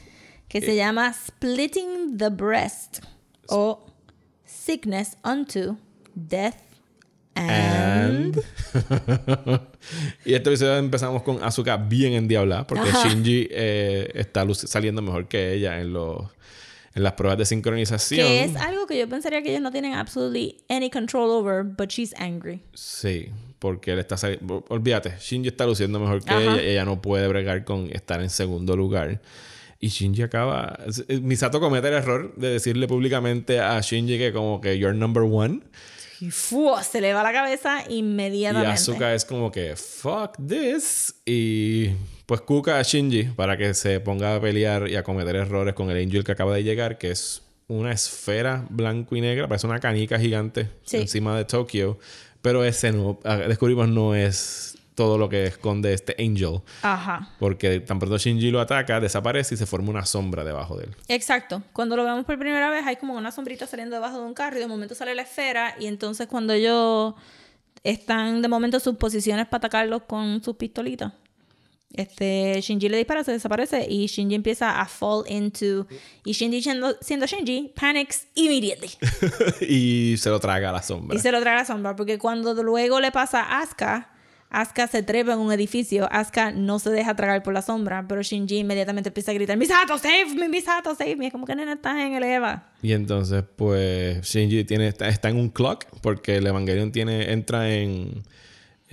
Que Eh. se llama Splitting the Breast o Sickness unto Death and... Y este episodio empezamos con Asuka bien endiablada porque Ajá. Shinji eh, está saliendo mejor que ella en los en las pruebas de sincronización. Que es algo que yo pensaría que ellos no tienen absolutely any control over, but she's angry. Sí, porque él está saliendo. Olvídate, Shinji está luciendo mejor que Ajá. ella. Ella no puede bregar con estar en segundo lugar. Y Shinji acaba. Misato comete el error de decirle públicamente a Shinji que, como que you're number one. Y ¡fua! se le va la cabeza Y inmediatamente. Asuka es como que fuck this. Y pues cuca a Shinji para que se ponga a pelear y a cometer errores con el Angel que acaba de llegar, que es una esfera blanco y negra, parece una canica gigante Sí. encima de Tokio. Pero ese no, ah, descubrimos no es todo lo que esconde este Angel. Ajá. Porque tan pronto Shinji lo ataca, desaparece y se forma una sombra debajo de él. Exacto. Cuando lo vemos por primera vez hay como una sombrita saliendo debajo de un carro y de momento sale la esfera y entonces cuando ellos están de momento en sus posiciones para atacarlos con sus pistolitas. Este, Shinji le dispara, se desaparece y Shinji empieza a fall into... Y Shinji siendo, siendo Shinji, panics immediately. y se lo traga a la sombra. Y se lo trae a la sombra, porque cuando luego le pasa a Asuka, Asuka se trepa en un edificio, Asuka no se deja tragar por la sombra, pero Shinji inmediatamente empieza a gritar, Misato, save me, Misato, save me. Es como que nena, estás en el Eva. Y entonces, pues, Shinji tiene, está, está en un clock porque el Evangelion tiene, entra en,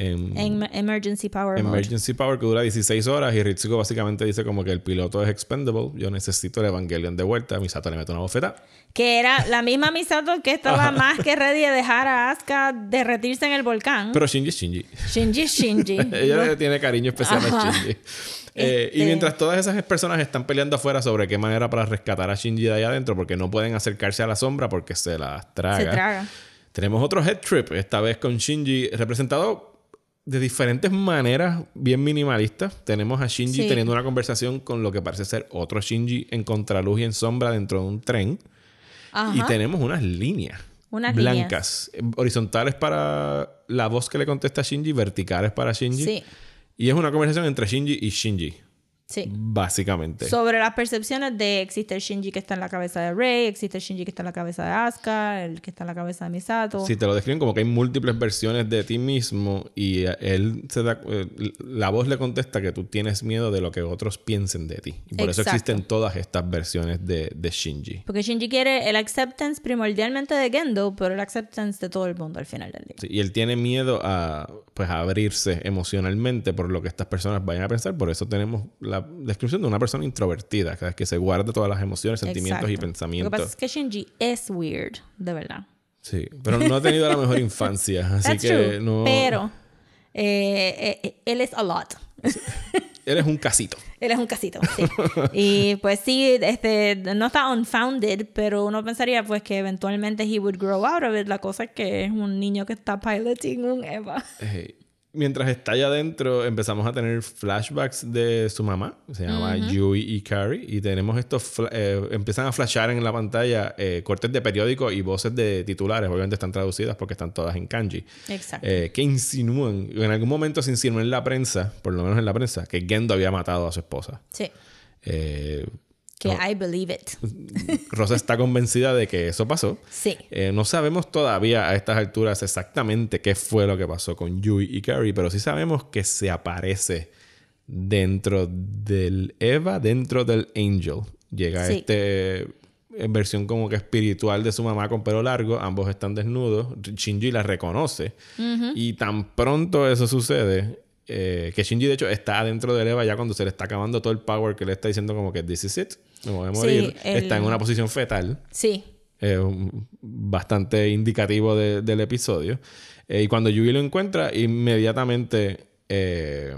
en, En emergency power mode. Emergency Power que dura 16 horas y Ritsuko básicamente dice como que el piloto es expendable, yo necesito el Evangelion de vuelta, Misato le mete una bofeta. Que era la misma Misato que estaba más que ready de dejar a Asuka derretirse en el volcán. Pero Shinji Shinji. Shinji Shinji. Ella le tiene cariño especial Ajá. a Shinji. Eh, Y Este- mientras todas esas personas están peleando afuera sobre qué manera para rescatar a Shinji de allá adentro, porque no pueden acercarse a la sombra porque se las traga. Se traga. Tenemos otro head trip, esta vez con Shinji, representado de diferentes maneras, bien minimalistas. Tenemos a Shinji Sí. teniendo una conversación con lo que parece ser otro Shinji en contraluz y en sombra dentro de un tren. Ajá. Y tenemos unas líneas. Unas blancas, eh, horizontales para la voz que le contesta a Shinji, verticales para Shinji. Sí. Y es una conversación entre Shinji y Shinji. Sí. Básicamente. Sobre las percepciones de existe el Shinji que está en la cabeza de Rey, existe el Shinji que está en la cabeza de Asuka, el que está en la cabeza de Misato. Si te lo describen como que hay múltiples versiones de ti mismo y eh, él se da, eh, la voz le contesta que tú tienes miedo de lo que otros piensen de ti. Y por eso Exacto. existen todas estas versiones de, de Shinji. Porque Shinji quiere el acceptance primordialmente de Gendo, pero el acceptance de todo el mundo al final del día. Sí, y él tiene miedo a pues a abrirse emocionalmente por lo que estas personas vayan a pensar. Por eso tenemos la descripción de una persona introvertida, que, que se guarda todas las emociones, sentimientos y Exacto. Lo que pensamientos. pasa es que Shinji es weird, de verdad. Sí, pero no ha tenido la mejor infancia, así That's que true. no. Pero eh, eh, él es a lot. Él es un casito. Él es un casito, sí. y pues sí, este, no está unfounded, pero uno pensaría pues que eventualmente he would grow out of it. La cosa es que es un niño que está piloting un Eva. Eh, mientras está allá adentro, empezamos a tener flashbacks de su mamá, se llama Yui y Carrie, y tenemos estos, eh, empiezan a flashar en la pantalla eh, cortes de periódico y voces de titulares, obviamente están traducidas porque están todas en kanji, Exacto. eh, que insinúan, en algún momento se insinuó en la prensa, por lo menos en la prensa, que Gendo había matado a su esposa. sí. Que I believe it. Rosa está convencida de que eso pasó. Sí. Eh, no sabemos todavía a estas alturas exactamente qué fue lo que pasó con Yui y Carrie, pero sí sabemos que se aparece dentro del Eva, dentro del Angel. Llega Sí. este en versión como que espiritual de su mamá con pelo largo, ambos están desnudos, Shinji la reconoce y tan pronto eso sucede, eh, que Shinji de hecho está adentro del Eva ya cuando se le está acabando todo el power que le está diciendo como que this is it, me voy a Sí, morir, el- está en una posición fetal Sí. eh, bastante indicativo de- del episodio. Eh, y cuando Yui lo encuentra, inmediatamente eh,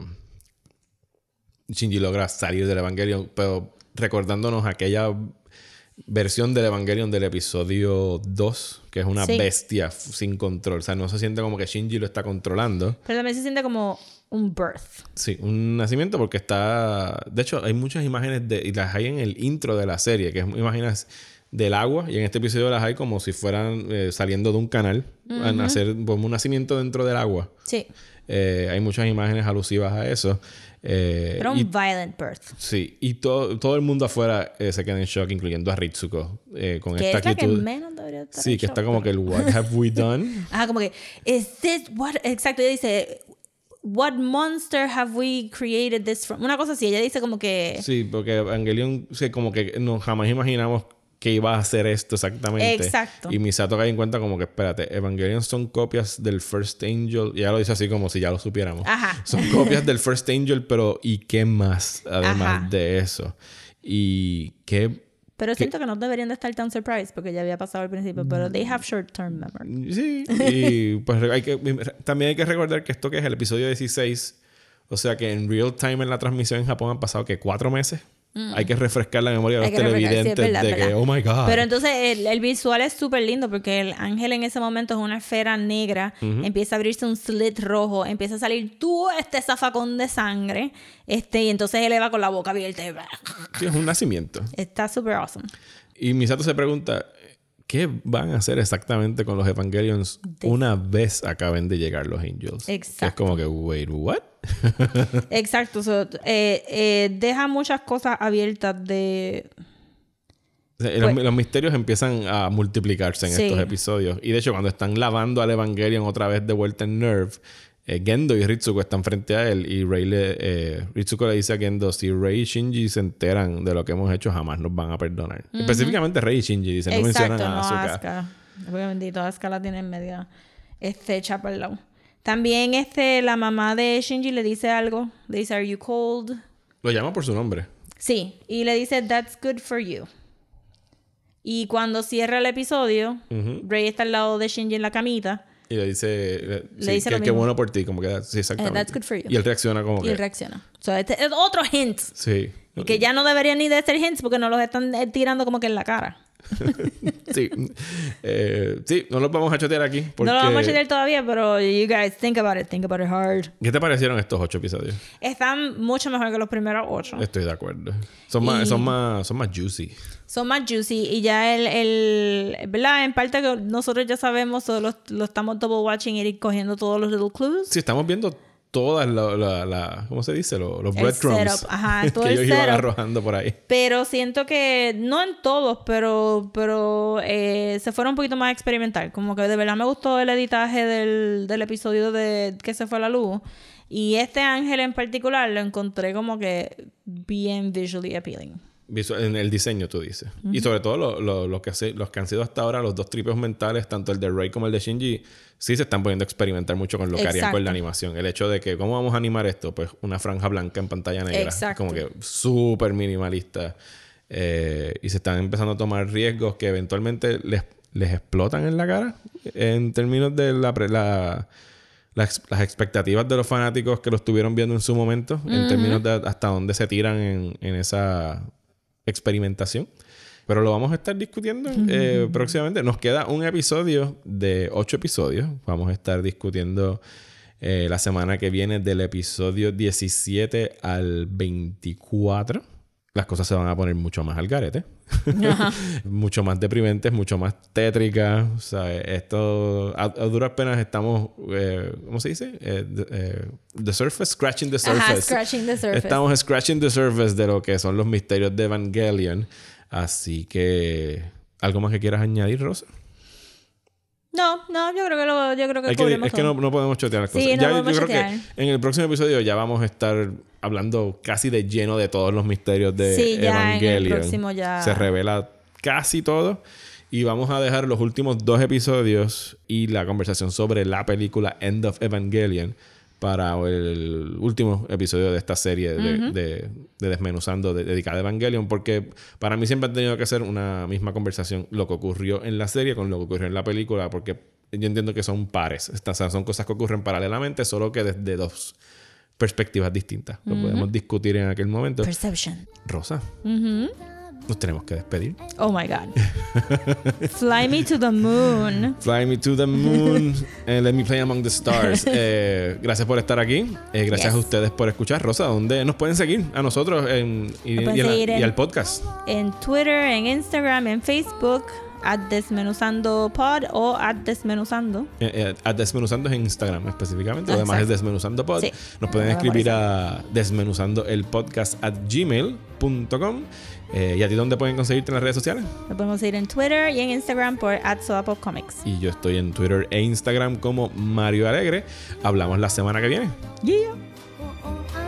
Shinji logra salir del Evangelion, pero recordándonos aquella versión del Evangelion del episodio 2, que es una Sí. bestia sin control. O sea, no se siente como que Shinji lo está controlando. Pero también se siente como un birth. Sí, un nacimiento porque está... De hecho, hay muchas imágenes de... Y las hay en el intro de la serie, que es imágenes del agua. Y en este episodio las hay como si fueran eh, saliendo de un canal. A nacer como un nacimiento dentro del agua. Sí. Eh, hay muchas imágenes alusivas a eso. Eh, Pero un y- violent birth. Sí, y todo, todo el mundo afuera eh, se queda en shock, incluyendo a Ritsuko, eh, con Que esta es la que actitud. menos debería estar Sí, en que está shock, como que el What have we done? Ajá, como que, is this what? Exacto, ella dice, what monster have we created this from? Una cosa así, ella dice como que. Sí, porque Evangelion, como que no, jamás imaginamos que iba a hacer esto exactamente. Exacto. Y Misato cae en cuenta como que, espérate, Evangelion son copias del First Angel. Y ella lo dice así como si ya lo supiéramos. Ajá. Son copias del First Angel, pero ¿y qué más además Ajá. de eso? Y qué... Pero siento que no deberían de estar tan surprised porque ya había pasado al principio, pero they have short-term memory. Sí, y pues hay que, también hay que recordar que esto que es el episodio 16, o sea que en real time en la transmisión en Japón han pasado que cuatro meses. Hay que refrescar la memoria de Mm. Hay los sí, televidentes verdad, de que, oh my god. Pero entonces el, el visual es súper lindo porque el ángel en ese momento es una esfera negra, empieza a abrirse un slit rojo, empieza a salir todo este zafacón de sangre, este, y entonces él va con la boca abierta. y Sí, es un nacimiento. Está súper awesome. Y Misato se pregunta, ¿qué van a hacer exactamente con los Evangelions una vez acaben de llegar los Angels? Que Es Exacto. como que, wait, what? Exacto. so, eh, eh, deja muchas cosas abiertas de... Los, Pues- los misterios empiezan a multiplicarse en Sí. estos episodios. Y de hecho, cuando están lavando al Evangelion otra vez de vuelta en Nerve, eh, Gendo y Ritsuko están frente a él. Y Rey le, Ritsuko le dice a Gendo: Si Rey y Shinji se enteran de lo que hemos hecho, jamás nos van a perdonar. Específicamente Rey y Shinji, dice, no mencionan a no Asuka. Porque bendito, Asuka la tiene en media este, lado. También este, la mamá de Shinji le dice algo. Le dice, ¿Are you cold? Lo llama por su nombre. Sí. Y le dice, That's good for you. Y cuando cierra el episodio, Rey está al lado de Shinji en la camita. Y le dice, le, sí, dice que qué bueno por ti, como que sí, exactamente. that's good for you. Y él reacciona como Y que él reacciona. So, este es otro hint. sí. Y que ya no debería ni de ser hints porque nos los están eh, tirando como que en la cara. Sí. Eh, sí, no los vamos a chotear aquí. Porque... No lo vamos a chequear todavía, pero you guys think about it, think about it hard. ¿Qué te parecieron estos ocho episodios? Están mucho mejor que los primeros ocho. Estoy de acuerdo. Son más, Y- son más, son más juicy. Son más juicy y ya el, el ¿verdad? En parte que nosotros ya sabemos, solo lo, estamos double watching y cogiendo todos los little clues. Sí, estamos viendo todas la, la- la- ¿cómo se dice? Los, los breadcrumbs ajá, todo que el ellos iban setup. arrojando por ahí. Pero siento que, no en todos, pero, pero eh, se fueron un poquito más experimental. Como que de verdad me gustó el editaje del, del episodio de que se fue a la luz. Y este ángel en particular lo encontré como que bien visually appealing. Visual- en el diseño, tú dices. Y sobre todo lo- lo- lo que se- los que han sido hasta ahora los dos tripios mentales, tanto el de Rey como el de Shinji, sí se están poniendo a experimentar mucho con lo que harían con la animación. El hecho de que, ¿cómo vamos a animar esto? Pues una franja blanca en pantalla negra. Exacto. Como que súper minimalista. Eh, y se están empezando a tomar riesgos que eventualmente les, les explotan en la cara en términos de la, la- las, las expectativas de los fanáticos que lo estuvieron viendo en su momento, en términos de hasta dónde se tiran en, en esa experimentación. Pero lo vamos a estar discutiendo eh, próximamente. Nos queda un episodio de ocho episodios. Vamos a estar discutiendo eh, la semana que viene del episodio 17 al 24. Las cosas se van a poner mucho más al garete. mucho más deprimentes, mucho más tétricas. O sea, esto a, a duras penas estamos, eh, ¿cómo se dice? Eh, the, eh, the surface, scratching the surface. Ajá, scratching the surface. Estamos scratching the surface de lo que son los misterios de Evangelion. Así que, ¿algo más que quieras añadir, Rosa? No, no, yo creo que lo, yo creo que Hay que- cubrimos es que no, no podemos chotear las Sí, cosas. no Ya, yo creo chotear. que en el próximo episodio ya vamos a estar hablando casi de lleno de todos los misterios de Sí, ya en el Evangelion. próximo ya- Se revela casi todo. Y vamos a dejar los últimos dos episodios y la conversación sobre la película End of Evangelion para el último episodio de esta serie de, de- de Desmenuzando de- dedicada a Evangelion, porque para mí siempre ha tenido que ser una misma conversación lo que ocurrió en la serie con lo que ocurrió en la película, porque yo entiendo que son pares, o sea, son cosas que ocurren paralelamente, solo que desde dos perspectivas distintas. Lo podemos discutir en aquel momento. Perception. Rosa, nos tenemos que despedir. Oh my God. Fly me to the moon. Fly me to the moon and let me play among the stars. Eh, gracias por estar aquí. Eh, gracias Yes. a ustedes por escuchar. Rosa, ¿dónde nos pueden seguir? A nosotros en- y, la- en- al podcast. En Twitter, en Instagram, en Facebook, at Desmenuzando Pod o at Desmenuzando. Eh, eh, Desmenuzando es en Instagram específicamente. Lo demás es Desmenuzando Pod. Sí. Nos pueden escribir a desmenuzando el podcast at gmail.com. Eh, ¿Y a ti dónde pueden conseguirte en las redes sociales? Lo podemos seguir en Twitter y en Instagram por at Comics. Y yo estoy en Twitter e Instagram como Mario Alegre. Hablamos la semana que viene. Yeah.